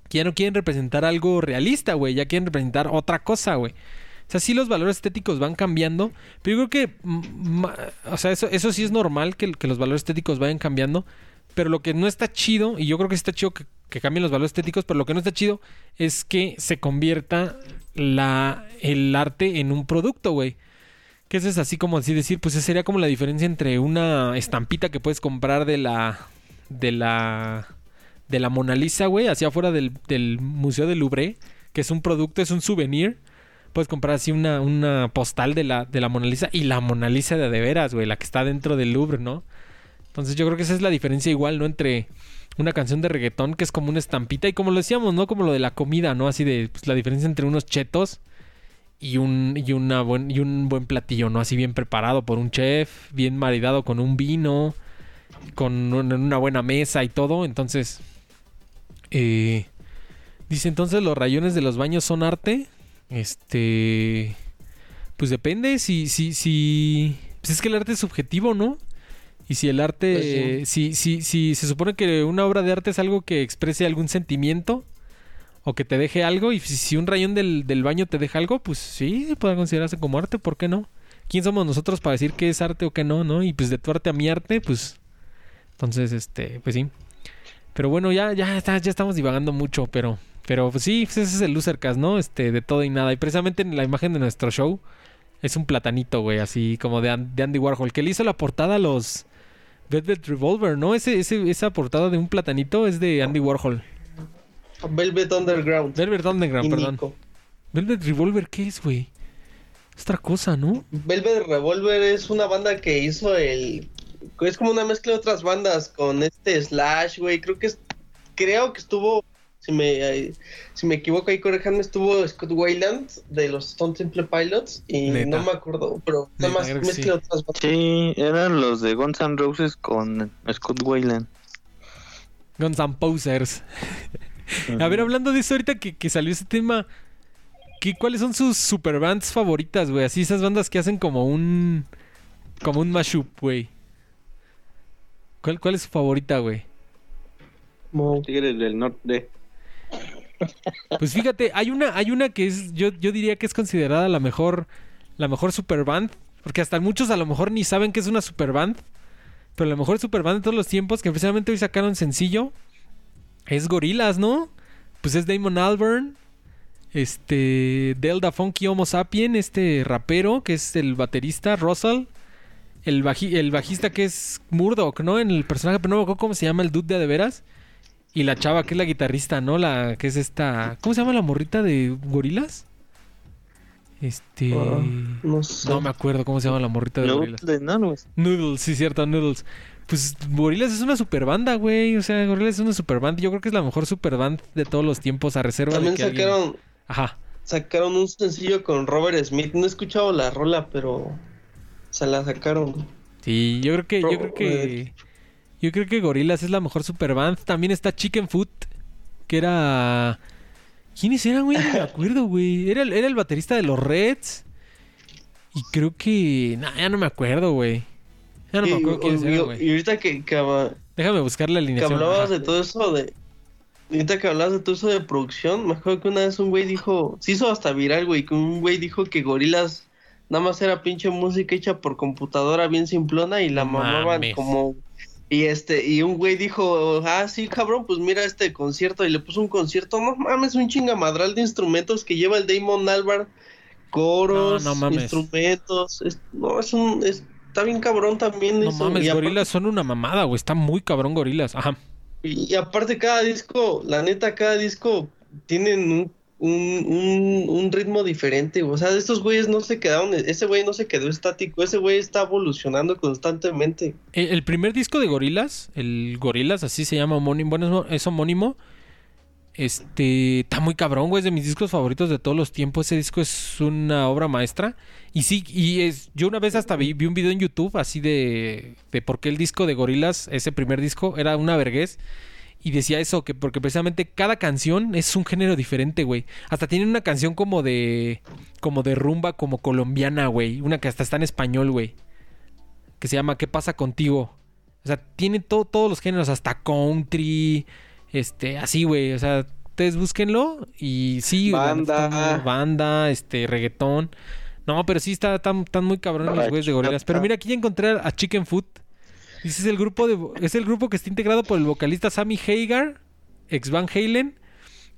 que ya no quieren representar algo realista, güey, ya quieren representar otra cosa, güey. O sea, sí los valores estéticos van cambiando, pero yo creo que, o sea, eso, eso sí es normal que, que los valores estéticos vayan cambiando, pero lo que no está chido, y yo creo que está chido que, que cambien los valores estéticos, pero lo que no está chido es que se convierta la, el arte en un producto, güey. Que eso es así como así decir, pues sería como la diferencia entre una estampita que puedes comprar de la. de la. de la Mona Lisa, güey, hacia afuera del, del Museo del Louvre, que es un producto, es un souvenir. Puedes comprar así una, una postal de la, de la Mona Lisa y la Mona Lisa de de veras, güey, la que está dentro del Louvre, ¿no? Entonces yo creo que esa es la diferencia igual, ¿no? Entre una canción de reggaetón que es como una estampita y como lo decíamos, ¿no? Como lo de la comida, ¿no? Así de pues, la diferencia entre unos chetos y un, y, una buen, y un buen platillo, ¿no? Así bien preparado por un chef, bien maridado con un vino, con un- una buena mesa y todo. Entonces, eh, dice entonces los rayones de los baños son arte. Este, pues depende si, si, si, pues es que el arte es subjetivo, ¿no? Y si el arte, Pues si, si, si se supone que una obra de arte es algo que exprese algún sentimiento, o que te deje algo. Y si, si un rayón del, del baño te deja algo, pues sí, puede considerarse como arte, ¿por qué no? ¿Quién somos nosotros para decir qué es arte o qué no, no? Y pues de tu arte a mi arte, pues. Entonces, este, pues sí. Pero bueno, ya, ya, está, ya estamos divagando mucho, pero. Pero pues sí, pues ese es el Losercast, ¿no? Este, de todo y nada. Y precisamente en la imagen de nuestro show es un platanito, güey, así como de, de Andy Warhol, que le hizo la portada a los Velvet Revolver, ¿no? Ese, ese, esa portada de un platanito es de Andy Warhol. Velvet Underground. Velvet Underground, perdón. Nico. Velvet Revolver, ¿qué es, güey? Es otra cosa, ¿no? Velvet Revolver es una banda que hizo el. Es como una mezcla de otras bandas con este Slash, güey. Creo que es. Creo que estuvo. Si me, eh, si me equivoco ahí, correjanme, estuvo Scott Wayland de los Stone Temple Pilots. Y Neta. no me acuerdo, pero nada más mezcla sí. otras bandas. Sí, eran los de Guns N' Roses con Scott Weiland. Guns N' Posers. A ver, hablando de eso, ahorita que, que salió ese tema, ¿qué, ¿cuáles son sus superbands favoritas, güey? Así esas bandas que hacen como un. como un mashup, güey. ¿Cuál, ¿Cuál es su favorita, güey? Tigres del Norte. Pues fíjate, hay una, hay una que es, yo, yo diría que es considerada la mejor, la mejor superband, porque hasta muchos a lo mejor ni saben que es una superband, pero la mejor superband de todos los tiempos, que precisamente hoy sacaron sencillo, es Gorilas, ¿no? Pues es Damon Albarn, este, Delta Funky Homo Sapien, este rapero, que es el baterista, Russell, el, el bajista que es Murdoch, ¿no? En el personaje, pero no me acuerdo cómo se llama el dude de, de veras. Y la chava que es la guitarrista, ¿no? La que es esta. ¿Cómo se llama la morrita de gorilas? Este. Ah, no sé. No me acuerdo cómo se llama la morrita de No, gorilas. enanos. Noodles, sí, cierto, Noodles. Pues Gorilas es una super banda, güey. O sea, Gorilas es una super banda. Yo creo que es la mejor super banda de todos los tiempos, a reserva También de que alguien- sacaron, Ajá. sacaron un sencillo con Robert Smith. No he escuchado la rola, pero se la sacaron. Sí, yo creo que, yo creo que. Yo creo que Gorilas es la mejor super band. También está Chicken Foot, que era. ¿Quiénes eran, güey? No me acuerdo, güey. Era, el- era el baterista de los Reds. Y creo que. Nah, ya no me acuerdo, güey. Ya no me Y- acuerdo quiénes y- eran, y, güey. ahorita que, que, Déjame buscar la que alineación. hablabas Ajá. de todo eso de... Ahorita que hablabas de todo eso de producción, me acuerdo que una vez un güey dijo... Se hizo hasta viral, güey, que un güey dijo que Gorilas nada más era pinche música hecha por computadora bien simplona y la mamaban como... Y este, y un güey dijo, ah, sí, cabrón, pues mira este concierto, y le puso un concierto, no mames, un chingamadral de instrumentos que lleva el Damon Albarn, coros, No, no mames. instrumentos, es- no, es un, es- está bien cabrón también No mames, y Gorilas son una mamada, güey. Está muy cabrón Gorilas. Ajá. y, y aparte cada disco, la neta, cada disco tienen un, un, un, un ritmo diferente. O sea, estos güeyes no se quedaron, ese güey no se quedó estático, ese güey está evolucionando constantemente. El, el primer disco de Gorilas, el Gorilas, así se llama homónimo, bueno, es, es homónimo. Este, está muy cabrón, güey, es de mis discos favoritos de todos los tiempos. Ese disco es una obra maestra. Y sí, y es, yo una vez hasta vi, vi un video en YouTube así de, de por qué el disco de Gorilas, ese primer disco, era una vergüenza. Y decía eso, que porque precisamente cada canción es un género diferente, güey. Hasta tienen una canción como de. como de rumba, como colombiana, güey. Una que hasta está en español, güey. Que se llama ¿Qué pasa contigo? O sea, tiene todo, todos los géneros, hasta country. Este, así, güey. O sea, ustedes búsquenlo. Y sí, Banda. banda, este, reggaetón. No, pero sí está tan, tan muy cabrón los güeyes de gorilas. Pero mira, aquí ya encontré a Chicken Food. Dice, es el grupo de es el grupo que está integrado por el vocalista Sammy Hagar, ex Van Halen,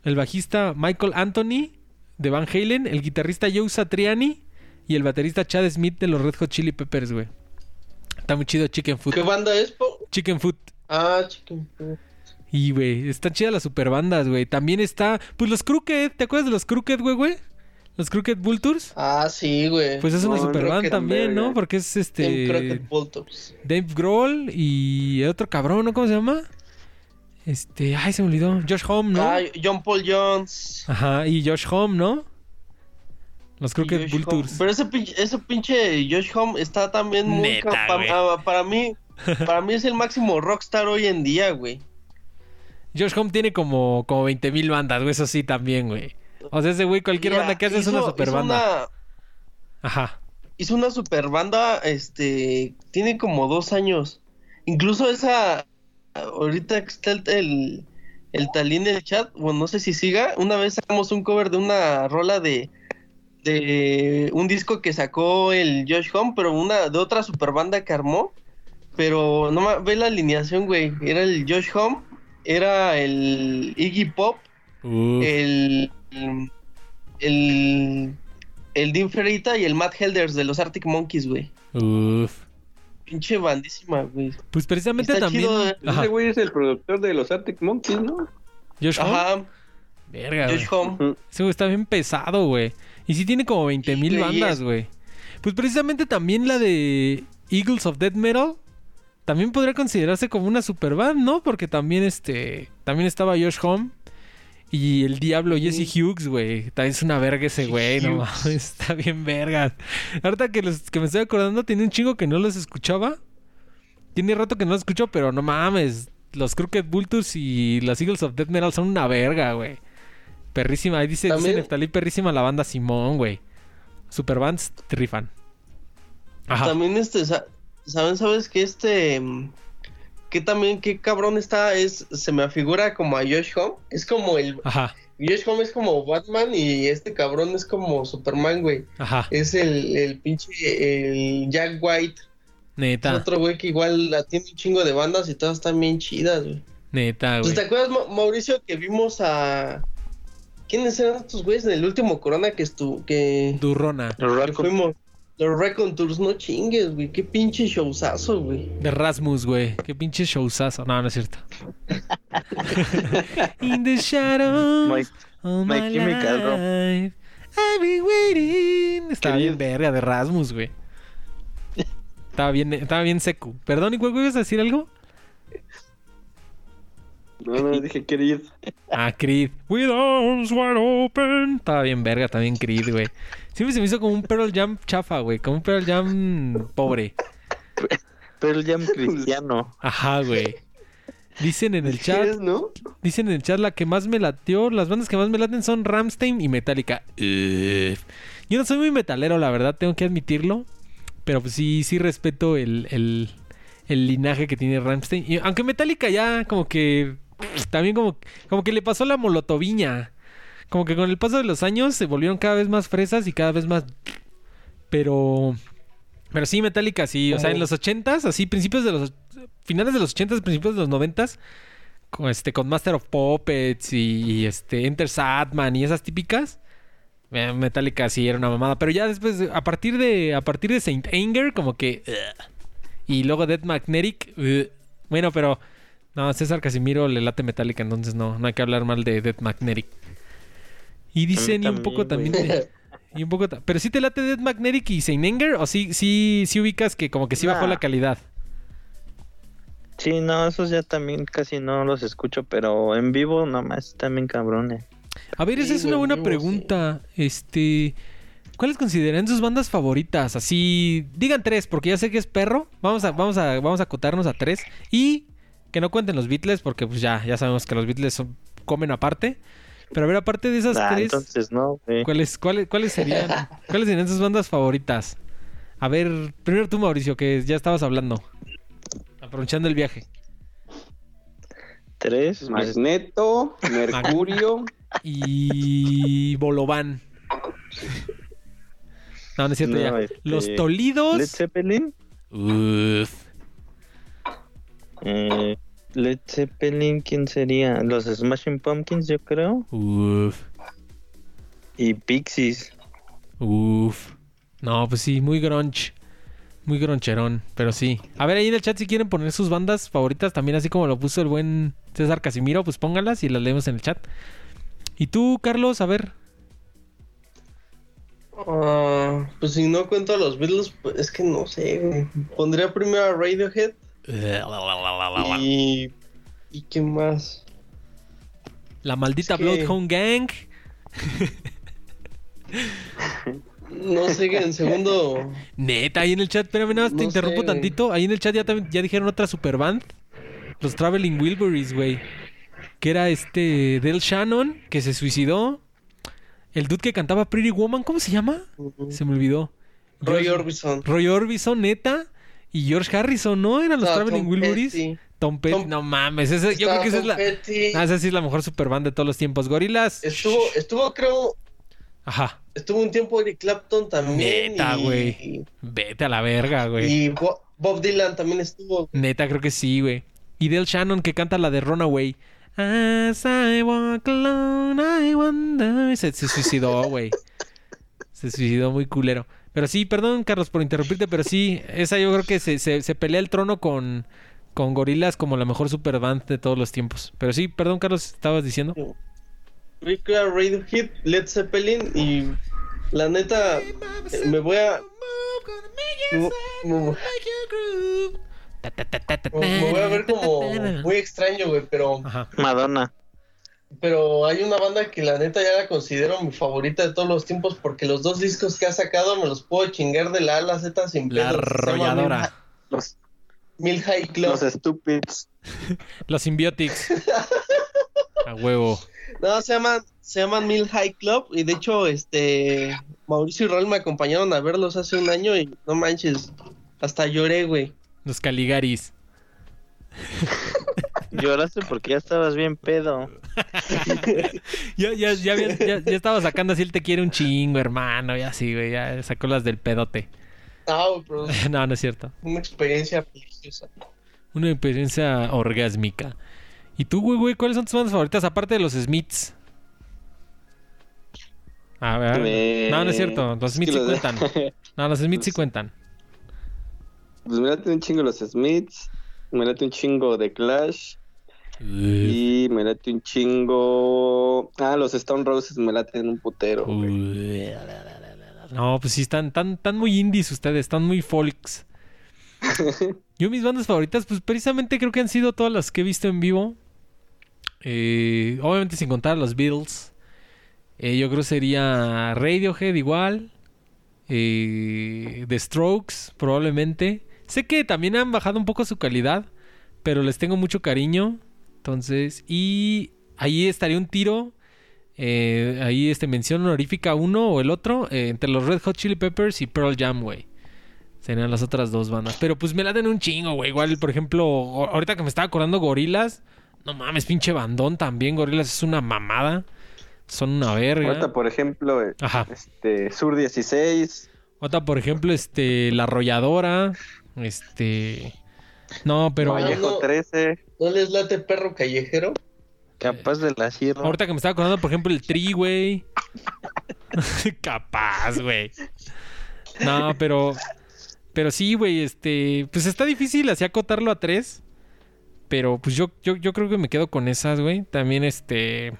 el bajista Michael Anthony de Van Halen, el guitarrista Joe Satriani y el baterista Chad Smith de los Red Hot Chili Peppers, güey. Está muy chido Chicken Food. ¿Qué banda es, po? Chicken Food. Ah, chicken. Y, güey, están chidas las superbandas, güey. También está, pues los Crooked. ¿Te acuerdas de los Crooked, güey, güey? Los Crooked Vultures. Ah, sí, güey. Pues es una No, superbanda Crooked también, ¿no? verga. Porque es este... Crockett Bulldogs. Dave Grohl y el otro cabrón, ¿no? ¿Cómo se llama? Este, ay, se me olvidó. Josh Home, ¿no? Ah, John Paul Jones. Ajá, y Josh Home, ¿no? Los Home. Tours. Pero ese pinche, ese pinche Josh Home está también muy... Neta, ah, para mí, (laughs) para mí es el máximo rockstar hoy en día, güey. Josh Home tiene como, como 20 mil bandas, güey, eso sí también, güey. O sea, ese güey, cualquier Mira, banda que hace es una super banda. una- Ajá. hizo una super banda, este, tiene como dos años. Incluso esa, ahorita que está el, el, el talín en el chat, bueno, no sé si siga, una vez sacamos un cover de una rola de, de un disco que sacó el Josh Home, pero una de otra super banda que armó, pero no ve la alineación, güey, era el Josh Home, era el Iggy Pop, Uf. el, el, el Dean Ferreita y el Matt Helders de los Arctic Monkeys, güey. Uf. Pinche bandísima, güey. Pues precisamente Está también. chido, eh. Ese güey es el productor de los Arctic Monkeys, ¿no? Josh Home. Ajá, Verga, güey. Josh Home. Ese güey está bien pesado, güey. Y sí tiene como 20 mil Sí, bandas, güey. Pues precisamente también la de Eagles of Death Metal. También podría considerarse como una super band, ¿no? Porque también este. También estaba Josh Home. Y el Diablo Jesse Hughes, güey. También es una verga ese güey, no mames. (laughs) Está bien verga. Ahorita que, los, que me estoy acordando, tiene un chingo que no los escuchaba. Tiene rato que no los escucho, pero no mames. Los Crooked Vultures y las Eagles of Death Metal son una verga, güey. Perrísima. Ahí dice, dice Neftalí, perrísima la banda Simón, güey. Superbands rifan. Ajá. También este, sa- ¿saben? ¿Sabes que este... Que también, qué cabrón está, es, se me afigura como a Josh Home. Es como el... Ajá. Josh Home es como Batman y este cabrón es como Superman, güey. Ajá. Es el, el pinche, el Jack White. Es Neta. otro güey que igual la tiene un chingo de bandas y todas están bien chidas, güey. Neta, Pues, güey. ¿te acuerdas, Ma- Mauricio, que vimos a... ¿Quiénes eran estos güeyes en el último Corona que estuvo, que, Durrona. Que fuimos? Los Recon Tours, no chingues, güey, qué pinche showzazo, güey. De Rasmus, güey. Qué pinche showzazo. No, no es cierto. (laughs) In the shadows My- of My my Chemical life, I've been waiting. Estaba bien verga de Rasmus, güey. Estaba bien, estaba bien seco. Perdón, ¿y güey, ibas a decir algo? No, no, dije Creed. (laughs) Ah, Creed. With arms wide open. Estaba bien verga también Creed, güey. Siempre se me hizo como un Pearl Jam chafa, güey. Como un Pearl Jam pobre. Pearl Jam (laughs) cristiano. Ajá, güey. Dicen en el ¿Qué chat, es, no? dicen en el chat la que más me latió, las bandas que más me laten son Ramstein y Metallica. Ugh. Yo no soy muy metalero, la verdad, tengo que admitirlo. Pero pues sí, sí respeto el, el, el linaje que tiene Ramstein. Aunque Metallica ya como que también como, como que le pasó la molotoviña. Como que con el paso de los años se volvieron cada vez más fresas y cada vez más... Pero... Pero sí, Metallica, sí. O sea, en los ochentas, así, principios de los... Finales de los ochentas, principios de los noventas, con, este, con Master of Puppets y, y, este, Enter Sadman y esas típicas. eh, Metallica sí era una mamada. Pero ya después, a partir de, a partir de Saint Anger, como que... Y luego Dead Magnetic. ugh. Bueno, pero... No, César Casimiro le late Metallica, entonces no, no hay que hablar mal de Dead Magnetic. Y dicen, y un poco también, de- Y un poco... Pero sí te late Dead Magnetic y Saint Anger, o sí, sí, sí ubicas que como que sí bajó la calidad. Sí, no, esos ya también casi no los escucho, pero en vivo nomás también cabrones. A ver, esa Sí, es una buena vivo, pregunta. Este... ¿Cuáles consideran sus bandas favoritas? Así, digan tres, porque ya sé que es perro. Vamos a, vamos a, vamos a acotarnos a tres. Y Que no cuenten los Beatles porque pues ya, ya sabemos que los Beatles son- comen aparte. Pero a ver, aparte de esas Ah, tres, entonces no. ¿cuáles, cuáles, cuáles serían, (laughs) ¿cuáles serían tus bandas favoritas? A ver, primero tú, Mauricio, que ya estabas hablando. Aprovechando el viaje. Tres. Magneto, Mercurio. (laughs) Y Bolobán. No, no es cierto No, ya. este, Los Tolidos. Led Zeppelin. Uf. Eh, Led Zeppelin, ¿quién sería? Los Smashing Pumpkins, yo creo. Uf. Y Pixies. Uf. No, pues sí, muy grunge. Muy groncherón, pero sí. A ver, ahí en el chat si quieren poner sus bandas favoritas, también así como lo puso el buen César Casimiro, pues pónganlas y las leemos en el chat. Y tú, Carlos, a ver. Ah, pues si no cuento a los Beatles, pues es que no sé, güey. Pondría primero a Radiohead y. ¿Y qué más? La maldita Es que- Bloodhound Gang. No sé, en segundo. Neta, ahí en el chat, espérame, nada más te No interrumpo sé, tantito. Ahí en el chat ya, ya dijeron otra superband. Los Traveling Wilburys, güey. Que era este Del Shannon, que se suicidó. El dude que cantaba Pretty Woman, ¿cómo se llama? Se me olvidó. Roy Orbison. Roy Orbison, neta. Y George Harrison, ¿no? Eran los Estaba Traveling Tom Wilburys. Petty. Tom Petty, Tom- no mames. ese- yo creo que esa es la. Ah, esa sí es la mejor superband de todos los tiempos. Gorilas. Estuvo, estuvo, creo, Ajá. estuvo un tiempo Eric Clapton también. Neta, y- güey. Vete a la verga, güey. Y Bo- Bob Dylan también estuvo. Neta, creo que sí, güey. Y Del Shannon que canta la de Runaway. As I walk alone, I wonder. Se, se suicidó, güey. Se suicidó muy culero. Pero sí, perdón, Carlos, por interrumpirte, pero sí, esa yo creo que se, se, se pelea el trono con, con Gorilas como la mejor superband de todos los tiempos. Pero sí, perdón, Carlos, estabas diciendo. Radiohead, Led Zeppelin y la neta me voy a me, voy a ver como muy extraño, güey, pero Ajá. Madonna. Pero hay una banda que la neta ya la considero mi favorita de todos los tiempos porque los dos discos que ha sacado me los puedo chingar de la A a la Z sin La pedos. Arrolladora. Los, Mil, Mil High Club. los Stupids. (laughs) Los Symbiotics. (laughs) A huevo. No, se llaman, se llaman Mil High Club y de hecho, este, Mauricio y Raúl me acompañaron a verlos hace un año y no manches, hasta lloré, güey. Los Caligaris. (laughs) Lloraste porque ya estabas bien pedo. (laughs) Ya, ya, ya, había- ya, ya estaba sacando así el te quiere un chingo, hermano. Ya sí, güey. Ya sacó las del pedote. No, güey, pero es (laughs) No, no es cierto. una experiencia religiosa. Una experiencia orgásmica. ¿Y tú, güey, güey? ¿Cuáles son tus bandas favoritas aparte de los Smiths? A ver. No, no es cierto. Los es Smiths que sí los- cuentan. No, los Smiths sí (laughs) cuentan. Pues me late un chingo los Smiths. Me late un chingo de Clash. Y me late un chingo. Ah, los Stone Roses me laten un putero. No, pues sí, están tan, tan muy indies ustedes, están muy folks. (laughs) Yo mis bandas favoritas, pues precisamente creo que han sido todas las que he visto en vivo. Eh, obviamente sin contar los Beatles. Eh, yo creo sería Radiohead igual. Eh, The Strokes, probablemente. Sé que también han bajado un poco su calidad, pero les tengo mucho cariño. Entonces, y ahí estaría un tiro. eh, ahí este mención honorífica uno o el otro eh, entre los Red Hot Chili Peppers y Pearl Jam, güey. Serían las otras dos bandas. Pero pues me la den un chingo, güey. Igual, por ejemplo, ahorita que me estaba acordando Gorilas. No mames, pinche bandón también. Gorilas es una mamada. Son una verga. Ahorita, por ejemplo, eh, Ajá. este, Sur 16. Otra, por ejemplo, este, La Arrolladora. Este. No, pero. Vallejo no. 13. ¿No les late perro callejero? Capaz de la sierra. Ahorita que me estaba acordando, por ejemplo, el Tri, güey. (laughs) Capaz, güey. No, pero. Pero sí, güey, este. Pues está difícil así acotarlo a tres. Pero pues yo, yo, yo creo que me quedo con esas, güey. También, este.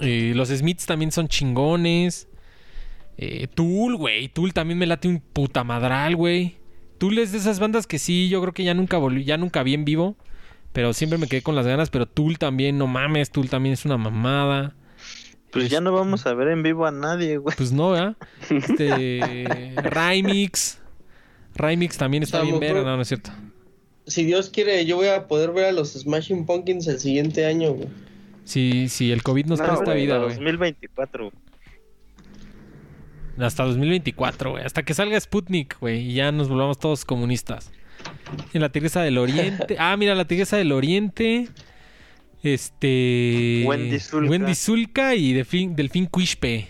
eh, los Smiths también son chingones. Eh, Tool, güey. Tool también me late un puta madral, güey. Tool es de esas bandas que sí, yo creo que ya nunca volví, ya nunca vi en vivo. Pero siempre me quedé con las ganas. Pero Tool también, no mames, Tool también es una mamada. Pues ya no vamos a ver en vivo a nadie, güey. Pues no, ¿verdad? (laughs) Este. Rymix. Rymix también está bien verga, no, no es cierto. si Dios quiere, yo voy a poder ver a los Smashing Pumpkins el siguiente año, güey. Si, si el COVID nos No, presta güey, vida, güey. 2024. Hasta 2024, güey. Hasta que salga Sputnik, güey. Y ya nos volvamos todos comunistas. En la Tigresa del Oriente. Ah, mira, la Tigresa del Oriente. Este. Wendy Zulka. Wendy Zulka y Delfín, Delfín Quispe.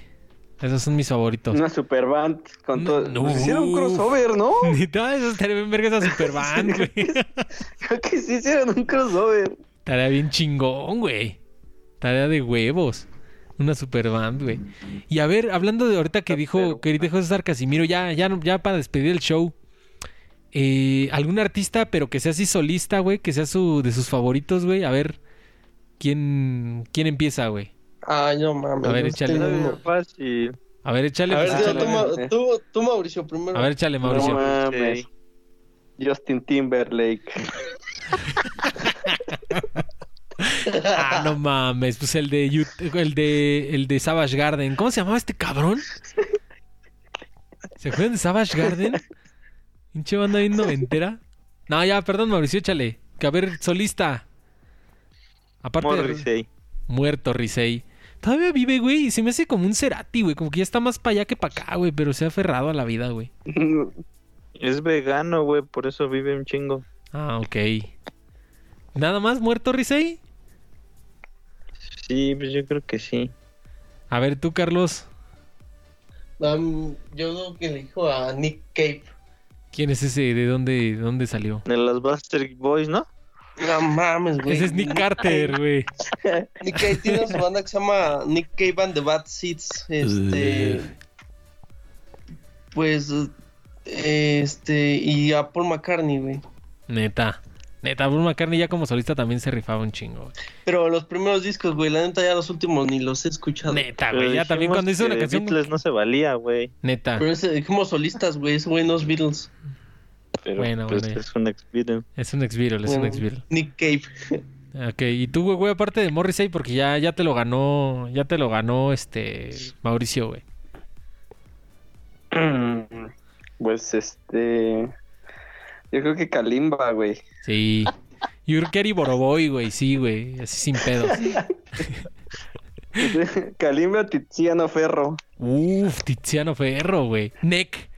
Esos son mis favoritos. Una super band con No, todo. no. Pues hicieron un crossover, ¿no? (laughs) Neta, eso estaría bien verga esa superband, güey. (laughs) Creo que sí hicieron un crossover. Tarea bien chingón, güey. Tarea de huevos. Una superband, güey. Y a ver, hablando de ahorita que dijo, que dijo César Casimiro, ya, ya, ya para despedir el show. Eh, algún artista, pero que sea así solista, güey, que sea su, de sus favoritos, güey. A ver, ¿quién, quién empieza, güey? Ay, no mames. A ver, échale. fácil. A ver, échale, A ver, pues, échale. tú, tú, tú, Mauricio, primero. A ver, échale, Mauricio. No mames. Justin Timberlake. (laughs) Ah, no mames, pues el de el de el de Savage Garden. ¿Cómo se llamaba este cabrón? ¿Se acuerdan de Savage Garden? Pinche banda bien noventera. No, ya, perdón, Mauricio, échale. Que a ver, solista. Aparte de- Morrissey. muerto, Risei. Todavía vive, güey, y se me hace como un Cerati, güey. Como que ya está más para allá que para acá, güey. Pero se ha aferrado a la vida, güey. Es vegano, güey, por eso vive un chingo. Ah, ok. ¿Nada más muerto, Risei? Sí, pues yo creo que sí. A ver, tú, Carlos. Um, yo creo que elijo a Nick Cave. ¿Quién es ese? ¿De dónde, de dónde salió? De los Buster Boys, ¿no? No mames, güey. Ese es Nick Carter, güey. (laughs) Nick Cave tiene su banda que se llama Nick Cave and the Bad Seeds. Este. Pues. Este. Y a Paul McCartney, güey. Neta. Neta, Paul McCartney ya como solista también se rifaba un chingo. güey. Pero los primeros discos, güey, la neta ya los últimos ni los he escuchado. Neta, güey. Ya también cuando hizo que una canción. Beatles no se valía, güey. Neta. Pero ese, dijimos solistas, güey, ese güey no es Beatles. Pero Bueno, pues bueno, es un ex Beatle. Es un ex-Beatle, es un Bueno, ex-Beatle. Nick Cave. Ok, y tú, güey, güey, aparte de Morrissey, porque ya, ya te lo ganó, ya te lo ganó este Mauricio, güey. (clears throat) Pues este. Yo creo que Kalimba, güey. Sí. Yo creo que Ari Boroboy, güey, sí, güey, así sin pedos. (laughs) Kalimba Tiziano Ferro. Uf, Tiziano Ferro, güey. Neck.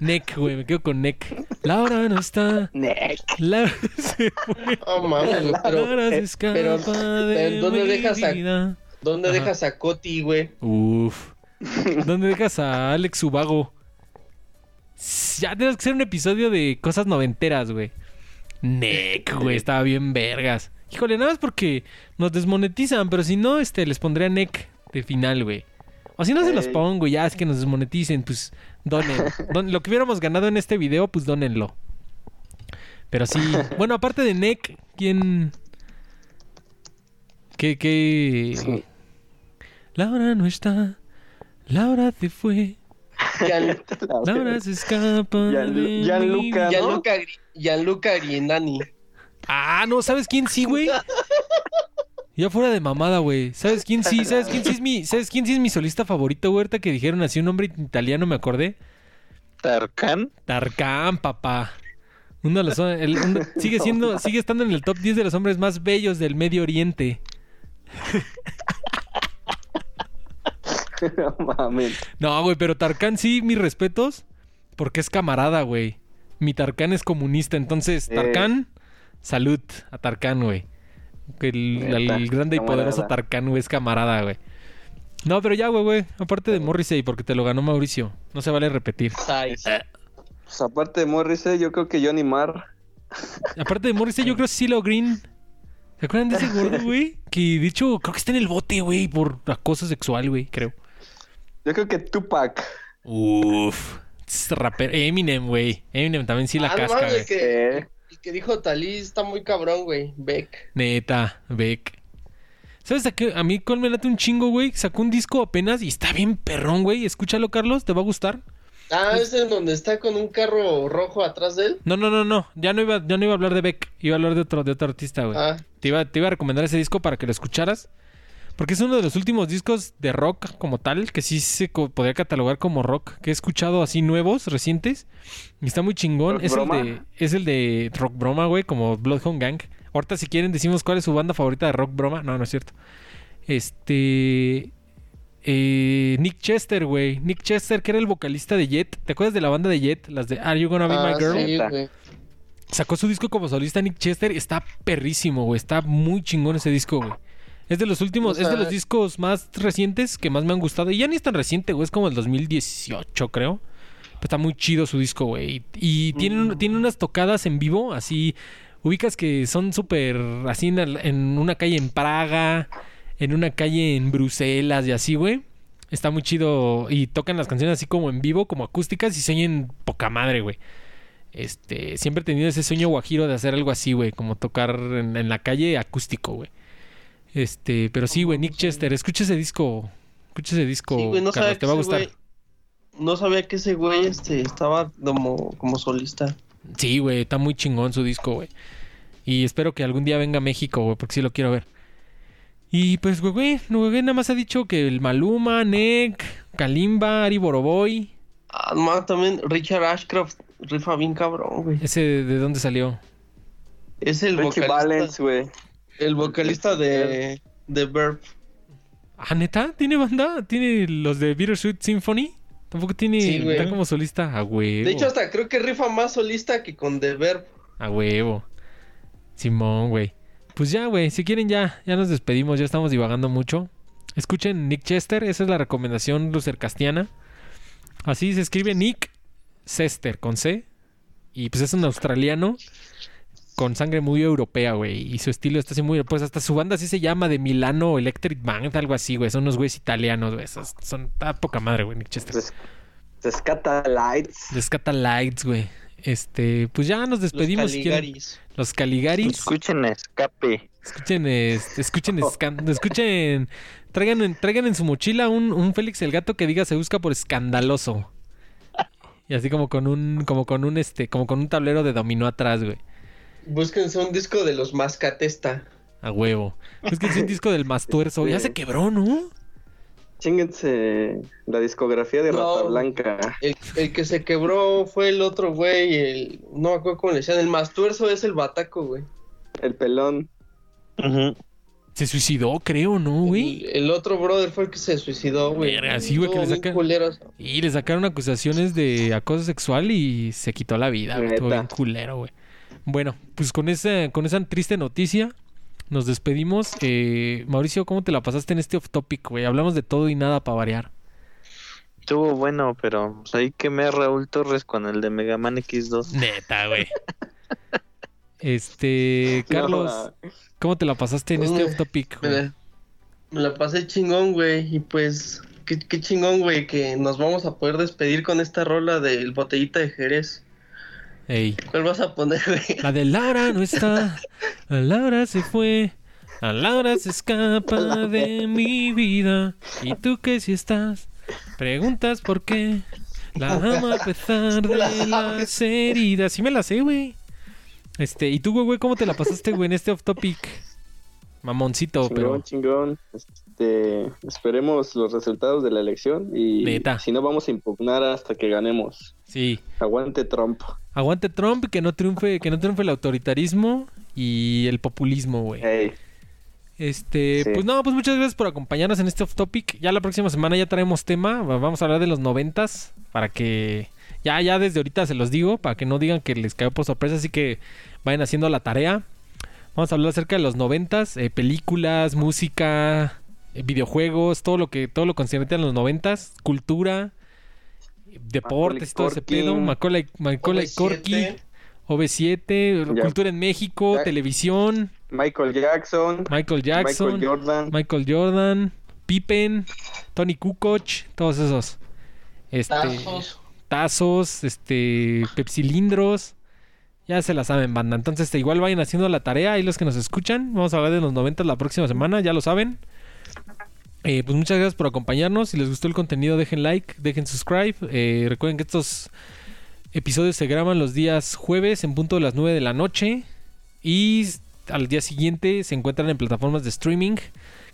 Neck, güey, me quedo con Neck. Laura no está. Neck. Laura (laughs) se fue. Oh, mames, pero Laura se eh, escapa pero, de ¿dónde mi dejas a- vida. ¿dónde Ajá. dejas a Coti, güey? Uf. ¿Dónde dejas a Alex Ubago? Ya tenemos que hacer un episodio de cosas noventeras, güey. Neck, güey, estaba bien vergas. Híjole, nada más porque nos desmonetizan, pero si no, este, les pondría Neck de final, güey. O si no se los pongo, ya es que nos desmoneticen, pues donen. (laughs) Don- lo que hubiéramos ganado en este video, pues donenlo. Pero sí, (laughs) bueno, aparte de Neck, ¿quién? ¿Qué, qué? Sí. Laura no está. Laura se fue. Gian- Laura (laughs) se escapa. Gian- Gianluca, ¿no? Gianluca, Gianluca. Ah, no, ¿sabes quién sí, güey? Ya fuera de mamada, güey. ¿Sabes quién sí? ¿Sabes quién sí es mi, ¿sabes quién sí es mi solista favorito, güey? Ahorita que dijeron así un nombre italiano, me acordé. Tarkan. Tarkan, papá. Uno de los el- uno- sigue (laughs) siendo, sigue estando en el top 10 de los hombres más bellos del Medio Oriente. (laughs) (laughs) No mames. No, güey, pero Tarkan sí, mis respetos, porque es camarada, güey. Mi Tarkan es comunista, entonces, Eh. Tarkan, salud a Tarkan, güey. El, el grande y poderoso Tarkan, güey, es camarada, güey. No, pero ya, güey, güey. Aparte de Morrissey, porque te lo ganó Mauricio. No se vale repetir. Pues aparte de Morrissey, yo creo que Johnny Marr. (laughs) Aparte de Morrissey, yo creo que CeeLo Green. ¿Se acuerdan de ese (laughs) gordo, güey? Que de hecho, creo que está en el bote, güey, por acoso sexual, güey, creo. Yo creo que Tupac. Uf. Rapero. Eminem, güey. Eminem también sí la Ah, no casca, mames, güey. el que, el que dijo Talí está muy cabrón, güey. Beck. Neta, Beck. ¿Sabes a qué? A mí cuál me late un chingo, güey. Sacó un disco apenas y está bien perrón, güey. Escúchalo, Carlos, ¿te va a gustar? Ah, es en donde está con un carro rojo atrás de él. No, no, no, no. Ya no iba, ya no iba a hablar de Beck. Iba a hablar de otro, de otro artista, güey. Ah, Te, iba, te iba a recomendar ese disco para que lo escucharas. Porque es uno de los últimos discos de rock como tal, que sí se co- podría catalogar como rock, que he escuchado así nuevos, recientes. Y está muy chingón. ¿Rock Es el, de, es el de Rock Broma, güey, como Bloodhound Gang. Ahorita si quieren decimos cuál es su banda favorita de Rock Broma. No, no es cierto. Este... eh, Nick Chester, güey. Nick Chester, que era el vocalista de Jet. ¿Te acuerdas de la banda de Jet? Las de Are You Gonna Be Ah, My Girl? sí, güey. Sacó su disco como solista Nick Chester. Está perrísimo, güey. Está muy chingón ese disco, güey. Es de los últimos, O sea, es de los discos más recientes que más me han gustado. Y ya ni es tan reciente, güey. Es como el 2018, creo. Pero está muy chido su disco, güey. Y, tiene, tiene unas tocadas en vivo, así. Ubicas que son súper así en, una calle en Praga, en una calle en Bruselas y así, güey. Está muy chido. Y tocan las canciones así como en vivo, como acústicas y se oyen poca madre, güey. Este, siempre he tenido ese sueño guajiro de hacer algo así, güey, como tocar en, en la calle acústico, güey. Este, pero sí, güey, Nick Chester, escucha ese disco, escucha ese disco, Sí, güey, no Carlos, te que va a ese gustar. güey- no sabía que ese güey este, estaba como, como solista. Sí, güey, está muy chingón su disco, güey. Y espero que algún día venga a México, güey, porque sí lo quiero ver. Y pues, güey, güey, no, güey, nada más ha dicho que el Maluma, Nick, Kalimba, Ari Boroboy, Ah, no, también Richard Ashcroft rifa bien cabrón, güey. ese de dónde salió. Es el Richie vocalista, Valens, güey. El vocalista de, de Verb. Ah, neta, tiene banda, tiene los de Bittersweet Symphony. Tampoco tiene, Sí, güey. está como solista, a huevo. De hecho, hasta creo que rifa más solista que con The Verb. A huevo. Simón, güey. Pues ya, güey. Si quieren ya, ya nos despedimos. Ya estamos divagando mucho. Escuchen Nick Chester. Esa es la recomendación lucercastiana. Así se escribe Nick Chester con C. Y pues es un australiano con sangre muy europea, güey. Y su estilo está así muy... Pues hasta su banda así se llama de Milano Electric Band, algo así, güey. Son unos güeyes italianos, güey. Son... Está poca madre, güey, Nick Chester. Des- Descata Lights. Descata Lights, güey. Este... Pues ya nos Los despedimos. si quieren. Caligaris. Los Caligaris. Escuchen escape. Escuchen, este, escuchen, escan- (laughs) escuchen, traigan, en- traigan en su mochila un, un Félix el gato que diga se busca por escandaloso. Y así como con un, como con un, este, como con un tablero de dominó atrás, güey. Búsquense un disco de los Mascatesta. A huevo. Es que es un disco del Mastuerzo. Ya se quebró, ¿no? Chinguense la discografía de No. Rata Blanca. El, el que se quebró fue el otro güey, el... No me acuerdo cómo le decían. El más tuerzo es el Bataco, güey. El pelón. Ujú. Se suicidó, creo, ¿no, güey? El, el otro brother fue el que se suicidó, güey. Verga, sí, güey, que le Estuvo bien saca- culeros. Y le sacaron acusaciones de acoso sexual y se quitó la vida, güey. Estuvo bien culero, güey. Bueno, pues con esa, con esa triste noticia nos despedimos. Eh, Mauricio, ¿cómo te la pasaste en este off topic, güey? Hablamos de todo y nada para variar. Estuvo bueno, pero pues, ahí quemé a Raúl Torres con el de Mega Man X2. Neta, güey. (laughs) Este, (laughs) Carlos, ¿cómo te la pasaste en este off topic, Me güey? la, me la pasé chingón, güey. Y pues, qué, qué chingón, güey, que nos vamos a poder despedir con esta rola del botellita de Jerez. Ey. ¿Cuál vas a poner, güey? La de Laura no está. La Laura se fue. La Laura se escapa de mi vida. ¿Y tú qué si estás? Preguntas por qué. La amo a pesar de (laughs) las heridas. Sí me la sé, güey. Este, ¿y tú, güey, güey, cómo te la pasaste, güey, en este off topic? Mamoncito, chingón, pero. chingón. Este, esperemos los resultados de la elección y Neta. si no vamos a impugnar hasta que ganemos. Sí. Aguante Trump. Aguante Trump, que no triunfe, que no triunfe el autoritarismo y el populismo, güey. Ey, Este, Sí. pues no, pues muchas gracias por acompañarnos en este off topic. Ya la próxima semana ya traemos tema. Va- Vamos a hablar de los noventas. Para que. Ya, ya desde ahorita se los digo. Para que no digan que les cayó por sorpresa. Así que vayan haciendo la tarea. Vamos a hablar acerca de los noventas. eh, películas, música, videojuegos, todo lo que, todo lo concerniente a los noventas, cultura, eh, deportes y todo ese pedo. Macaulay, Macaulay OV7. Corky, OV7, Ya. cultura en México, televisión. Michael Jackson. Michael Jackson, Michael Jordan. Michael Jordan, Pippen, Tony Kukoc, todos esos. Este, Tazos. tazos, este, pepsilindros. Ya se la saben, banda. Entonces, este, igual vayan haciendo la tarea. Ahí los que nos escuchan. Vamos a hablar de los 90 la próxima semana, ya lo saben. Eh, pues muchas gracias por acompañarnos. Si les gustó el contenido, dejen like, dejen subscribe. Eh, recuerden que estos episodios se graban los días jueves en punto de las 9 de la noche. Y al día siguiente se encuentran en plataformas de streaming.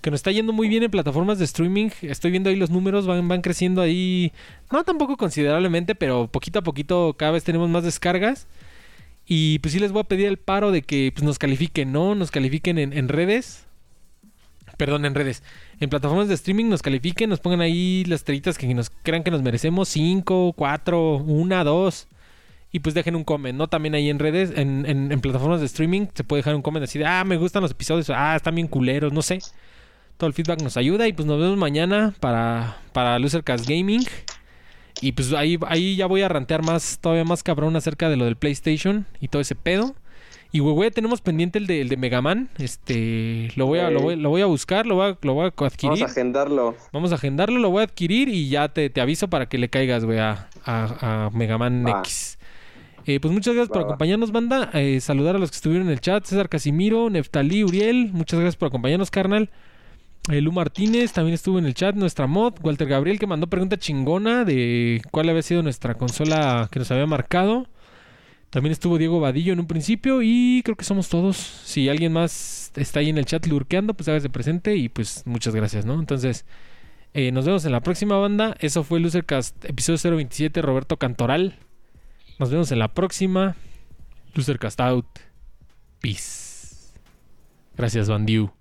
que nos está yendo muy bien en plataformas de streaming. Estoy viendo ahí los números, van, van creciendo ahí, no tampoco considerablemente, pero poquito a poquito cada vez tenemos más descargas. Y pues sí les voy a pedir el paro de que pues, nos califiquen, ¿no? Nos califiquen en, en redes. Perdón, en redes. En plataformas de streaming nos califiquen, nos pongan ahí las estrellitas que nos crean que nos merecemos. 5, 4, 1, 2. Y pues dejen un comment, ¿no? También ahí en redes, en, plataformas de streaming, se puede dejar un comment así de, ah, me gustan los episodios, ah, están bien culeros, no sé. Todo el feedback nos ayuda y pues nos vemos mañana para, para Losercast Gaming. Y pues ahí, ahí ya voy a rantear más, todavía más cabrón acerca de lo del PlayStation y todo ese pedo. Y güey, tenemos pendiente el de, el de Mega Man. Este, lo voy a, lo voy, lo voy a buscar, lo voy a, lo voy a adquirir. Vamos a agendarlo. Vamos a agendarlo, lo voy a adquirir y ya te, te aviso para que le caigas, güey, a, a, a Mega Man Va. X. Eh, pues muchas gracias por acompañarnos, banda. Eh, saludar a los que estuvieron en el chat. César Casimiro, Neftalí, Uriel. Muchas gracias por acompañarnos, carnal. Eh, Lu Martínez también estuvo en el chat. Nuestra mod. Walter Gabriel que mandó pregunta chingona de cuál había sido nuestra consola que nos había marcado. También estuvo Diego Vadillo en un principio y creo que somos todos. Si alguien más está ahí en el chat lurqueando, pues hágase presente y pues muchas gracias, ¿no? Entonces, eh, nos vemos en la próxima banda. Eso fue Losercast, episodio 027, Roberto Cantoral. Nos vemos en la próxima. Losercast out. Peace. Gracias, Bandiu.